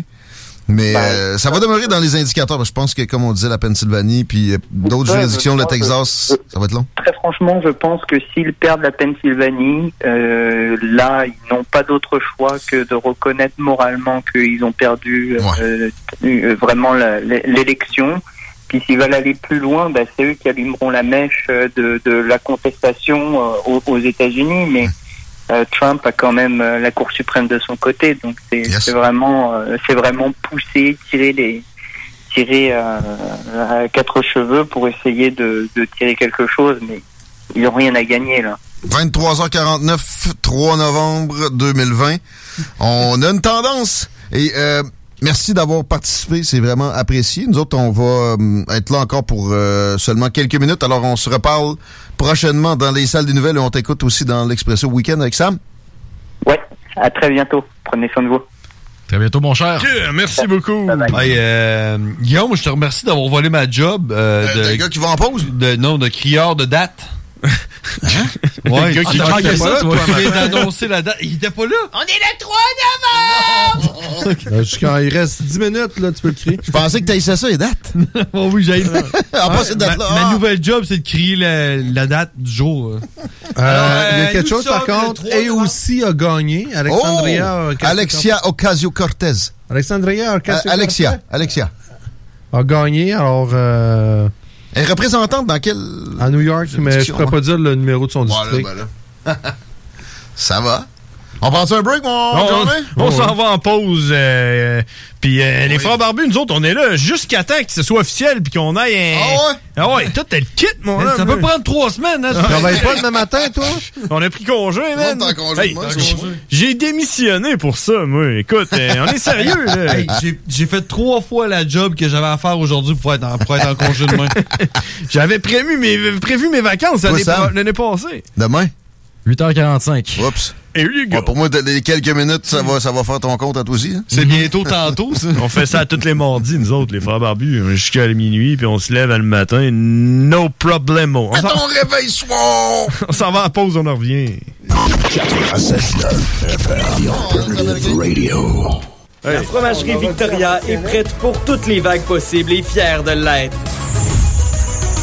Mais Ben, euh, ça va demeurer dans les indicateurs. Je pense que, comme on disait, la Pennsylvanie, puis euh, d'autres juridictions, le Texas, ça va être long. Très franchement, je pense que s'ils perdent la Pennsylvanie, euh, là, ils n'ont pas d'autre choix que de reconnaître moralement qu'ils ont perdu euh, euh, vraiment l'élection. Puis s'ils veulent aller plus loin, bah, c'est eux qui allumeront la mèche euh, de, de la contestation aux, aux États-Unis. Mais Trump a quand même euh, la Cour suprême de son côté, donc c'est vraiment, euh, c'est vraiment pousser, tirer les tirer euh, à quatre cheveux pour essayer de, de tirer quelque chose, mais ils n'ont rien à gagner là. 23h49, 3 novembre 2020. On a une tendance. Et euh, merci d'avoir participé, c'est vraiment apprécié. Nous autres, on va euh, être là encore pour euh, seulement quelques minutes. Alors, on se reparle prochainement dans les salles des nouvelles et on t'écoute aussi dans l'Expresso Week-end avec Sam. Ouais, à très bientôt. Prenez soin de vous. Très bientôt, mon cher. merci beaucoup. Hey, euh, Guillaume, je te remercie d'avoir volé ma job. Euh, Euh, de gars qui va en pause? De, non, de crieur de date. Ouais, Le gars qui Ah, manquait t'as ça, pas là, toi, toi, d'annoncer la date. Il était pas là. On est le 3 novembre! <laughs> Euh, Jusqu'à, il reste 10 minutes, là, tu peux le crier. Je pensais que t'haïssais ça, les dates. <laughs> oh oui, j'ai. Ah, <laughs> pas cette date-là. Ma, ma nouvelle job, c'est de crier la, la date du jour. Euh, il y a Euh, quelque chose, par contre, 3 et aussi a gagné. Alexandria. Oh! Ocasio- Alexia Ocasio-Cortez. Alexandria Ocasio- Euh, Alexia. Alexia. a gagné, alors. Elle est représentante dans quelle. à New York, mais je Juridiction, pourrais pas dire le numéro de son Voilà, district. ben là. <laughs> Ça va? On prend un break, mon On, Johnny? on s'en va en pause. euh, puis euh, les frères barbus, nous autres, on est là jusqu'à temps que ce soit officiel puis qu'on aille un... Ah ouais? Ah ouais, tout est le kit, mon homme. ça peut prendre trois semaines. Hein, Tu travailles pas demain matin, toi? <laughs> On a pris congé, man. monde est en congé Hey, demain, j'ai- congé. J'ai démissionné pour ça, moi. Écoute, euh, on est sérieux, là. Hey, j'ai- j'ai fait trois fois la job que j'avais à faire aujourd'hui pour être en, pour être en congé demain. <laughs> J'avais prévu mes, prévu mes vacances Toi, l'année passée. Demain? 8h45. Oups. Et you go. Ouais, pour moi, les quelques minutes, ça va, ça va faire ton compte à toi aussi. hein? C'est bientôt tantôt, ça. <laughs> On fait ça tous les mardis, nous autres, les frères barbus, jusqu'à minuit, puis on se lève le matin. No problemo. On À ton réveil soir! <laughs> on s'en va en pause, on en revient. 96.9 FM, Alternative Radio. La fromagerie Victoria est prête pour toutes les vagues possibles et fière de l'être.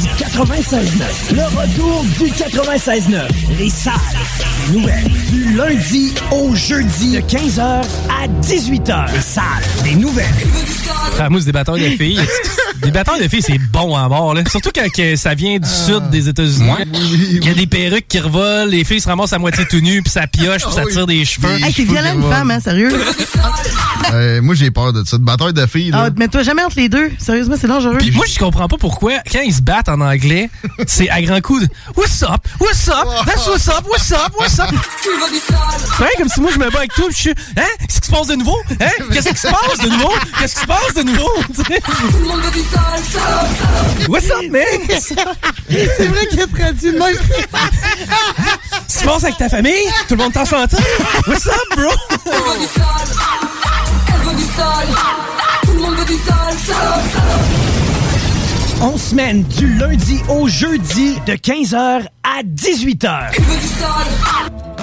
Du 96.9. Le retour du 96.9. Les salles des nouvelles. Du lundi au jeudi. De 15h à 18h. Les salles des nouvelles. Ah, moi, c'est des batailles de filles. <laughs> Des batailles de filles, c'est bon à mort, là. Surtout quand que ça vient du sud des États-Unis. Il y a des perruques qui revolent, les filles se ramassent à moitié tout nues, puis ça pioche, puis ça tire des cheveux. Hey, c'est violent une femme, hein, sérieux? <laughs> Euh, moi, j'ai peur de ça. De bataille de filles, là. Ah, mets-toi jamais entre les deux. Sérieusement, c'est dangereux. Puis moi, je comprends pas pourquoi, quand ils se battent en anglais, c'est à grands coups de What's up? What's up? That's what's up? What's up? What's up? Ouais, comme si moi, je me bats avec toi, puis je suis Hein? Qu'est-ce qui se passe de nouveau? Hein? Qu'est-ce qui se passe de nouveau? Qu'est-ce qui se passe de nouveau? <laughs> Tout What's up, man? c'est vrai qu'il a traduit le même. Qu'est-ce qui se passe avec ta famille? Tout le monde t'en s'entend? What's up, bro? Elle veut du sale. Tout le monde veut du sale, On semaine du lundi au jeudi de 15h à 18h.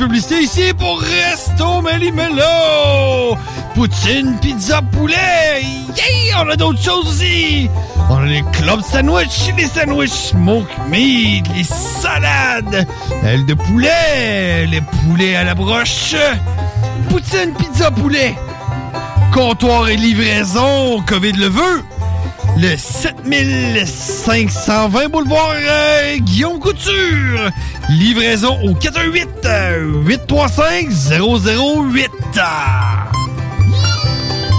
Publicité ici pour Resto Melimelo. Poutine, pizza, poulet. Yeah, on a d'autres choses aussi. On a les clubs sandwich, les sandwichs smoke meat, les salades, ailes de poulet, les poulets à la broche. Poutine, pizza, poulet. Comptoir et livraison, COVID le veut. Le 7520 boulevard euh, Guillaume Couture. Livraison au 418 euh, 835 008.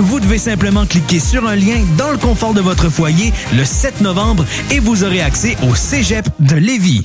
vous devez simplement cliquer sur un lien dans le confort de votre foyer le 7 novembre et vous aurez accès au Cégep de Lévis.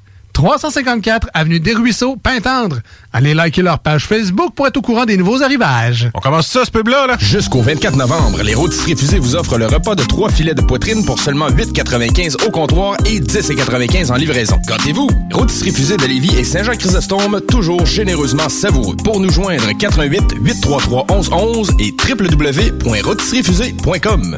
354 Avenue des Ruisseaux, Pintendre. Allez liker leur page Facebook pour être au courant des nouveaux arrivages. On commence ça, ce pub-là, là? Jusqu'au 24 novembre, les rôtisseries fusées vous offrent le repas de trois filets de poitrine pour seulement 8,95 au comptoir et 10,95 en livraison. Gâtez-vous! Rôtisserie fusée de Lévis et Saint-Jean-Chrysostome, toujours généreusement savoureux. Pour nous joindre, 88 833 1111 et www.rôtisseriefusée.com.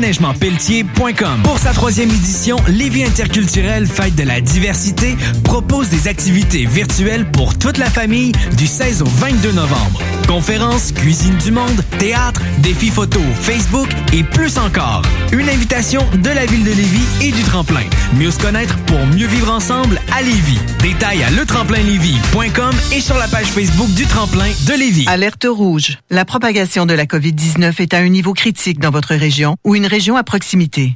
déneigementpelletier.com. Pour sa troisième édition, Lévis Interculturel Fête de la diversité propose des activités virtuelles pour toute la famille du 16 au 22 novembre. Conférences, cuisine du monde, théâtre, défis photo, Facebook et plus encore. Une invitation de la ville de Lévis et du tremplin. Mieux se connaître pour mieux vivre ensemble à Lévis. Détails à letremplinlévis.com et sur la page Facebook du tremplin de Lévis. Alerte rouge. La propagation de la COVID-19 est à un niveau critique dans votre région ou une région à proximité.